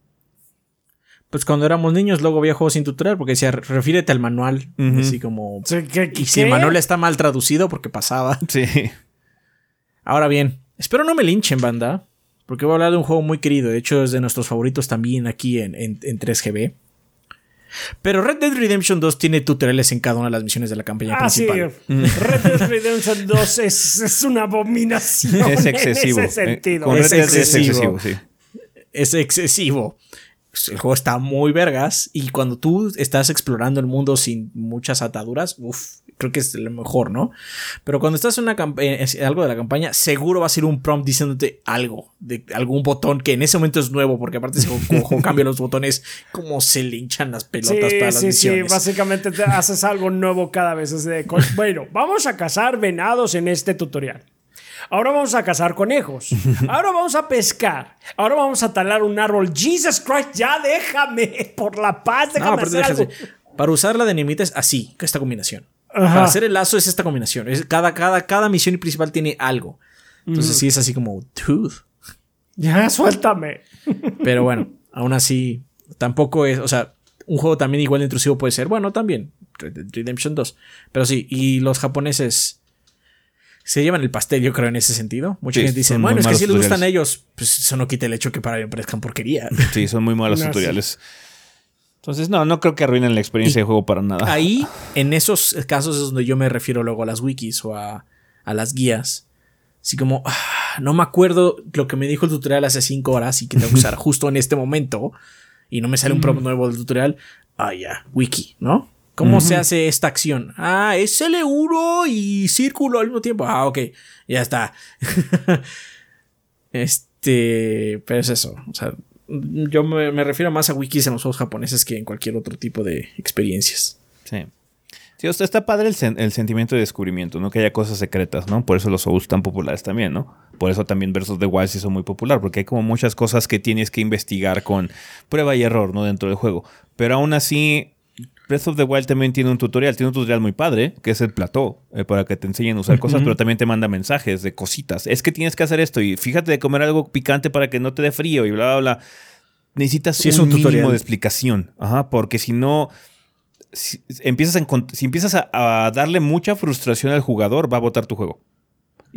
pues cuando éramos niños luego había juegos sin tutorial porque decía, refiérete al manual. Así como... y si el manual está mal traducido porque pasaba. Sí. Ahora bien, espero no me linchen, banda. Porque voy a hablar de un juego muy querido. De hecho, es de nuestros favoritos también aquí en, en, 3GB. Pero Red Dead Redemption 2 tiene tutoriales en cada una de las misiones de la campaña Ah, sí. principal. Red Dead Redemption 2 es, es una abominación. Es excesivo. En ese Eh, sentido. Con Es Red Dead es excesivo. excesivo, sí. Es excesivo. El juego está muy vergas y cuando tú estás explorando el mundo sin muchas ataduras, uff, creo que es lo mejor, ¿no? Pero cuando estás en una es algo de la campaña, seguro va a ser un prompt diciéndote algo, de algún botón que en ese momento es nuevo, porque aparte si cojo, cambia los botones, como se le hinchan las pelotas Sí, para las sí, sí, misiones. básicamente te haces algo nuevo cada vez. Es de, bueno, vamos a cazar venados en este tutorial. Ahora vamos a cazar conejos. Ahora vamos a pescar. Ahora vamos a talar un árbol. Jesus Christ, ya déjame. Por la paz, No, déjame pero hacer algo. Para usar la de Nemita es así, esta combinación. Ajá. Para hacer el lazo es esta combinación. Es, cada, cada, cada misión principal tiene algo. Entonces sí es así como, dude. Ya, suéltame. Pero bueno, aún así, tampoco es, o sea, un juego también igual de intrusivo puede ser, bueno, también, Redemption 2. Pero sí, y los japoneses se llevan el pastel, yo creo, en ese sentido. Mucha Sí, gente dice, bueno, es que si les gustan ellos, pues eso no quita el hecho que para mí me parezcan porquería. Sí, son muy malos No, sí. tutoriales. Entonces, no, no creo que arruinen la experiencia Y- de juego para nada. Ahí, en esos casos es donde yo me refiero luego a las wikis o a, a las guías. Así como, ah, no me acuerdo lo que me dijo el tutorial hace cinco horas y que tengo que usar justo en este momento. Y no me sale un prompt nuevo del tutorial. Ah, ya, wiki, ¿no? ¿Cómo se hace esta acción? Ah, es L1 y círculo al mismo tiempo. Ah, ok, ya está. este, pero es eso. O sea, yo me, me refiero más a wikis en los juegos japoneses que en cualquier otro tipo de experiencias. Sí. Sí, o sea, está padre el, sen- el sentimiento de descubrimiento, ¿no? Que haya cosas secretas, ¿no? Por eso los Souls tan populares también, ¿no? Por eso también Versus the Wild se hizo muy popular, porque hay como muchas cosas que tienes que investigar con prueba y error, ¿no? Dentro del juego. Pero aún así, Breath of the Wild también tiene un tutorial, tiene un tutorial muy padre, que es el plató, eh, para que te enseñen a usar cosas, pero también te manda mensajes de cositas. Es que tienes que hacer esto y fíjate de comer algo picante para que no te dé frío y bla, bla, bla. Necesitas Sí, es un, mínimo tutorial. de explicación, ajá, porque si no si empiezas a, encont- si empiezas a, a darle mucha frustración al jugador, va a botar tu juego.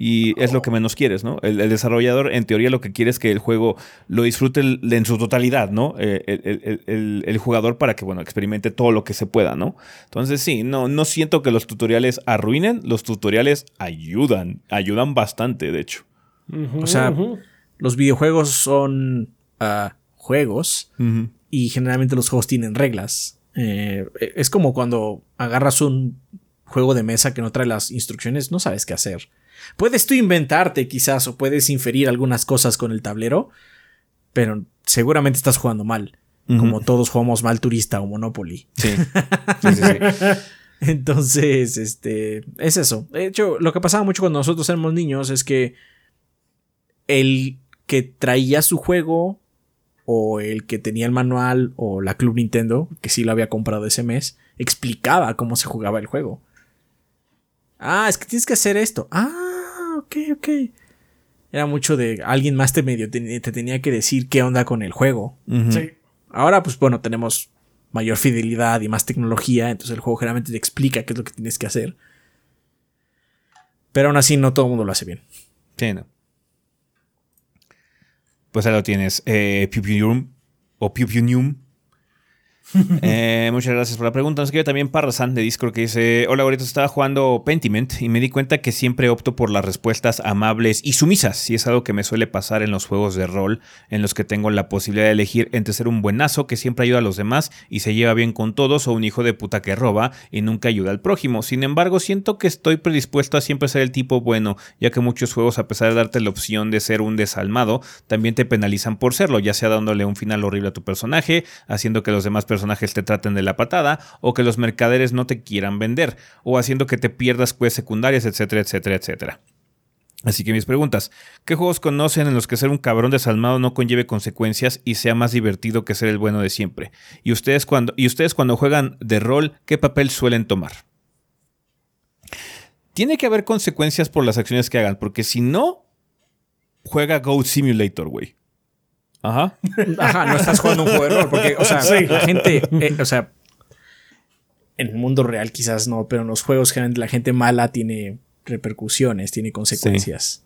Y es lo que menos quieres, ¿no? El, el desarrollador, en teoría, lo que quiere es que el juego lo disfrute el- en su totalidad, ¿no? Eh, El, el- el- el- el jugador para que, bueno, experimente todo lo que se pueda, ¿no? Entonces, sí, no, no siento que los tutoriales arruinen, los tutoriales ayudan, ayudan bastante, de hecho. O sea, los videojuegos son ah, juegos y generalmente los juegos tienen reglas. Eh, es como cuando agarras un juego de mesa que no trae las instrucciones, no sabes qué hacer. Puedes tú inventarte quizás o puedes inferir algunas cosas con el tablero, pero seguramente estás jugando mal. Como todos jugamos mal turista o Monopoly. Sí. Sí, sí, sí. Entonces, este, es eso. De hecho, lo que pasaba mucho cuando nosotros éramos niños es que el que traía su juego o el que tenía el manual o la Club Nintendo, que sí lo había comprado ese mes, explicaba cómo se jugaba el juego. Ah, es que tienes que hacer esto. Ah, ok, ok. Era mucho de alguien más te medio te, te tenía que decir qué onda con el juego. Sí. Ahora, pues bueno, tenemos mayor fidelidad y más tecnología, entonces el juego generalmente te explica qué es lo que tienes que hacer. Pero aún así, no todo el mundo lo hace bien. Sí, no. Pues ahí lo tienes. Eh, Piu Piu Yum, o Piu Piu Nium. Eh, muchas gracias por la pregunta. Nos queda también Parrasan de Discord que dice: Hola, ahorita estaba jugando Pentiment y me di cuenta que siempre opto por las respuestas amables y sumisas. Y es algo que me suele pasar en los juegos de rol, en los que tengo la posibilidad de elegir entre ser un buenazo que siempre ayuda a los demás y se lleva bien con todos, o un hijo de puta que roba y nunca ayuda al prójimo. Sin embargo, siento que estoy predispuesto a siempre ser el tipo bueno, ya que muchos juegos, a pesar de darte la opción de ser un desalmado, también te penalizan por serlo, ya sea dándole un final horrible a tu personaje, haciendo que los demás personajes te traten de la patada, o que los mercaderes no te quieran vender, o haciendo que te pierdas quests secundarias, etcétera, etcétera, etcétera. Así que mis preguntas, ¿qué juegos conocen en los que ser un cabrón desalmado no conlleve consecuencias y sea más divertido que ser el bueno de siempre? Y ustedes cuando, y ustedes cuando juegan de rol, ¿qué papel suelen tomar? Tiene que haber consecuencias por las acciones que hagan, porque si no, juega Goat Simulator, güey. Ajá. Ajá, no estás jugando un juego de rol, porque, o sea, la gente, eh, o sea, en el mundo real quizás no, pero en los juegos generalmente la gente mala tiene repercusiones, tiene consecuencias.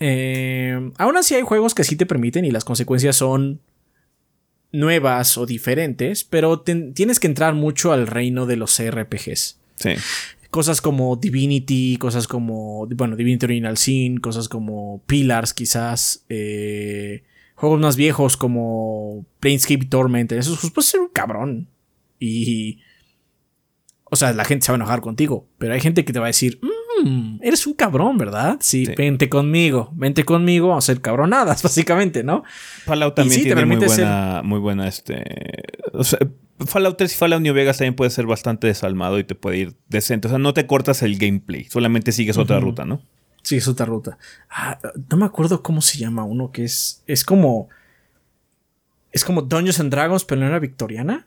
Eh, aún así hay juegos que sí te permiten y las consecuencias son nuevas o diferentes, pero tienes que entrar mucho al reino de los RPGs. Sí. Cosas como Divinity, cosas como, bueno, Divinity Original Sin, cosas como Pillars quizás, eh, juegos más viejos como Planescape Torment, esos pues ser un cabrón. Y... O sea, la gente se va a enojar contigo, pero hay gente que te va a decir, Mm, eres un cabrón, ¿verdad? Sí, vente conmigo, vente conmigo, vamos a hacer cabronadas, básicamente, ¿no? Fallout también tiene muy buena, muy buena, este... O sea, Fallout 3 y Fallout New Vegas también puede ser bastante desalmado y te puede ir decente. O sea, no te cortas el gameplay, solamente sigues otra ruta, ¿no? Sí, es otra ruta. Ah, no me acuerdo cómo se llama uno que es. Es como. Es como Dungeons and Dragons, pero no era victoriana.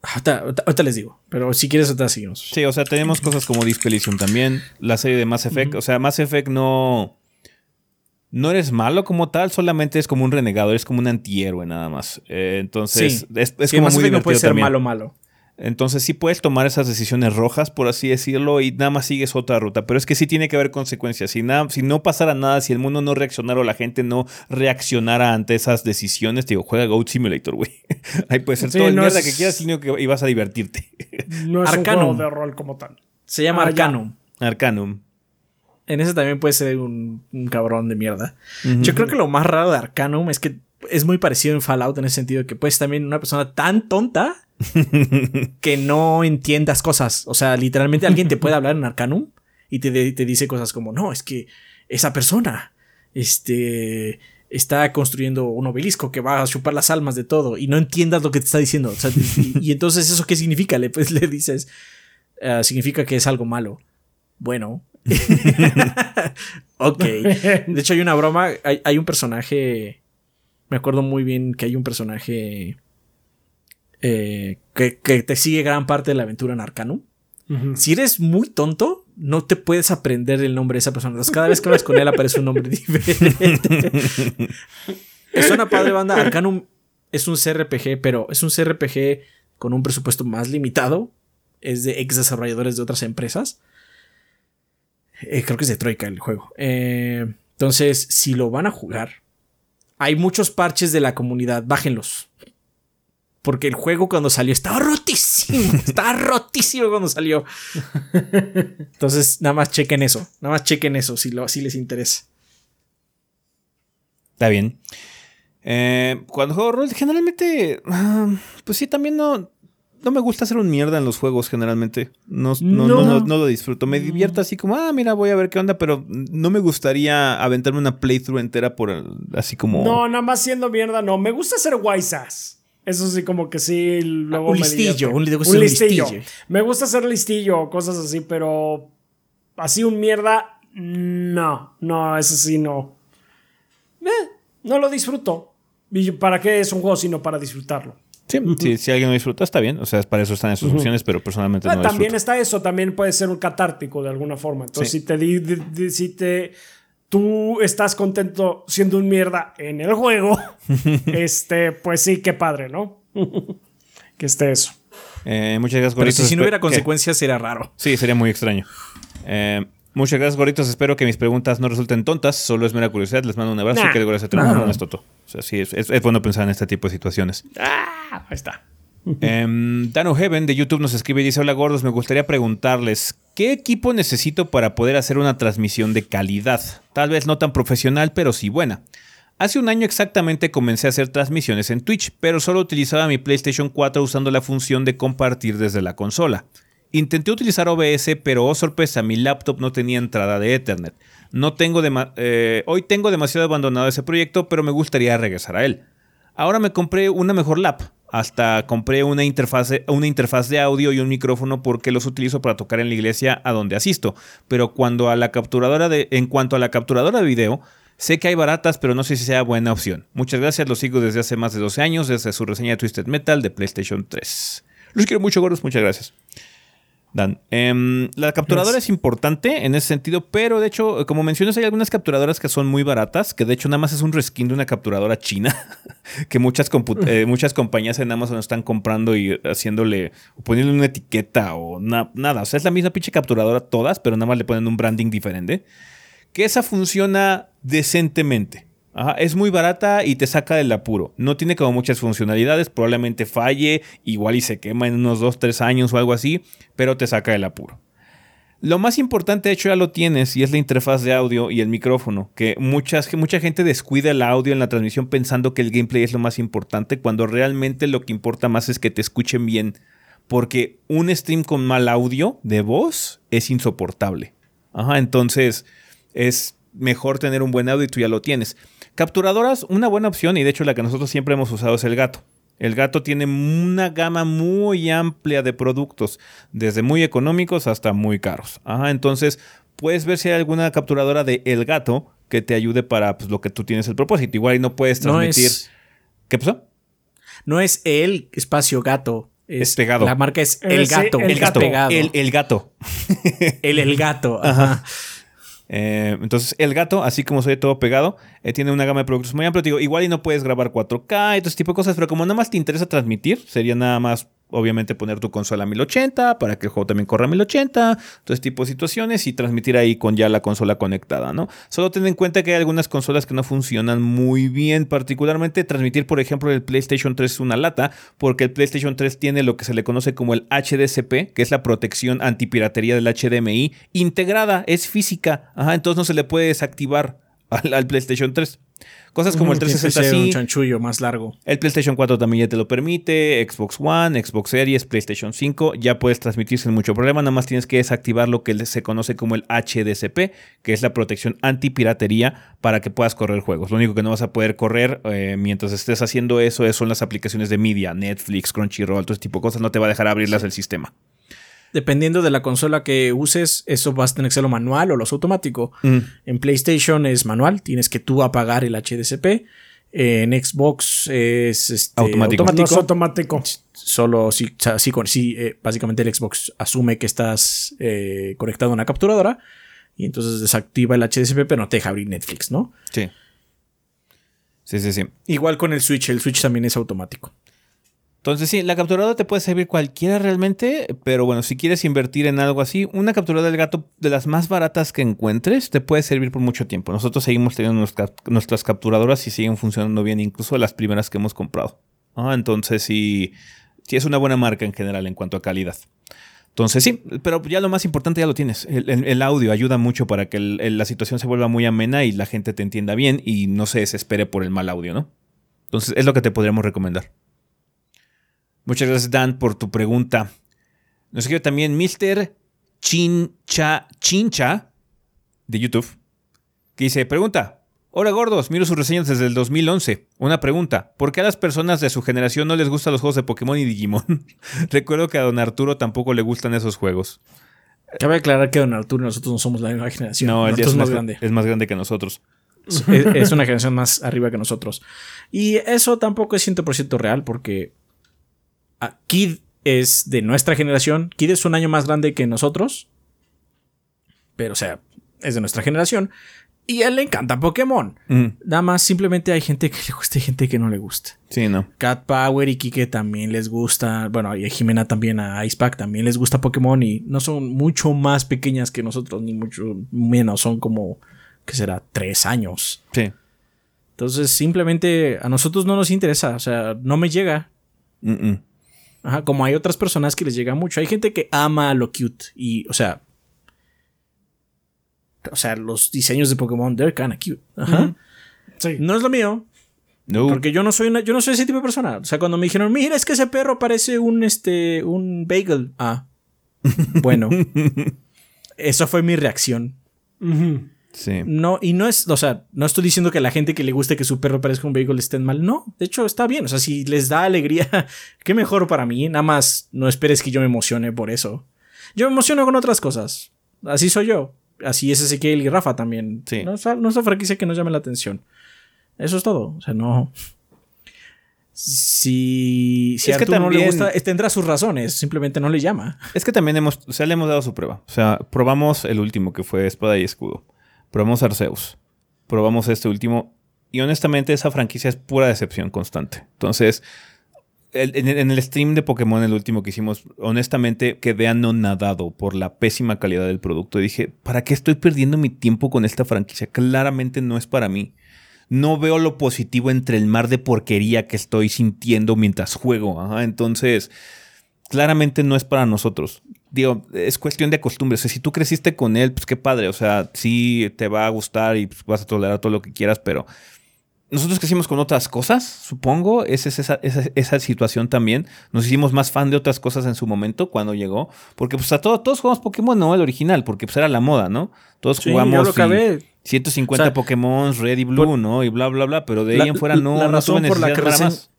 Ahorita, les digo, pero si quieres, ahorita seguimos. Sí, o sea, tenemos cosas como Disco Elysium también, la serie de Mass Effect. O sea, Mass Effect no. No eres malo como tal, solamente es como un renegado, eres como un antihéroe nada más. Eh, entonces, es, es como muy divertido no puede ser malo, malo. Entonces sí puedes tomar esas decisiones rojas, por así decirlo, y nada más sigues otra ruta. Pero es que sí tiene que haber consecuencias. Si, nada, si no pasara nada, si el mundo no reaccionara o la gente no reaccionara ante esas decisiones, te digo, juega Goat Simulator, güey. Ahí puede ser todo el mierda que quieras, sino que ibas a divertirte. No es Arcanum. un juego de rol como tal. Se llama ah, Arcanum. Arcanum. En ese también puede ser un, cabrón de mierda. Yo creo que lo más raro de Arcanum es que es muy parecido en Fallout en ese sentido que puedes también una persona tan tonta que no entiendas cosas. O sea, literalmente alguien te puede hablar en Arcanum y te, te dice cosas como, no, es que esa persona, este, está construyendo un obelisco que va a chupar las almas de todo y no entiendas lo que te está diciendo. y, entonces, ¿eso qué significa? Le, pues, le dices, ah, significa que es algo malo. Bueno. ok. De hecho, hay una broma. Hay, hay, un personaje. Me acuerdo muy bien que hay un personaje eh, que, te sigue gran parte de la aventura en Arcanum. Si eres muy tonto, no te puedes aprender el nombre de esa persona. cada vez que hablas con él aparece un nombre diferente. es una padre banda. Arcanum es un CRPG, pero es un CRPG con un presupuesto más limitado. Es de ex desarrolladores de otras empresas. Eh, creo que es de Troika el juego. Eh, entonces, si lo van a jugar, hay muchos parches de la comunidad. Bájenlos. Porque el juego cuando salió estaba rotísimo. estaba rotísimo cuando salió. Entonces, nada más chequen eso. Nada más chequen eso si, lo, si les interesa. Está bien. Eh, cuando juego rol, generalmente. Ah, pues sí, también no. No me gusta hacer un mierda en los juegos, generalmente. No, no, no. no lo disfruto. Me divierto así como, ah, mira, voy a ver qué onda, pero no me gustaría aventarme una playthrough entera por así como. No, nada más siendo mierda, no. Me gusta hacer guaysas. Eso sí, como que sí. Luego un, listillo, un, listillo, Me gusta hacer listillo o cosas así, pero así un mierda, no, no, eso sí no. Eh, no lo disfruto. ¿Para qué es un juego sino para disfrutarlo? Sí, si alguien lo disfruta, está bien. O sea, para eso están esas opciones, pero personalmente ah, no. También está eso, también puede ser un catártico de alguna forma. Entonces, si te, si te tú estás contento siendo un mierda en el juego, este, pues sí, qué padre, ¿no? que esté eso. Eh, muchas gracias, Pero si, no hubiera consecuencias, sería raro. Sí, sería muy extraño. Eh, muchas gracias, gorritos. Espero que mis preguntas no resulten tontas. Solo es mera curiosidad. Les mando un abrazo y que gracias a no, es toto. O sea, sí, es, es, bueno pensar en este tipo de situaciones. Ah, ahí está. Um, Dano Heaven de YouTube nos escribe y dice: Hola gordos, me gustaría preguntarles: ¿qué equipo necesito para poder hacer una transmisión de calidad? Tal vez no tan profesional, pero sí buena. Hace un año exactamente comencé a hacer transmisiones en Twitch, pero solo utilizaba mi PlayStation 4 usando la función de compartir desde la consola. Intenté utilizar OBS, pero oh sorpresa, mi laptop no tenía entrada de Ethernet. No tengo eh, hoy tengo demasiado abandonado ese proyecto, pero me gustaría regresar a él. Ahora me compré una mejor lap, hasta compré una interfaz, una de audio y un micrófono porque los utilizo para tocar en la iglesia a donde asisto. Pero cuando a la capturadora de, en cuanto a la capturadora de video, sé que hay baratas, pero no sé si sea buena opción. Muchas gracias, los sigo desde hace más de 12 años, desde su reseña de Twisted Metal de PlayStation 3. Los quiero mucho, gordos, muchas gracias. Dan. Em, la capturadora es importante en ese sentido, pero de hecho, como mencionas, hay algunas capturadoras que son muy baratas, que de hecho nada más es un reskin de una capturadora china, que muchas, eh, muchas compañías en Amazon están comprando y haciéndole, o poniéndole una etiqueta o nada. O sea, es la misma pinche capturadora todas, pero nada más le ponen un branding diferente. Que esa funciona decentemente. Ajá, es muy barata y te saca del apuro. No tiene como muchas funcionalidades, probablemente falle, igual y se quema en unos 2, 3 años o algo así, pero te saca del apuro. Lo más importante, de hecho, ya lo tienes y es la interfaz de audio y el micrófono, que muchas, mucha gente descuida el audio en la transmisión pensando que el gameplay es lo más importante, cuando realmente lo que importa más es que te escuchen bien, porque un stream con mal audio de voz es insoportable. Ajá, entonces es mejor tener un buen audio y tú ya lo tienes. Capturadoras, una buena opción y de hecho la que nosotros siempre hemos usado es el gato. El gato tiene una gama muy amplia de productos, desde muy económicos hasta muy caros. Ajá, entonces puedes ver si hay alguna capturadora de El Gato que te ayude para pues, lo que tú tienes el propósito. Igual y no puedes No transmitir. es, ¿Qué pasó? no es el espacio gato. Es, Es pegado. La marca es El- gato. el es gato. pegado. El, el gato. el, el gato. Ajá. Eh, entonces, el gato, así como soy todo pegado, eh, tiene una gama de productos muy amplia. Te Digo, igual y no puedes grabar 4K y todo ese tipo de cosas, pero como nada más te interesa transmitir, sería nada más, obviamente, poner tu consola a 1080 para que el juego también corra a 1080, todo ese tipo de situaciones y transmitir ahí con ya la consola conectada, ¿no? Solo ten en cuenta que hay algunas consolas que no funcionan muy bien, particularmente transmitir, por ejemplo, el PlayStation 3 es una lata, porque el PlayStation 3 tiene lo que se le conoce como el HDCP, que es la protección antipiratería del HDMI, integrada, es física, ajá, entonces no se le puede desactivar al, al PlayStation 3. Cosas como el Tiene que 360 ser un chanchullo más largo. el PlayStation 4 también ya te lo permite, Xbox One, Xbox Series, PlayStation 5, ya puedes transmitir sin mucho problema, nada más tienes que desactivar lo que se conoce como el HDCP, que es la protección antipiratería para que puedas correr juegos. Lo único que no vas a poder correr eh, mientras estés haciendo eso es- son las aplicaciones de media, Netflix, Crunchyroll, todo ese tipo de cosas, no te va a dejar abrirlas el sistema. Dependiendo de la consola que uses, eso vas a tener que hacerlo manual o los automático. En PlayStation es manual, tienes que tú apagar el HDCP. En Xbox es este, Automático. No es automático. Solo si, o sea, eh, básicamente el Xbox asume que estás eh, conectado a una capturadora y entonces desactiva el HDCP, pero no te deja abrir Netflix, ¿no? Sí. Sí, sí, sí. Igual con el Switch, el Switch también es automático. Entonces sí, la capturadora te puede servir cualquiera realmente, pero bueno, si quieres invertir en algo así, una capturadora del gato de las más baratas que encuentres te puede servir por mucho tiempo. Nosotros seguimos teniendo nuestra- nuestras capturadoras y siguen funcionando bien, incluso las primeras que hemos comprado. Ah, entonces sí, sí es una buena marca en general en cuanto a calidad. Entonces sí, pero ya lo más importante ya lo tienes. El, audio ayuda mucho para que la situación se vuelva muy amena y la gente te entienda bien y no se desespere por el mal audio, ¿no? Entonces es lo que te podríamos recomendar. Muchas gracias, Dan, por tu pregunta. Nos escribe también Mr. Chincha, Chincha de YouTube, que dice, pregunta, hola gordos, miro sus reseñas desde el 2011. Una pregunta, ¿por qué a las personas de su generación no les gustan los juegos de Pokémon y Digimon? Recuerdo que a don Arturo tampoco le gustan esos juegos. Cabe aclarar que Don Arturo y nosotros no somos la misma generación. No, él es más grande. Es más grande que nosotros. es, es una generación más arriba que nosotros. Y eso tampoco es 100% real porque Kid es de nuestra generación. Kid es un año más grande que nosotros. Pero, o sea, es de nuestra generación. Y a él le encanta Pokémon. Mm, Nada más simplemente hay gente que le gusta y gente que no le gusta. sí, no. Cat Power y Kike también les gusta. Bueno, y a Jimena también, a Icepack también les gusta Pokémon. Y no son mucho más pequeñas que nosotros, ni mucho menos. Son como, ¿qué será? Tres años. Sí. Entonces, simplemente a nosotros no nos interesa. O sea, no me llega. Mm, mm. Ajá, como hay otras personas que les llega mucho. Hay gente que ama lo cute. Y, o sea. O sea, los diseños de Pokémon, they're kinda cute. Ajá. Sí. No es lo mío. No. Porque yo no soy una, yo no soy ese tipo de persona. O sea, cuando me dijeron, mira, es que ese perro parece un este. un bagel. Ah. Bueno. Eso fue mi reacción. Ujú. Sí. No, y no es, o sea, no estoy diciendo que la gente que le guste que su perro parezca un bagel estén mal. No, de hecho está bien. O sea, si les da alegría, qué mejor para mí. Nada más no esperes que yo me emocione por eso. Yo me emociono con otras cosas. Así soy yo. Así es Ezequiel y Rafa también. Sí. No no es una franquicia que nos llame la atención. Eso es todo. O sea, no. Si, si Es a que no le gusta, tendrá sus razones. Simplemente no le llama. Es que también hemos, o sea, le hemos dado su prueba. O sea, probamos el último que fue Espada y Escudo. Probamos Arceus. Probamos este último. Y honestamente, esa franquicia es pura decepción constante. Entonces, en, el stream de Pokémon, el último que hicimos, honestamente quedé anonadado por la pésima calidad del producto. Dije, ¿para qué estoy perdiendo mi tiempo con esta franquicia? Claramente no es para mí. no veo lo positivo entre el mar de porquería que estoy sintiendo mientras juego. Entonces, claramente no es para nosotros. Digo, es cuestión de costumbre. O sea, si tú creciste con él, pues qué padre. O sea, sí te va a gustar y pues, vas a tolerar todo lo que quieras, pero nosotros crecimos con otras cosas, supongo. Esa es esa, esa, esa, situación también. Nos hicimos más fan de otras cosas en su momento cuando llegó. Porque pues a todos, todos jugamos Pokémon, no el original, porque pues era la moda, ¿no? Todos Sí, jugamos yo lo y acabé. 150 O sea, Pokémon, Red y Blue, por- ¿no? Y bla, bla, bla. Pero de ahí en fuera no, la razón por la que recién- más.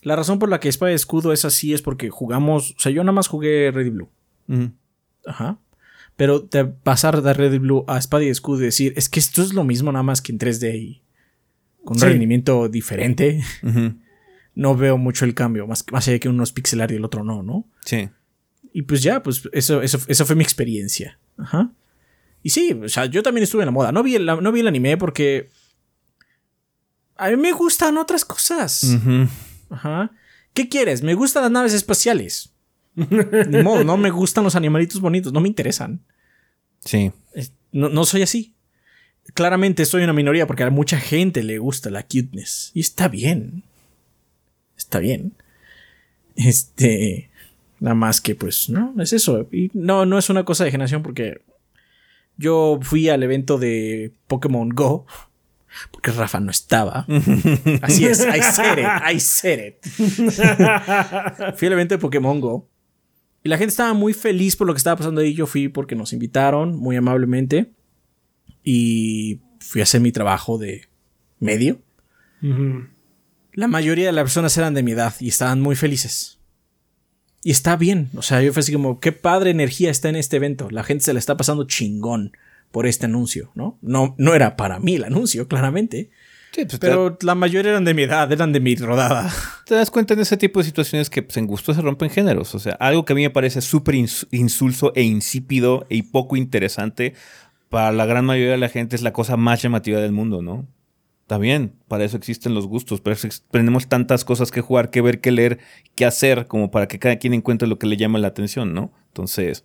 La razón por la que Espada y Escudo es así es porque jugamos. O sea, yo nada más jugué Red y Blue. Ajá. Pero de pasar de Red y Blue a Espada y Escudo y decir, es que esto es lo mismo nada más que en 3D y con un Sí. rendimiento diferente, no veo mucho el cambio, más, más allá de que uno es pixelar y el otro no, ¿no? Sí. Y pues ya, pues eso, eso, eso fue mi experiencia. Ajá. Y sí, o sea, yo también estuve en la moda. No vi el, no vi el anime porque a mí me gustan otras cosas. Ajá. ¿Qué quieres? Me gustan las naves espaciales. Ni modo, no me gustan los animalitos bonitos, no me interesan. Sí. No, no soy así. Claramente soy una minoría porque a mucha gente le gusta la cuteness. Y está bien. Está bien. Este. Nada más que, pues, no, es eso. Y no, no es una cosa de generación porque yo fui al evento de Pokémon Go. Porque Rafa no estaba. Así es, I said it, I said it. fui al evento de Pokémon Go. Y la gente estaba muy feliz por lo que estaba pasando ahí. Yo fui porque nos invitaron muy amablemente. Y fui a hacer mi trabajo de medio. La mayoría de las personas eran de mi edad y estaban muy felices. Y está bien. O sea, yo fue así como, qué padre energía está en este evento. La gente se la está pasando chingón por este anuncio, ¿no? No, no era para mí el anuncio, claramente. Sí, pues, Pero la mayoría eran de mi edad, eran de mi rodada. te das cuenta en ese tipo de situaciones que pues, en gusto se rompen géneros. O sea, algo que a mí me parece súper ins- insulso e insípido y poco interesante para la gran mayoría de la gente es la cosa más llamativa del mundo, ¿no? Está bien, para eso existen los gustos, pero tenemos tantas cosas que jugar, que ver, que leer, que hacer, como para que cada quien encuentre lo que le llama la atención, ¿no? Entonces,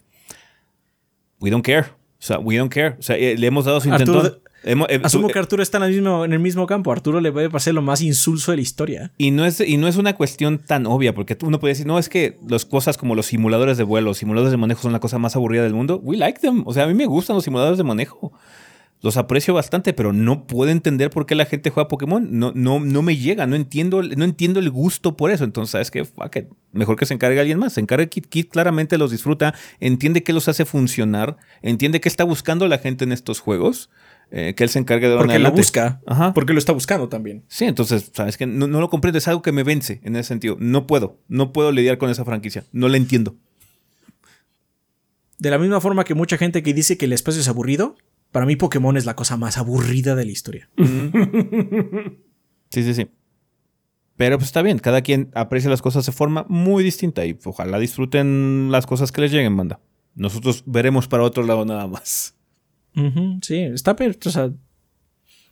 we don't care. O sea, we don't care. O sea, eh, le hemos dado su Arturo, intento. Hemos- eh, Asumo tu- que Arturo está en el mismo, en el mismo campo. Arturo le puede parecer lo más insulso de la historia. Y no, es, y no es una cuestión tan obvia, porque tú- uno puede decir, no, es que las cosas como los simuladores de vuelo, simuladores de manejo son la cosa más aburrida del mundo. We like them. O sea, a mí me gustan los simuladores de manejo. Los aprecio bastante, pero no puedo entender por qué la gente juega Pokémon. No, no, no me llega, no entiendo, no entiendo el gusto por eso. Entonces, ¿sabes qué? Fuck it. Mejor que se encargue alguien más. Se encarga Kit Kit, claramente los disfruta, entiende qué los hace funcionar, entiende qué está buscando la gente en estos juegos. Eh, que él se encargue de Porque lo busca. Ajá. Porque lo está buscando también. Sí, entonces, sabes que no, no lo comprendo, es algo que me vence en ese sentido. No puedo, no puedo lidiar con esa franquicia, no la entiendo. De la misma forma que mucha gente que dice que el espacio es aburrido, para mí Pokémon es la cosa más aburrida de la historia. Sí, sí, sí. Pero pues está bien, cada quien aprecia las cosas de forma muy distinta y ojalá disfruten las cosas que les lleguen, banda. Nosotros veremos para otro lado nada más. Ujú, sí, está o sea,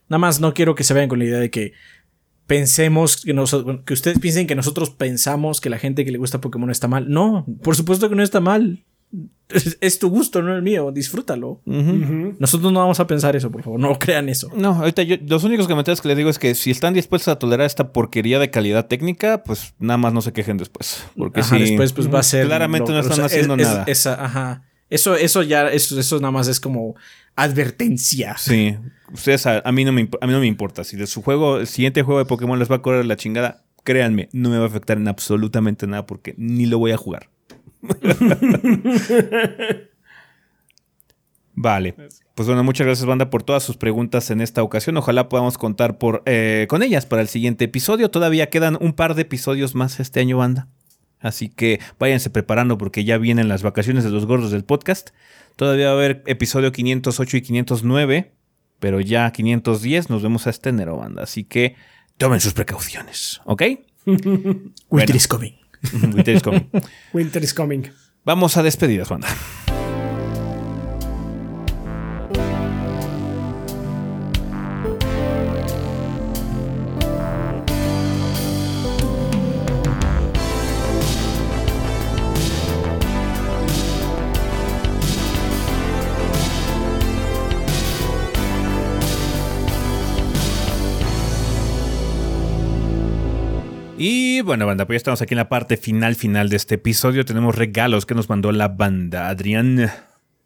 nada más no quiero que se vayan con la idea de que pensemos que, nos- que ustedes piensen que nosotros pensamos que la gente que le gusta Pokémon está mal. No, por supuesto que no está mal. Es, es tu gusto, no el mío. Disfrútalo. Nosotros no vamos a pensar eso, por favor. No crean eso. No, ahorita yo, los únicos comentarios que les digo es que si están dispuestos a tolerar esta porquería de calidad técnica, pues nada más no se quejen después. Porque Ajá, si después pues va a ser Claramente no están es- haciendo es- nada. esa- ajá. Eso, eso ya, eso, eso nada más es como advertencia. Sí, ustedes a, a mí no me a mí no me importa si de su juego el siguiente juego de Pokémon les va a correr la chingada, créanme, no me va a afectar en absolutamente nada porque ni lo voy a jugar. Vale. Pues bueno, muchas gracias, banda, por todas sus preguntas en esta ocasión. Ojalá podamos contar por, eh, con ellas para el siguiente episodio. Todavía quedan un par de episodios más este año, banda. Así que váyanse preparando porque ya vienen las vacaciones de los gordos del podcast. Todavía va a haber episodio 508 y 509, pero ya 510 nos vemos hasta enero, banda. Así que tomen sus precauciones, ¿ok? Winter is coming. Winter is coming. Winter is coming. Vamos a despedidas, banda. Bueno, banda, pues ya estamos aquí en la parte final, final de este episodio. Tenemos regalos que nos mandó la banda. Adrián.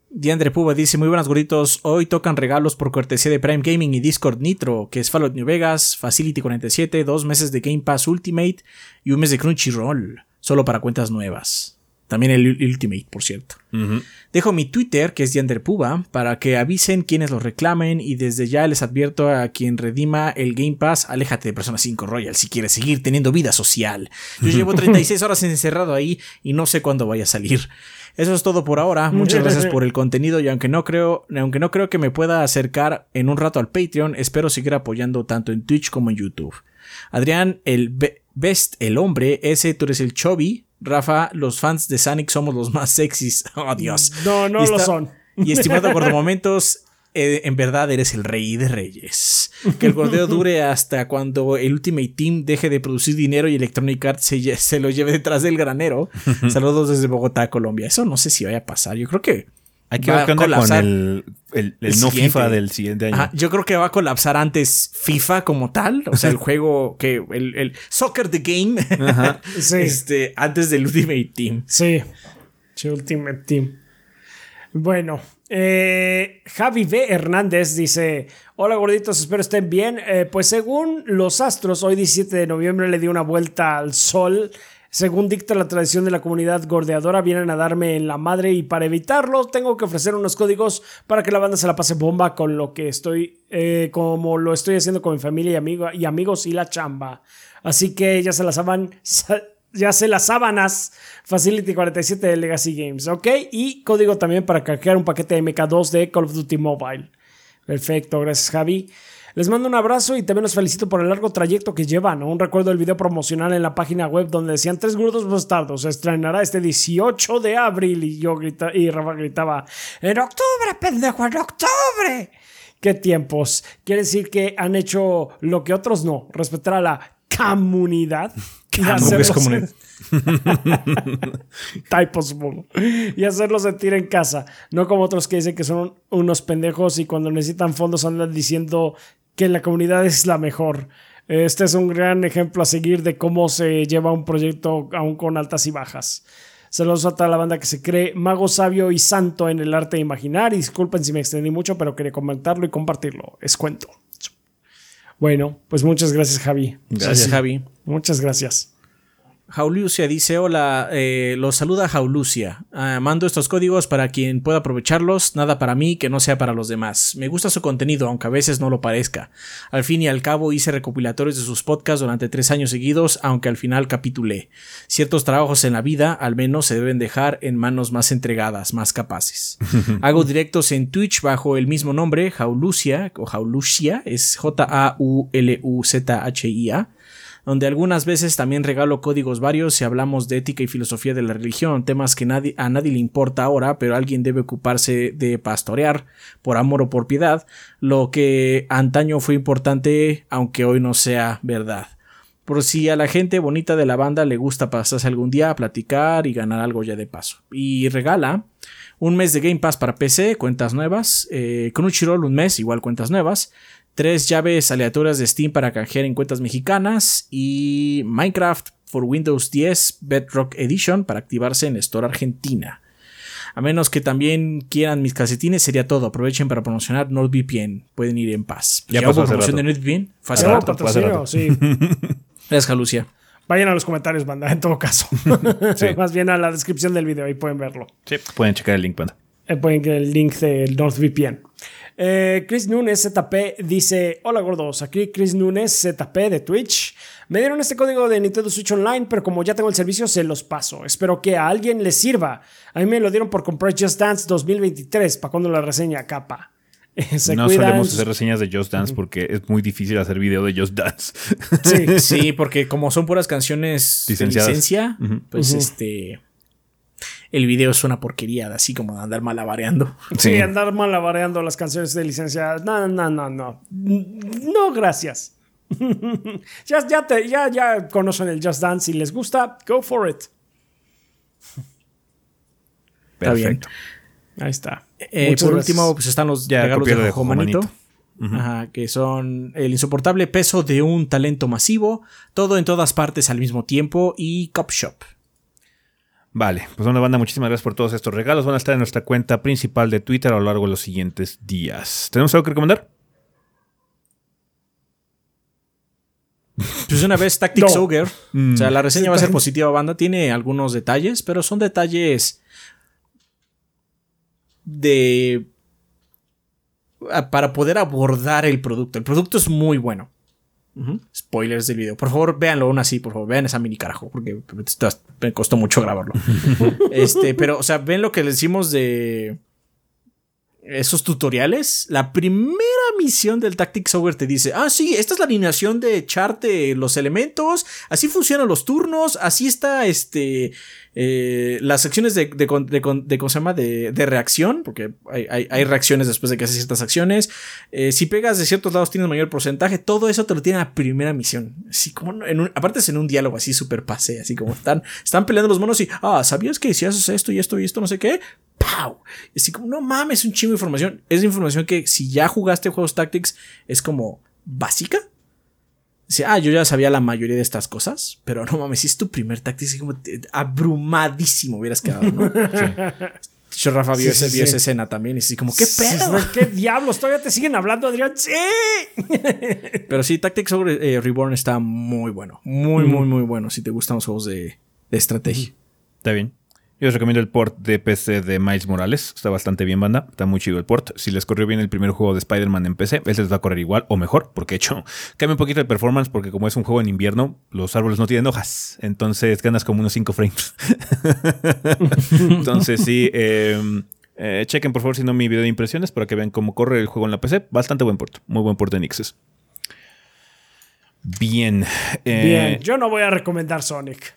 Diandre Puba dice, muy buenas gorditos, hoy tocan regalos por cortesía de Prime Gaming y Discord Nitro, que es Fallout New Vegas, Facility 47, dos meses de Game Pass Ultimate y un mes de Crunchyroll, solo para cuentas nuevas. También el Ultimate, por cierto. Dejo mi Twitter, que es Diander Puba, para que avisen quienes lo reclamen y desde ya les advierto a quien redima el Game Pass, aléjate de Persona 5 Royal si quieres seguir teniendo vida social. Yo llevo 36 horas encerrado ahí y no sé cuándo vaya a salir. Eso es todo por ahora. Muchas gracias por el contenido y aunque no creo, aunque no creo que me pueda acercar en un rato al Patreon, espero seguir apoyando tanto en Twitch como en YouTube. Adrián, el Best, el hombre, ese tú eres el Chubby, Rafa, los fans de Sonic somos los más sexys. Oh, Dios. No, no lo son. Y estimado por momentos, eh, en verdad eres el rey de reyes. Que el gordeo dure hasta cuando el Ultimate Team deje de producir dinero y Electronic Arts se, se lo lleve detrás del granero. Saludos desde Bogotá, Colombia. Eso no sé si vaya a pasar. Yo creo que hay que ver qué onda con el, el, no FIFA del siguiente año. yo creo que va a colapsar antes FIFA como tal. O sea, el juego que. El, el Soccer the Game. sí. Este, antes del Ultimate Team. Sí. Ultimate Team. Bueno. Eh, Javi B. Hernández dice: Hola gorditos, espero estén bien. Eh, pues según los astros, hoy 17 de noviembre le dio una vuelta al sol según dicta la tradición de la comunidad gordeadora, vienen a darme en la madre y para evitarlo tengo que ofrecer unos códigos para que la banda se la pase bomba con lo que estoy, eh, como lo estoy haciendo con mi familia y, y amigos y la chamba. Así que ya se las saban, ya se las sábanas Facility 47 de Legacy Games, ¿ok? Y código también para cargar un paquete de MK2 de Call of Duty Mobile. Perfecto, gracias Javi. Les mando un abrazo y también los felicito por el largo trayecto que llevan. Un recuerdo del video promocional en la página web donde decían tres grudos bastardos. Se estrenará este 18 de abril y yo grita, y Rafa gritaba, en octubre, pendejo, en octubre. ¿Qué tiempos? Quiere decir que han hecho lo que otros no, respetar a la comunidad. Y hacerlo, comunidad? y hacerlo sentir en casa. No como otros que dicen que son unos pendejos y cuando necesitan fondos andan diciendo que la comunidad es la mejor. Este es un gran ejemplo a seguir de cómo se lleva un proyecto aún con altas y bajas. Saludos a toda la banda que se cree mago sabio y santo en el arte de imaginar. Y disculpen si me extendí mucho, pero quería comentarlo y compartirlo. Es cuento. Bueno, pues muchas gracias, Javi. Gracias, Javi. Muchas gracias. Jaulucia dice: Hola, eh, los saluda Jaulucia. Ah, mando estos códigos para quien pueda aprovecharlos, nada para mí que no sea para los demás. Me gusta su contenido, aunque a veces no lo parezca. Al fin y al cabo hice recopilatorios de sus podcasts durante tres años seguidos, aunque al final capitulé. Ciertos trabajos en la vida, al menos, se deben dejar en manos más entregadas, más capaces. Hago directos en Twitch bajo el mismo nombre, Jaulucia, o Jaulucia, es J-A-U-L-U-Z-H-I-A donde algunas veces también regalo códigos varios si hablamos de ética y filosofía de la religión, temas que a nadie le importa ahora, pero alguien debe ocuparse de pastorear por amor o por piedad, lo que antaño fue importante aunque hoy no sea verdad. Por si a la gente bonita de la banda le gusta pasarse algún día a platicar y ganar algo ya de paso. Y regala un mes de Game Pass para PC, cuentas nuevas, eh, Crunchyroll un mes, igual cuentas nuevas, tres llaves aleatorias de Steam para canjear en cuentas mexicanas y Minecraft for Windows 10 Bedrock Edition para activarse en Store Argentina. A menos que también quieran mis casetines, sería todo. Aprovechen para promocionar NordVPN. Pueden ir en paz. ¿Ya pasó promoción de NordVPN? sí. Gracias, Lucia. Vayan a los comentarios, banda, en todo caso. Más bien a la descripción del video, ahí pueden verlo. Sí, pueden checar el link, banda. Eh, pueden ver el link del NordVPN. Eh, Chris Nunes ZP dice: Hola gordos, aquí Chris Nunes ZP de Twitch. Me dieron este código de Nintendo Switch Online, pero como ya tengo el servicio, se los paso. Espero que a alguien le sirva. A mí me lo dieron por comprar Just Dance 2023, para cuando la reseña capa. no solemos hacer reseñas de Just Dance porque es muy difícil hacer video de Just Dance. Sí, sí porque como son puras canciones de licencia, pues este el video es una porquería, así como de andar malabareando. Sí, andar malabareando las canciones de licencia. No, no, no, no. No, gracias. ya, ya, ya, ya conocen el Just Dance. Si les gusta, go for it. Está bien. Ahí está. Eh, por último, pues están los ya regalos de Jojo Manito. Ajá, que son el insoportable peso de un talento masivo, todo en todas partes al mismo tiempo y Cop Shop. Vale, pues una banda, muchísimas gracias por todos estos regalos. Van a estar en nuestra cuenta principal de Twitter a lo largo de los siguientes días. ¿Tenemos algo que recomendar? Pues una vez Tactics No. Ogre, o sea, la reseña va a ser positiva, banda. Tiene algunos detalles, pero son detalles de para poder abordar el producto. El producto es muy bueno. Spoilers del video. Por favor, véanlo aún así, por favor, vean esa mini carajo, porque me costó mucho grabarlo. este, pero, o sea, ven lo que les decimos de esos tutoriales. La primera misión del Tactics Ogre te dice: Ah, sí, esta es la alineación de echarte los elementos. Así funcionan los turnos. Así está este. Eh, las secciones de, de, de de- ¿cómo se llama? De, reacción, porque hay, hay- hay reacciones después de que haces ciertas acciones. Eh, si pegas de ciertos lados tienes mayor porcentaje. Todo eso te lo tiene en la primera misión. Así como en un- aparte es en un diálogo así súper pase, así como están, están peleando los monos y, ah, ¿sabías que si haces esto y esto y esto, no sé qué? Y Así como, no mames, un chingo de información. Es información que si ya jugaste juegos Tactics es como básica. Dice, ah, yo ya sabía la mayoría de estas cosas, pero no mames, si es tu primer Tactics, así como te- abrumadísimo hubieras quedado, ¿no? Yo, Rafa, vio, Sí, ese- sí, vio sí. esa escena también y así como, ¿qué Sí, pedo? ¿Qué diablos? ¿Todavía te siguen hablando, Adrián? ¡Sí! Pero sí, Tactics Ogre eh, Reborn está muy bueno. Muy, muy, muy bueno. Si te gustan los juegos de, de estrategia. Está bien. Yo les recomiendo el port de PC de Miles Morales. Está bastante bien, banda. Está muy chido el port. Si les corrió bien el primer juego de Spider-Man en PC, ese les va a correr igual o mejor, porque de hecho cambia un poquito el performance, porque como es un juego en invierno, los árboles no tienen hojas. Entonces ganas como unos 5 frames. Entonces sí, eh, eh, chequen por favor si no mi video de impresiones para que vean cómo corre el juego en la PC. Bastante buen port. Muy buen port de Nixes. Bien. eh, Bien, yo no voy a recomendar Sonic.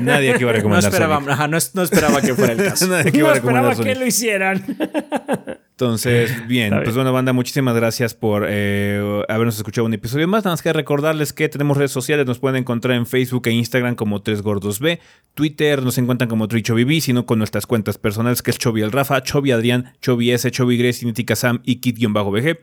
Nadie aquí va a No recomendar esperaba, Sonic. ajá, no, es- no esperaba que fuera el caso. Nadie aquí No va a recomendar esperaba que lo hicieran. Entonces, bien, pues bueno, banda, muchísimas gracias por eh, habernos escuchado un episodio más. Nada más que recordarles que tenemos redes sociales, nos pueden encontrar en Facebook e Instagram como 3gordos Twitter nos encuentran como TrichoBB, sino con nuestras cuentas personales que es Chobi el Rafa, Chobi Adrián, Chobi S, Chobi Grace, Nitika Sam y Kit-BG.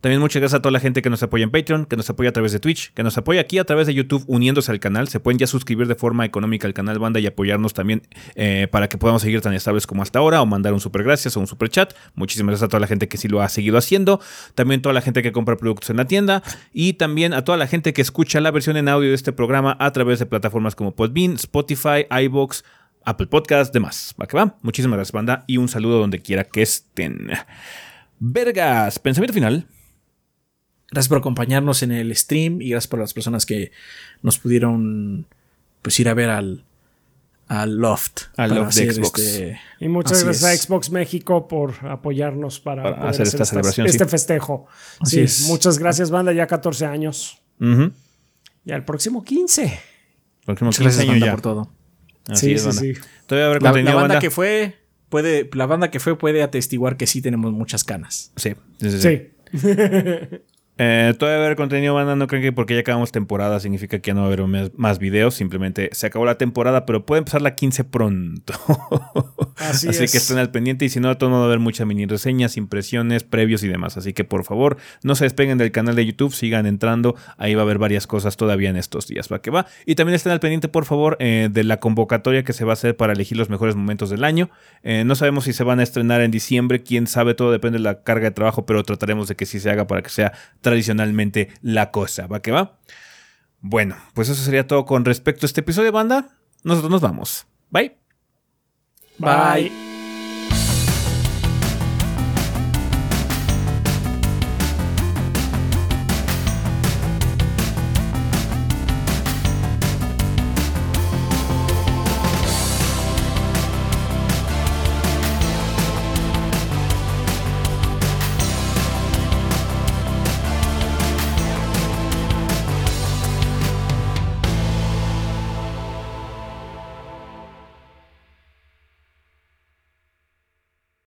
También muchas gracias a toda la gente que nos apoya en Patreon, que nos apoya a través de Twitch, que nos apoya aquí a través de YouTube uniéndose al canal. Se pueden ya suscribir de forma económica al canal banda y apoyarnos también eh, para que podamos seguir tan estables como hasta ahora o mandar un super gracias o un super chat. Muchísimas gracias a toda la gente que sí lo ha seguido haciendo. También toda la gente que compra productos en la tienda y también a toda la gente que escucha la versión en audio de este programa a través de plataformas como Podbean, Spotify, iBox, Apple Podcast, demás. ¿Va que va? Muchísimas gracias, banda, y un saludo donde quiera que estén. Vergas, pensamiento final. Gracias por acompañarnos en el stream y gracias por las personas que nos pudieron pues ir a ver al, al Loft. Al Loft de Xbox. este- Y muchas Así gracias a. Xbox México por apoyarnos para, Para poder hacer esta estas- celebración, este sí. festejo. Así sí, es. muchas gracias, banda. Ya 14 años. Ya el próximo 15. Próximo Muchas gracias 15 años banda, ya. por todo. Así sí, es, sí, banda. sí. Todavía habrá La, banda banda. que fue puede la banda que fue puede atestiguar que sí tenemos muchas canas. Sí, sí, sí, sí. Sí. Eh, todavía va a haber contenido, banda. No creen que porque ya acabamos temporada significa que ya no va a haber más, más videos. Simplemente se acabó la temporada, pero puede empezar la 15 pronto. Así, Así es. que estén al pendiente y si no, todo no va a haber muchas mini reseñas, impresiones, previos y demás. Así que por favor, no se despeguen del canal de YouTube, sigan entrando. Ahí va a haber varias cosas todavía en estos días. Va que va. Y también estén al pendiente, por favor, eh, de la convocatoria que se va a hacer para elegir los mejores momentos del año. Eh, no sabemos si se van a estrenar en diciembre, quién sabe, todo depende de la carga de trabajo, pero trataremos de que sí se haga para que sea tradicionalmente la cosa. ¿Va que va? Bueno, pues eso sería todo con respecto a este episodio, banda. Nosotros nos vamos. Bye. Bye.